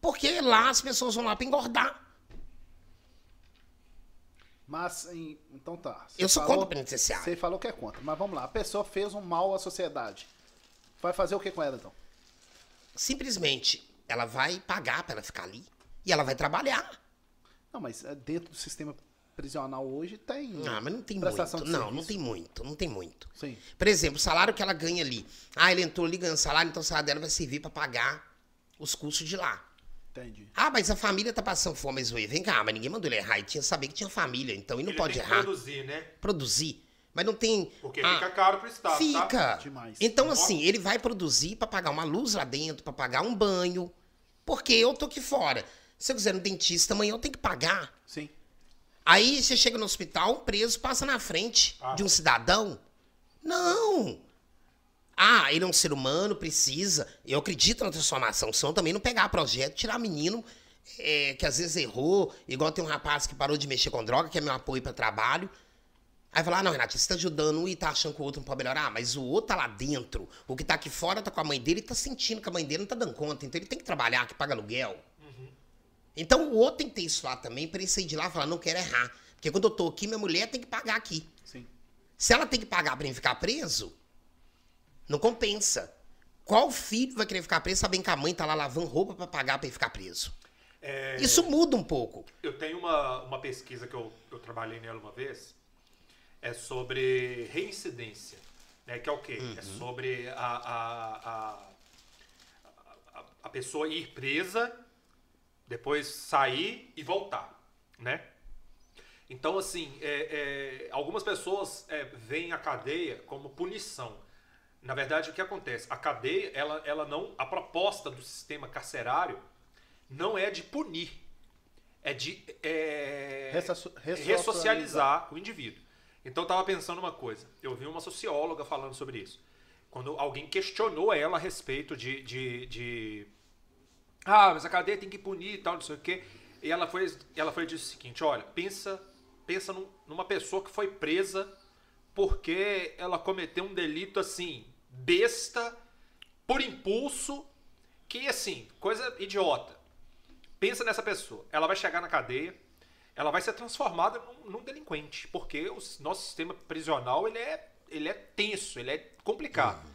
[SPEAKER 3] Porque lá as pessoas vão lá para engordar.
[SPEAKER 2] Mas, então tá. Você
[SPEAKER 3] Eu sou
[SPEAKER 2] falou-
[SPEAKER 3] contra penitenciário.
[SPEAKER 2] Você falou que é contra. Mas vamos lá. A pessoa fez um mal à sociedade. Vai fazer o que com ela, então?
[SPEAKER 3] Simplesmente, ela vai pagar para ela ficar ali e ela vai trabalhar.
[SPEAKER 2] Não, mas é, dentro do sistema prisional hoje tem.
[SPEAKER 3] Ah, mas não tem muito. Não, não
[SPEAKER 2] serviço.
[SPEAKER 3] tem muito, não tem muito.
[SPEAKER 2] Sim.
[SPEAKER 3] Por exemplo, o salário que ela ganha ali. Ah, ele entrou ali ganhando salário, então o salário dela vai servir para pagar os custos de lá.
[SPEAKER 2] Entendi.
[SPEAKER 3] Ah, mas a família tá passando fome, mas vem cá, mas ninguém mandou ele errar. Ele tinha que saber que tinha família, então ele não
[SPEAKER 1] Ele
[SPEAKER 3] pode
[SPEAKER 1] tem que
[SPEAKER 3] errar.
[SPEAKER 1] produzir, né?
[SPEAKER 3] Produzir. Mas não tem.
[SPEAKER 1] Porque
[SPEAKER 3] ah,
[SPEAKER 1] fica caro pro Estado,
[SPEAKER 3] Fica.
[SPEAKER 1] tá?
[SPEAKER 2] Demais.
[SPEAKER 3] Então, assim, ele vai produzir pra pagar uma luz lá dentro, pra pagar um banho. Porque eu tô aqui fora. Se eu quiser no dentista amanhã, eu tenho que pagar.
[SPEAKER 2] Sim.
[SPEAKER 3] Aí você chega no hospital, um preso passa na frente
[SPEAKER 1] Ah.
[SPEAKER 3] de um cidadão. Não! Ah, ele é um ser humano, precisa. Eu acredito na transformação. São também não pegar projeto, tirar menino é, que às vezes errou. Igual tem um rapaz que parou de mexer com droga, que é meu apoio para trabalho. Aí fala, ah, não, Renato, você tá ajudando um e tá achando que o outro não pode melhorar. Mas o outro tá lá dentro. O que tá aqui fora tá com a mãe dele e tá sentindo que a mãe dele não tá dando conta. Então ele tem que trabalhar, que paga aluguel. Então o outro tem que ter isso lá também, pra ele sair de lá e falar, não quero errar. Porque quando eu tô aqui, minha mulher tem que pagar aqui.
[SPEAKER 2] Sim.
[SPEAKER 3] Se ela tem que pagar pra ele ficar preso, não compensa. Qual filho vai querer ficar preso sabendo que a mãe tá lá lavando roupa pra pagar pra ele ficar preso?
[SPEAKER 1] É,
[SPEAKER 3] Isso muda um pouco.
[SPEAKER 1] Eu tenho uma, uma pesquisa que eu, eu trabalhei nela uma vez, é sobre reincidência, né? Que é o quê? É sobre a, a, a, a, a pessoa ir presa, depois sair e voltar, né? Então, assim, é, é, algumas pessoas é, veem a cadeia como punição. Na verdade, o que acontece? A cadeia, ela, ela não. A proposta do sistema carcerário não é de punir, é de é,
[SPEAKER 2] ressocializar
[SPEAKER 1] o indivíduo. Então, eu estava pensando uma coisa. Eu vi uma socióloga falando sobre isso. Quando alguém questionou ela a respeito de, de, de ah, mas a cadeia tem que punir e tal, não sei o quê. E ela foi, ela foi e disse o seguinte: olha, pensa, pensa num- numa pessoa que foi presa porque ela cometeu um delito assim, besta, por impulso, que assim, coisa idiota. Pensa nessa pessoa. Ela vai chegar na cadeia, ela vai ser transformada num, num delinquente, porque o nosso sistema prisional ele é, ele é tenso, ele é complicado.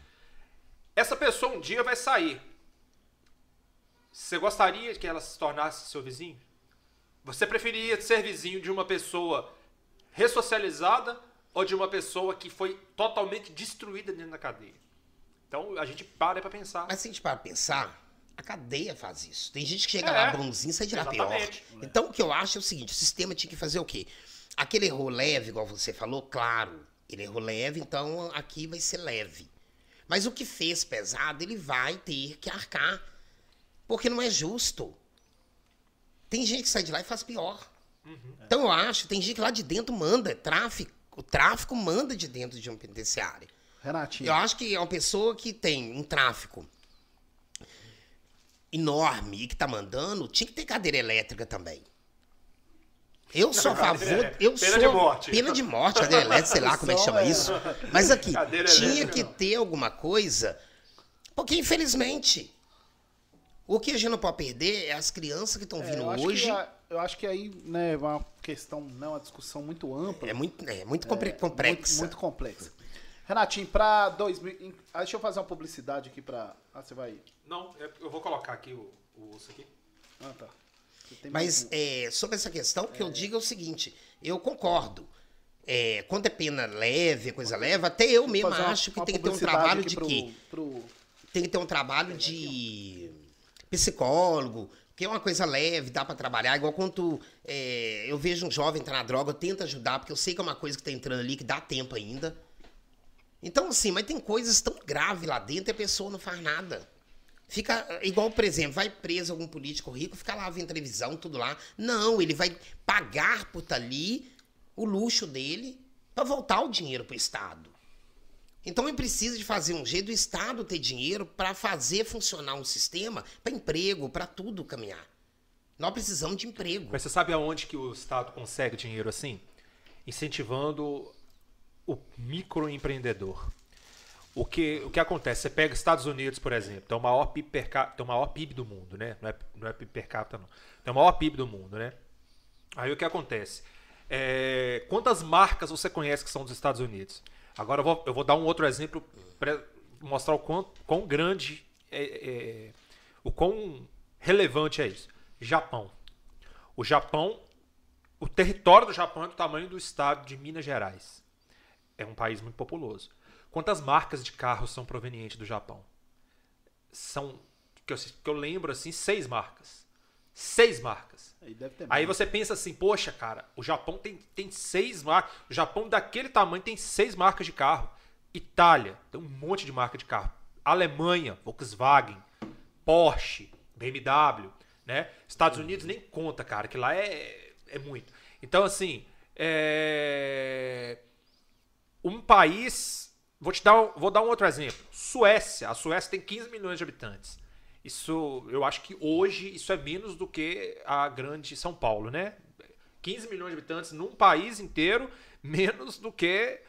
[SPEAKER 1] Essa pessoa um dia vai sair. Você gostaria que ela se tornasse seu vizinho? Você preferia ser vizinho de uma pessoa ressocializada ou de uma pessoa que foi totalmente destruída dentro da cadeia? Então a gente para para pensar.
[SPEAKER 3] Mas se a gente para pensar, a cadeia faz isso. Tem gente que chega
[SPEAKER 1] É,
[SPEAKER 3] lá bonzinho e sai de lá pior. Então o que eu acho é o seguinte: o sistema tinha que fazer o quê? Aquele erro leve, igual você falou, claro, ele errou leve, então aqui vai ser leve. Mas o que fez pesado, ele vai ter que arcar. Porque não é justo. Tem gente que sai de lá e faz pior. Então eu acho, tem gente que lá de dentro manda, tráfico. O tráfico manda de dentro de uma penitenciária.
[SPEAKER 2] Renatinho.
[SPEAKER 3] Eu acho que é uma pessoa que tem um tráfico enorme e que tá mandando, tinha que ter cadeira elétrica também. Eu sou a favor.
[SPEAKER 1] é,
[SPEAKER 3] Eu
[SPEAKER 1] pena
[SPEAKER 3] sou.
[SPEAKER 1] de morte.
[SPEAKER 3] Pena de morte, cadeira elétrica, sei lá como é que chama
[SPEAKER 2] é.
[SPEAKER 3] isso. Mas aqui,
[SPEAKER 1] Cadeira
[SPEAKER 3] tinha
[SPEAKER 1] elétrica,
[SPEAKER 3] que
[SPEAKER 1] não.
[SPEAKER 3] ter alguma coisa. Porque, infelizmente, o que a gente não pode perder é as crianças que estão
[SPEAKER 2] É,
[SPEAKER 3] vindo
[SPEAKER 2] eu, acho
[SPEAKER 3] hoje.
[SPEAKER 2] a- eu acho que aí né, é uma questão, né, uma discussão muito ampla.
[SPEAKER 3] É muito, é muito compre- complexa.
[SPEAKER 2] Muito, muito complexa. Renatinho, pra 2000. em- ah, deixa eu fazer uma publicidade aqui pra. Ah, você vai.
[SPEAKER 1] Não, é- eu vou colocar aqui o, o osso aqui.
[SPEAKER 2] Ah, tá.
[SPEAKER 3] Mas
[SPEAKER 2] um.
[SPEAKER 3] é, sobre essa questão, o que eu digo é o seguinte: eu concordo. É, quando é pena leve, coisa leve, até eu mesmo
[SPEAKER 2] Fazer uma-
[SPEAKER 3] acho que
[SPEAKER 2] uma
[SPEAKER 3] tem que ter um trabalho de
[SPEAKER 2] pro-
[SPEAKER 3] quê?
[SPEAKER 2] pro-
[SPEAKER 3] Tem que ter um trabalho de psicólogo, que é uma coisa leve, dá pra trabalhar. Igual quando é, eu vejo um jovem entrar na droga, eu tento ajudar, porque eu sei que é uma coisa que tá entrando ali, que dá tempo ainda. Então, assim, mas tem coisas tão graves lá dentro e a pessoa não faz nada. Fica igual, por exemplo, vai preso algum político rico, fica lá vendo televisão, tudo lá. Não, ele vai pagar por estar ali o luxo dele para voltar o dinheiro pro Estado. Então ele precisa de fazer um jeito do Estado ter dinheiro para fazer funcionar um sistema para emprego, para tudo caminhar. Nós precisamos de emprego.
[SPEAKER 1] Mas você sabe aonde que o Estado consegue dinheiro assim? Incentivando o microempreendedor. O que, o que acontece? Você pega Estados Unidos, por exemplo, tem o maior PIB, per cap- tem o maior PIB do mundo, né? Não é, não é PIB per capita, não. Tem o maior PIB do mundo, né? Aí o que acontece? É, quantas marcas você conhece que são dos Estados Unidos? Agora eu vou, eu vou dar um outro exemplo para mostrar o quão, quão grande, é, é, o quão relevante é isso. Japão. O Japão, o território do Japão é do tamanho do estado de Minas Gerais. É um país muito populoso. Quantas marcas de carros são provenientes do Japão? São, que eu, que eu lembro assim, seis marcas. Seis marcas.
[SPEAKER 2] Aí
[SPEAKER 1] Aí você pensa assim, poxa, cara, o Japão tem, tem seis marcas. O Japão daquele tamanho tem seis marcas de carro. Itália tem um monte de marca de carro. Alemanha, Volkswagen, Porsche, BMW, né? Estados Unidos nem conta, cara, que lá é, é muito. Então, assim, é... um país. Vou te dar, um- vou dar um outro exemplo. Suécia. A Suécia tem 15 milhões de habitantes. Isso, eu acho que hoje isso é menos do que a grande São Paulo, né? 15 milhões de habitantes num país inteiro, menos do que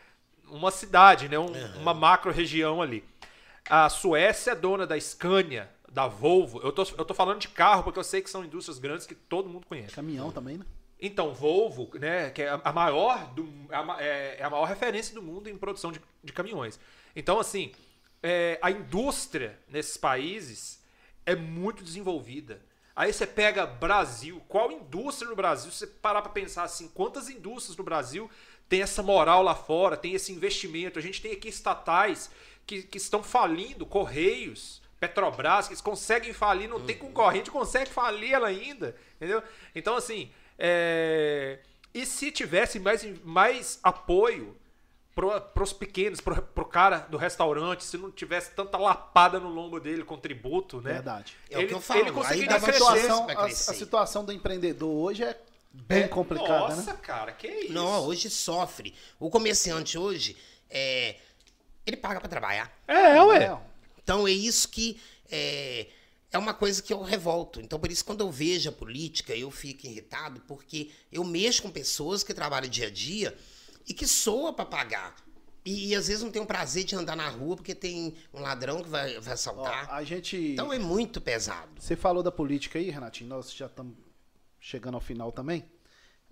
[SPEAKER 1] uma cidade, né? Um- Uma macro região ali. A Suécia é dona da Scania, da Volvo. Eu tô, eu tô falando de carro porque eu sei que são indústrias grandes que todo mundo conhece.
[SPEAKER 2] Caminhão também, né?
[SPEAKER 1] Então, Volvo, né, que é a a maior, do, a ma- é, é a maior referência do mundo em produção de, de caminhões. Então, assim, é, a indústria nesses países é muito desenvolvida. Aí você pega Brasil, qual indústria no Brasil? Se você parar para pensar assim, quantas indústrias no Brasil tem essa moral lá fora, tem esse investimento? A gente tem aqui estatais que, que estão falindo, Correios, Petrobras, que eles conseguem falir, não tem concorrente, consegue falir ela ainda, entendeu? Então, assim, é, e se tivesse mais, mais apoio para os pequenos, pro, pro cara do restaurante, se não tivesse tanta lapada no lombo dele com tributo, né?
[SPEAKER 2] Verdade.
[SPEAKER 3] É o que
[SPEAKER 1] ele,
[SPEAKER 3] eu falo,
[SPEAKER 1] ele
[SPEAKER 2] A situação, a, a situação do empreendedor hoje é bem
[SPEAKER 1] É,
[SPEAKER 2] complicada,
[SPEAKER 1] Nossa,
[SPEAKER 2] né?
[SPEAKER 1] cara, que isso?
[SPEAKER 3] Não, hoje sofre. O comerciante hoje, é, ele paga para trabalhar.
[SPEAKER 1] É, ué.
[SPEAKER 2] Não.
[SPEAKER 3] Então é isso que é, é uma coisa que eu revolto. Então por isso quando eu vejo a política eu fico irritado porque eu mexo com pessoas que trabalham dia a dia e que soa para pagar. E, e às vezes não tem o prazer de andar na rua porque tem um ladrão que vai, vai
[SPEAKER 2] Ó,
[SPEAKER 3] assaltar.
[SPEAKER 2] a gente.
[SPEAKER 3] Então é muito pesado.
[SPEAKER 2] Você falou da política aí, Renatinho. Nós já estamos chegando ao final também.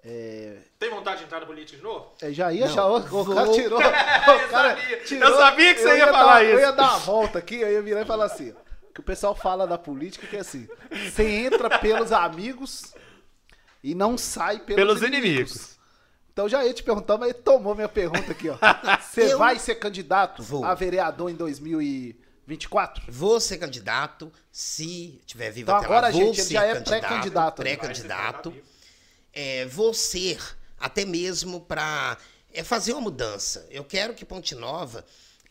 [SPEAKER 2] É,
[SPEAKER 1] Tem vontade de entrar na política de novo?
[SPEAKER 2] é, já ia,
[SPEAKER 3] Não,
[SPEAKER 2] já. O, o cara tirou. O
[SPEAKER 1] Eu
[SPEAKER 2] cara
[SPEAKER 1] sabia,
[SPEAKER 2] tirou-
[SPEAKER 1] eu sabia que você
[SPEAKER 2] eu
[SPEAKER 1] ia
[SPEAKER 2] dar-
[SPEAKER 1] falar
[SPEAKER 2] Eu
[SPEAKER 1] isso.
[SPEAKER 2] ia dar uma volta aqui, eu ia virar e falar assim: que o pessoal fala da política que é assim: você entra pelos amigos e não sai pelos,
[SPEAKER 1] Pelos
[SPEAKER 2] inimigos.
[SPEAKER 1] inimigos.
[SPEAKER 2] Então já ia te perguntar, mas ele tomou minha pergunta aqui, ó. Você
[SPEAKER 3] Eu-
[SPEAKER 2] vai ser candidato
[SPEAKER 3] Vou.
[SPEAKER 2] a vereador em 2024?
[SPEAKER 3] Vou ser candidato se tiver vivo
[SPEAKER 2] Então
[SPEAKER 3] até
[SPEAKER 2] agora,
[SPEAKER 3] lá. Vou
[SPEAKER 2] gente, ele já é
[SPEAKER 3] candidato,
[SPEAKER 2] pré-candidato, né?
[SPEAKER 3] Pré-candidato. É, vou ser até mesmo para é, fazer uma mudança. Eu quero que Ponte Nova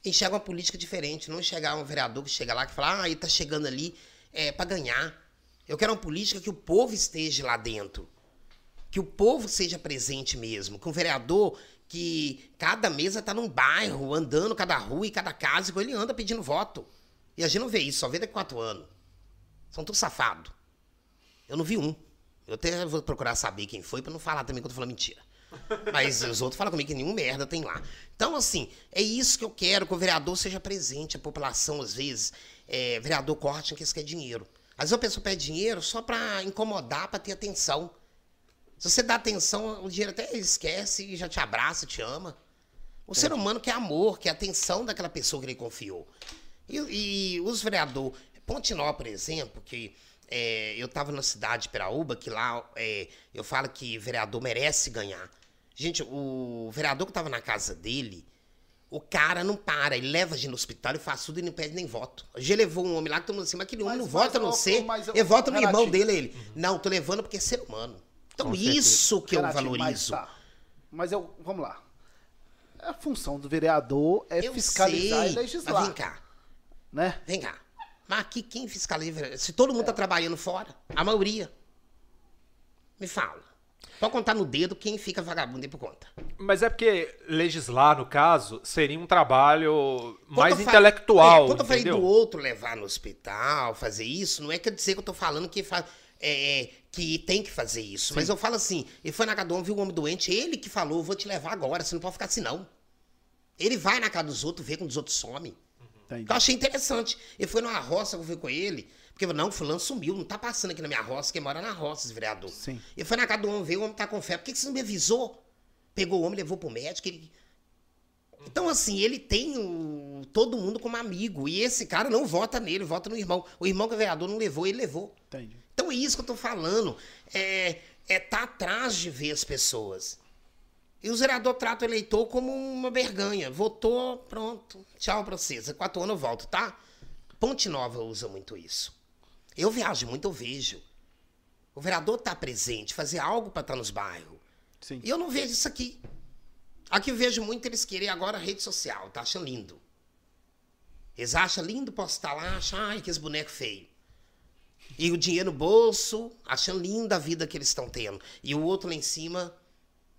[SPEAKER 3] enxergue uma política diferente, não enxergar um vereador que chega lá que fala, ah, ele tá chegando ali é, para ganhar. Eu quero uma política que o povo esteja lá dentro. Que o povo seja presente mesmo. Que um vereador que cada mesa tá num bairro, andando cada rua e cada casa, ele anda pedindo voto. E a gente não vê isso, só vê daqui a quatro anos. São todos safados. Eu não vi um. Eu até vou procurar saber quem foi pra não falar também que eu falando mentira. Mas os outros falam comigo que nenhum merda tem lá. Então, assim, é isso que eu quero, que o vereador seja presente. A população, às vezes, é, vereador corte que quer dinheiro. Às vezes a pessoa pede dinheiro só pra incomodar, pra ter atenção. Se você dá atenção, o dinheiro até esquece e já te abraça, te ama. O ser humano quer amor, quer atenção daquela pessoa que ele confiou. E, e os vereadores, Pontinó, por exemplo, que é, eu estava na cidade de Peraúba, que lá é, eu falo que vereador merece ganhar. Gente, o vereador que estava na casa dele, o cara não para, ele leva a gente no hospital e faz tudo e não pede nem voto. Já levou um homem lá que todo mundo assim, mas aquele homem
[SPEAKER 2] Mas-
[SPEAKER 3] não vota
[SPEAKER 2] mas,
[SPEAKER 3] você,
[SPEAKER 2] mas, ó,
[SPEAKER 3] ele vota no irmão dele. Ele, não, tô levando porque é ser humano. Então isso que eu
[SPEAKER 2] Renatinho, Mas,
[SPEAKER 3] valorizo.
[SPEAKER 2] tá. Mas eu, vamos lá. A função do vereador é
[SPEAKER 3] Eu
[SPEAKER 2] fiscalizar
[SPEAKER 3] sei,
[SPEAKER 2] e legislar.
[SPEAKER 3] Mas vem cá,
[SPEAKER 2] Né?
[SPEAKER 3] vem cá. Mas aqui quem fiscaliza? Se todo mundo tá trabalhando fora, a maioria. Me fala. Pode contar no dedo quem fica vagabundo aí por conta.
[SPEAKER 1] Mas é porque legislar, no caso, seria um trabalho mais
[SPEAKER 3] Quando eu fa-
[SPEAKER 1] intelectual,
[SPEAKER 3] É, quando eu falei do outro levar no hospital, fazer isso, não é quer dizer que eu tô falando que, fa- é, é, que tem que fazer isso. Mas eu falo assim, ele foi na casa do homem, viu o homem doente, ele que falou, vou te levar agora, você não pode ficar assim não. Ele vai na casa dos outros, vê quando os outros somem.
[SPEAKER 2] Entendi.
[SPEAKER 3] Eu achei interessante. Ele foi numa roça que eu fui com ele. Porque, não, fulano sumiu, não tá passando aqui na minha roça, quem mora na roça, esse vereador.
[SPEAKER 2] Sim.
[SPEAKER 3] Ele foi na casa do homem, veio, o homem tá com febre. Por que, que você não me avisou? Pegou o homem, levou pro médico. Ele... Então, assim, ele tem o- todo mundo como amigo. E esse cara não vota nele, vota no irmão. O irmão que é vereador não levou, ele levou.
[SPEAKER 2] Entendi.
[SPEAKER 3] Então é isso que eu tô falando. É, é tá atrás de ver as pessoas. E o vereador trata o eleitor como uma verganha. Votou, pronto. Tchau pra vocês. Daqui quatro anos eu volto, tá? Ponte Nova usa muito isso. Eu viajo muito, eu vejo. O vereador tá presente, fazer algo pra estar nos bairros.
[SPEAKER 2] Sim.
[SPEAKER 3] E eu não vejo isso aqui. Aqui eu vejo muito eles querem agora rede social, tá achando lindo. Eles acham lindo postar lá, acham, ai, que esse boneco feio. E o dinheiro no bolso, achando linda a vida que eles estão tendo. E o outro lá em cima,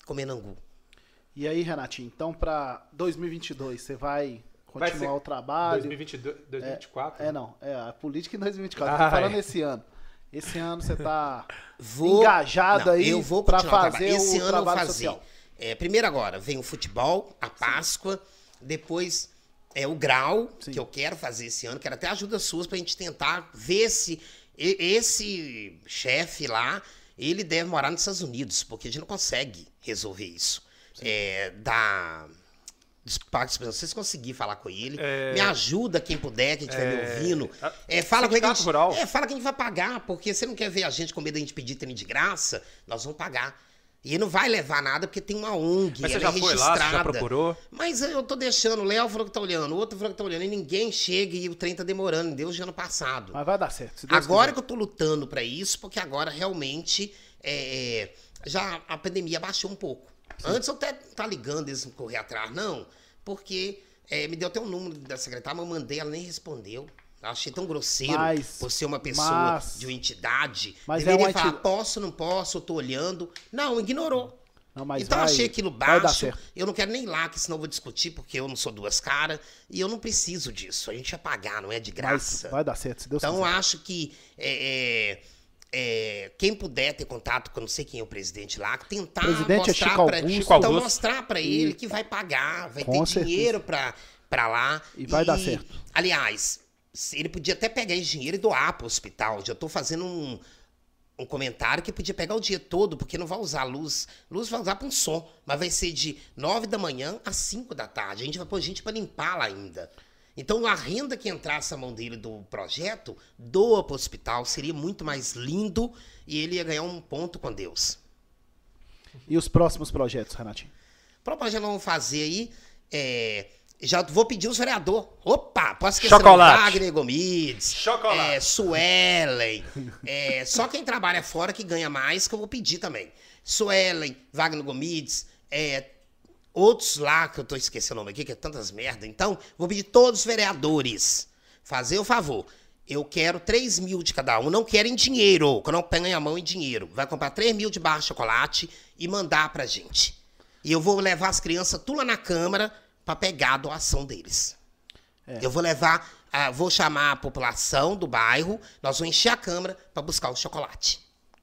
[SPEAKER 3] comendo angu.
[SPEAKER 2] E aí, Renatinho, então pra 2022, você vai
[SPEAKER 1] Vai
[SPEAKER 2] continuar
[SPEAKER 1] ser
[SPEAKER 2] o trabalho?
[SPEAKER 1] 2022, 2024?
[SPEAKER 2] É, não. É, a política em 2024.
[SPEAKER 1] Ah,
[SPEAKER 2] Tô falando
[SPEAKER 1] é.
[SPEAKER 2] esse ano. Esse ano você tá
[SPEAKER 3] Vou,
[SPEAKER 2] engajado
[SPEAKER 3] Não,
[SPEAKER 2] aí
[SPEAKER 3] eu vou o
[SPEAKER 2] fazer
[SPEAKER 3] trabalho. Esse
[SPEAKER 2] o
[SPEAKER 3] ano eu vou
[SPEAKER 2] trabalho
[SPEAKER 3] fazer.
[SPEAKER 2] social.
[SPEAKER 3] É, primeiro agora, vem o futebol, a Páscoa, depois é o grau,
[SPEAKER 2] Sim.
[SPEAKER 3] que eu quero fazer esse ano, quero até ajuda suas pra gente tentar ver se e- esse chefe lá, ele deve morar nos Estados Unidos, porque a gente não consegue resolver isso. É, da Desculpa, se vocês conseguirem falar com ele,
[SPEAKER 1] É.
[SPEAKER 3] me ajuda quem puder, quem estiver me
[SPEAKER 1] É.
[SPEAKER 3] ouvindo.
[SPEAKER 1] Ah,
[SPEAKER 3] É, fala com ele a gente, é, fala que a gente vai pagar, porque você não quer ver a gente com medo da gente pedir trem de graça, nós vamos pagar. E ele não vai levar nada porque tem uma ONG,
[SPEAKER 1] Mas você
[SPEAKER 3] ela
[SPEAKER 1] já
[SPEAKER 3] é
[SPEAKER 1] foi lá, você já procurou?
[SPEAKER 3] Mas eu tô deixando, o Léo falou que tá olhando, o outro falou que tá olhando, e ninguém chega e o trem tá demorando, deu de ano passado.
[SPEAKER 2] Mas vai dar certo. se Deus
[SPEAKER 3] Agora
[SPEAKER 2] quiser.
[SPEAKER 3] que eu tô lutando pra isso, porque agora realmente é, já a pandemia baixou um pouco. Antes eu até tá ligando eles não correr atrás, não, porque é, me deu até o número da secretária, mas eu mandei, ela nem respondeu. Eu achei tão grosseiro
[SPEAKER 2] Mas-
[SPEAKER 3] por ser uma pessoa
[SPEAKER 2] mas-
[SPEAKER 3] de uma entidade.
[SPEAKER 2] mas é
[SPEAKER 3] Deveria
[SPEAKER 2] uma
[SPEAKER 3] falar,
[SPEAKER 2] enti-
[SPEAKER 3] posso, não posso, eu tô olhando. Não, ignorou.
[SPEAKER 2] Não, mas
[SPEAKER 3] então eu
[SPEAKER 2] vai-
[SPEAKER 3] achei aquilo
[SPEAKER 2] vai
[SPEAKER 3] baixo. Eu não quero nem ir lá, que senão eu vou discutir, porque eu não sou duas caras. E eu não preciso disso. A gente vai pagar, não é de
[SPEAKER 2] Mas
[SPEAKER 3] graça.
[SPEAKER 2] vai dar certo, se Deus
[SPEAKER 3] Então,
[SPEAKER 2] quiser.
[SPEAKER 3] acho que é, é, é, quem puder ter contato com eu não sei quem é o presidente lá, tentar
[SPEAKER 2] Presidente é
[SPEAKER 3] mostrar
[SPEAKER 2] Chico
[SPEAKER 3] pra,
[SPEAKER 2] Augusto.
[SPEAKER 1] Chico
[SPEAKER 3] então, mostrar para ele que vai pagar, vai
[SPEAKER 2] Com
[SPEAKER 3] ter
[SPEAKER 2] certeza.
[SPEAKER 3] dinheiro pra, pra lá.
[SPEAKER 2] E vai dar certo.
[SPEAKER 3] Aliás, ele podia até pegar esse dinheiro e doar pro hospital. Já tô fazendo um, um comentário que podia pegar o dia todo, porque não vai usar luz. Luz vai usar para um som, mas vai ser de 9 da manhã às 5 da tarde. A gente vai pôr gente para limpar lá ainda. Então a renda que entrasse na mão dele do projeto, doa para o hospital, seria muito mais lindo e ele ia ganhar um ponto com Deus.
[SPEAKER 2] E os próximos projetos, Renatinho?
[SPEAKER 3] Para nós já vamos fazer aí, é, já vou pedir os vereadores. Opa, posso esquecer
[SPEAKER 1] Chocolate.
[SPEAKER 3] não, Wagner Gomides,
[SPEAKER 1] Chocolate.
[SPEAKER 3] é, Suelen, é, só quem trabalha fora que ganha mais que eu vou pedir também. Suelen, Wagner Gomides, é, outros lá que eu tô esquecendo o nome aqui, que é tantas merda. Então, vou pedir todos os vereadores fazer o favor. Eu quero 3 mil de cada um, não quero em dinheiro, que eu não pego a mão em dinheiro. Vai comprar 3 mil de barra de chocolate e mandar pra gente. E eu vou levar as crianças tudo lá na Câmara pra pegar a doação deles. Eu vou levar, ah, vou chamar a população do bairro, nós vamos encher a Câmara pra buscar o chocolate.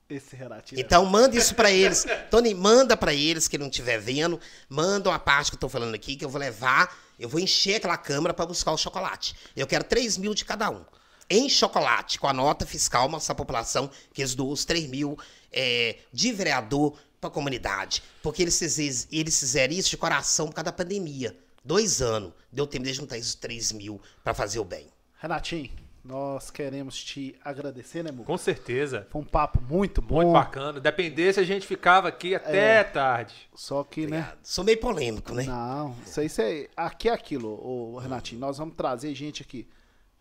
[SPEAKER 2] Esse Renatinho.
[SPEAKER 3] Então manda isso pra eles. Tony, manda pra eles que não estiver vendo. Manda uma parte que eu tô falando aqui que eu vou levar. Eu vou encher aquela câmara pra buscar o chocolate. Eu quero 3 mil de cada um. Em chocolate, com a nota fiscal, mostrar à população que eles doam os 3 mil é, de vereador pra comunidade. Porque eles, eles fizeram isso de coração por causa da pandemia. Dois anos. Deu tempo de juntar esses 3 mil pra fazer o bem.
[SPEAKER 2] Renatinho, nós queremos te agradecer, né, Muca?
[SPEAKER 1] Com certeza.
[SPEAKER 2] Foi um papo muito bom.
[SPEAKER 1] Muito bacana. Dependesse, a gente ficava aqui até tarde.
[SPEAKER 2] Só que, né?
[SPEAKER 3] Obrigado. Sou meio polêmico, né?
[SPEAKER 2] Não, isso aí, isso aí. Aqui é aquilo, ô, Renatinho. Nós vamos trazer gente aqui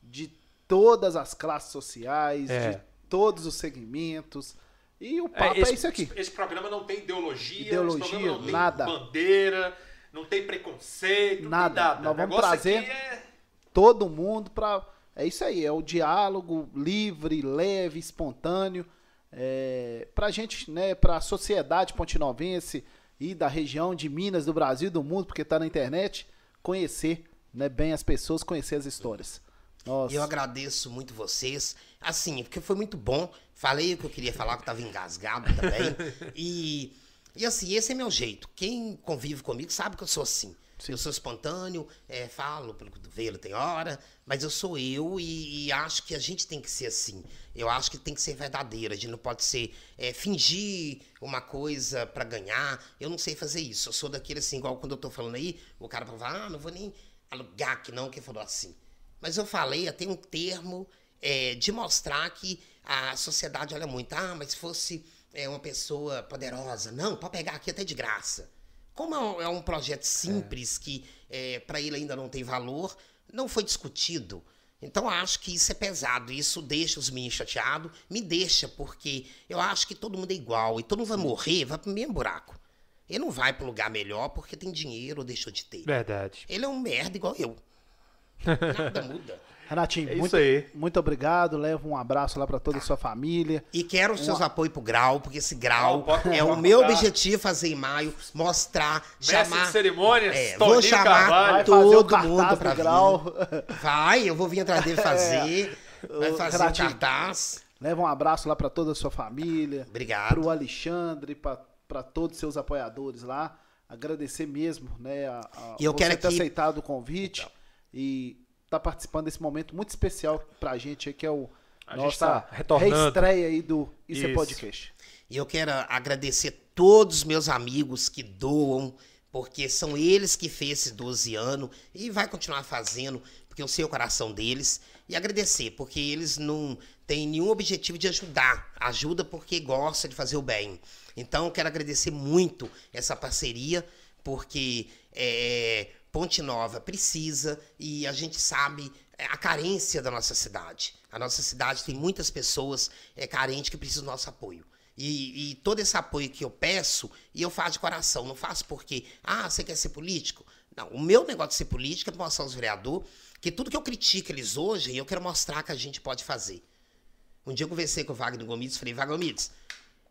[SPEAKER 2] de todas as classes sociais,
[SPEAKER 1] É.
[SPEAKER 2] de todos os segmentos. E o papo é,
[SPEAKER 1] esse,
[SPEAKER 2] isso aqui.
[SPEAKER 1] Esse programa não tem ideologia,
[SPEAKER 2] Ideologia,
[SPEAKER 1] esse programa não tem
[SPEAKER 2] nada.
[SPEAKER 1] bandeira, não tem preconceito,
[SPEAKER 2] Nada.
[SPEAKER 1] tem nada.
[SPEAKER 2] Nós
[SPEAKER 1] O
[SPEAKER 2] vamos trazer-
[SPEAKER 1] é-
[SPEAKER 2] Todo mundo pra. É isso aí, é o diálogo livre, leve, espontâneo. É, pra gente, né, pra sociedade pontinovense e da região de Minas, do Brasil e do mundo, porque tá na internet, conhecer né, bem as pessoas, conhecer as histórias. Nossa.
[SPEAKER 3] Eu agradeço muito vocês. Assim, porque foi muito bom. Falei o que eu queria falar, que eu tava engasgado também. e, e assim, esse é meu jeito. Quem convive comigo sabe que eu sou assim. Eu sou espontâneo, é, falo pelo cotovelo, tem hora, mas eu sou eu e, e acho que a gente tem que ser assim. Eu acho que tem que ser verdadeiro. A gente não pode ser é, fingir uma coisa pra ganhar. Eu não sei fazer isso. Eu sou daquele assim, igual quando eu tô falando aí, o cara fala, ah, não vou nem alugar aqui não, que falou assim. Mas eu falei até um termo é, de mostrar que a sociedade olha muito. Ah, mas se fosse é, uma pessoa poderosa. Não, pode pegar aqui até de graça. Como é um, é um projeto simples que para ele ainda não tem valor, não foi discutido. Então acho que isso é pesado. Isso deixa os meninos chateados. Me deixa, porque eu acho que todo mundo é igual. E todo mundo vai morrer, vai pro mesmo buraco. Ele não vai para lugar melhor porque tem dinheiro ou deixou de ter.
[SPEAKER 1] Verdade.
[SPEAKER 3] Ele é um merda igual eu. Nada muda.
[SPEAKER 2] Renatinho,
[SPEAKER 1] É
[SPEAKER 2] muito,
[SPEAKER 1] isso aí.
[SPEAKER 2] muito obrigado. Leva um abraço lá pra toda a sua família.
[SPEAKER 3] E quero os seus apoios pro grau, porque esse grau
[SPEAKER 1] Não, pode-
[SPEAKER 3] é o meu objetivo fazer em maio, mostrar,
[SPEAKER 1] Mestre
[SPEAKER 3] chamar.
[SPEAKER 1] de cerimônias,
[SPEAKER 3] É, vou chamar
[SPEAKER 1] Carvalho.
[SPEAKER 2] Vai
[SPEAKER 3] todo mundo
[SPEAKER 2] do grau.
[SPEAKER 3] Vai, eu vou vir atrás dele fazer. Vai
[SPEAKER 2] Ô,
[SPEAKER 3] fazer o
[SPEAKER 2] Renatinho.
[SPEAKER 3] cartaz.
[SPEAKER 2] Leva um abraço lá pra toda a sua família.
[SPEAKER 3] Obrigado.
[SPEAKER 2] Pro Alexandre, pra pra todos os seus apoiadores lá. Agradecer mesmo, né? A, a,
[SPEAKER 3] E eu
[SPEAKER 2] você
[SPEAKER 3] quero
[SPEAKER 2] ter
[SPEAKER 3] aqui-
[SPEAKER 2] aceitado o convite e tá participando desse momento muito especial pra gente aí, que é o
[SPEAKER 1] A gente
[SPEAKER 2] nossa
[SPEAKER 1] tá retornando.
[SPEAKER 2] reestreia aí do Isso, é
[SPEAKER 1] Isso.
[SPEAKER 2] Podcast.
[SPEAKER 3] E eu quero agradecer todos os meus amigos que doam, porque são eles que fez esses 12 anos e vai continuar fazendo, porque eu sei o coração deles. E agradecer, porque eles não têm nenhum objetivo de ajudar. Ajuda porque gosta de fazer o bem. Então, eu quero agradecer muito essa parceria, porque é, Ponte Nova precisa e a gente sabe é, a carência da nossa cidade. A nossa cidade tem muitas pessoas é, carentes que precisam do nosso apoio. E, e todo esse apoio que eu peço, e eu faço de coração, não faço porque, ah, você quer ser político? Não, o meu negócio de ser político é mostrar aos vereadores que tudo que eu critico eles hoje, eu quero mostrar que a gente pode fazer. Um dia eu conversei com o Wagner Gomides falei, Wagner Gomides,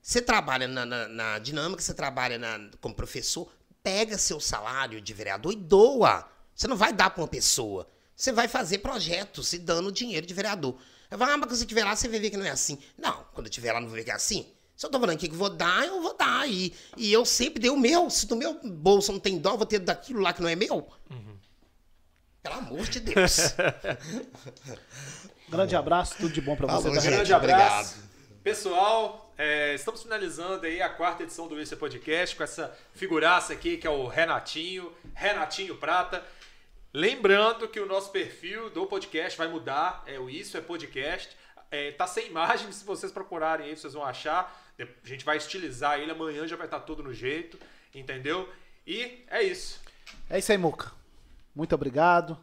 [SPEAKER 3] você trabalha na, na- na dinâmica, você trabalha na- como professor, pega seu salário de vereador e doa. Você não vai dar para uma pessoa. Você vai fazer projetos e dando dinheiro de vereador. Eu falo, ah, mas quando você estiver lá, você vai ver que não é assim. Não, quando eu estiver lá, não vou ver que é assim. Se eu tô falando aqui que vou dar, eu vou dar. E, e eu sempre dei o meu. Se no meu bolso não tem dó, eu vou ter daquilo lá que não é meu. Pelo amor de Deus.
[SPEAKER 2] Grande abraço, tudo de bom pra você.
[SPEAKER 3] Falou,
[SPEAKER 2] tá,
[SPEAKER 3] gente.
[SPEAKER 1] Grande abraço.
[SPEAKER 3] obrigado.
[SPEAKER 1] Pessoal, é, estamos finalizando aí a quarta edição do Isso é Podcast com essa figuraça aqui que é o Renatinho, Renatinho Prata. Lembrando que o nosso perfil do podcast vai mudar, é o Isso é Podcast. É, tá sem imagem, se vocês procurarem aí, vocês vão achar. A gente vai estilizar ele, amanhã já vai estar tudo no jeito, entendeu? E é isso.
[SPEAKER 2] É isso aí, Muca. Muito obrigado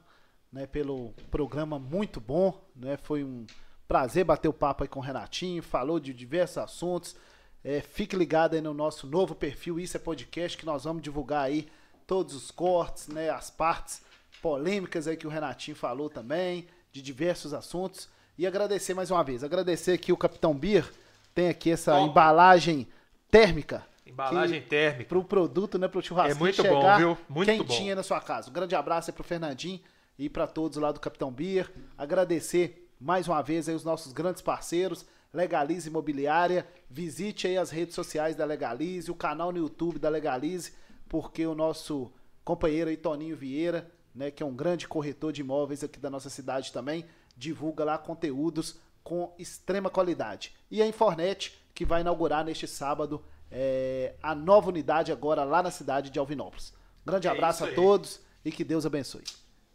[SPEAKER 2] né, pelo programa muito bom. Né? Foi um prazer bater o papo aí com o Renatinho. Falou de diversos assuntos. É, fique ligado aí no nosso novo perfil Isso é Podcast, que nós vamos divulgar aí todos os cortes, né, as partes polêmicas aí que o Renatinho falou também, de diversos assuntos. E agradecer mais uma vez. Agradecer aqui o Capitão Beer. Tem aqui essa
[SPEAKER 1] Bom.
[SPEAKER 2] embalagem térmica.
[SPEAKER 1] Embalagem
[SPEAKER 2] que-
[SPEAKER 1] térmica.
[SPEAKER 2] pro produto, né, pro churrasco
[SPEAKER 1] É muito bom, viu? Muito
[SPEAKER 2] quentinha na sua casa. Um grande abraço aí pro Fernandinho e para todos lá do Capitão Beer. Agradecer mais uma vez aí os nossos grandes parceiros, Legalize Imobiliária. Visite aí as redes sociais da Legalize, o canal no YouTube da Legalize, porque o nosso companheiro aí, Toninho Vieira, né, que é um grande corretor de imóveis aqui da nossa cidade também, divulga lá conteúdos com extrema qualidade. E a Infornet, que vai inaugurar neste sábado é, a nova unidade agora lá na cidade de Alvinópolis. Grande
[SPEAKER 1] É
[SPEAKER 2] abraço a todos e que Deus abençoe.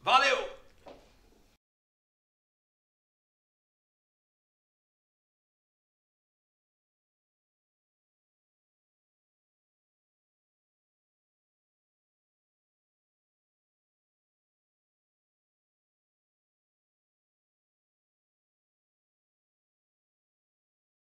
[SPEAKER 1] Valeu!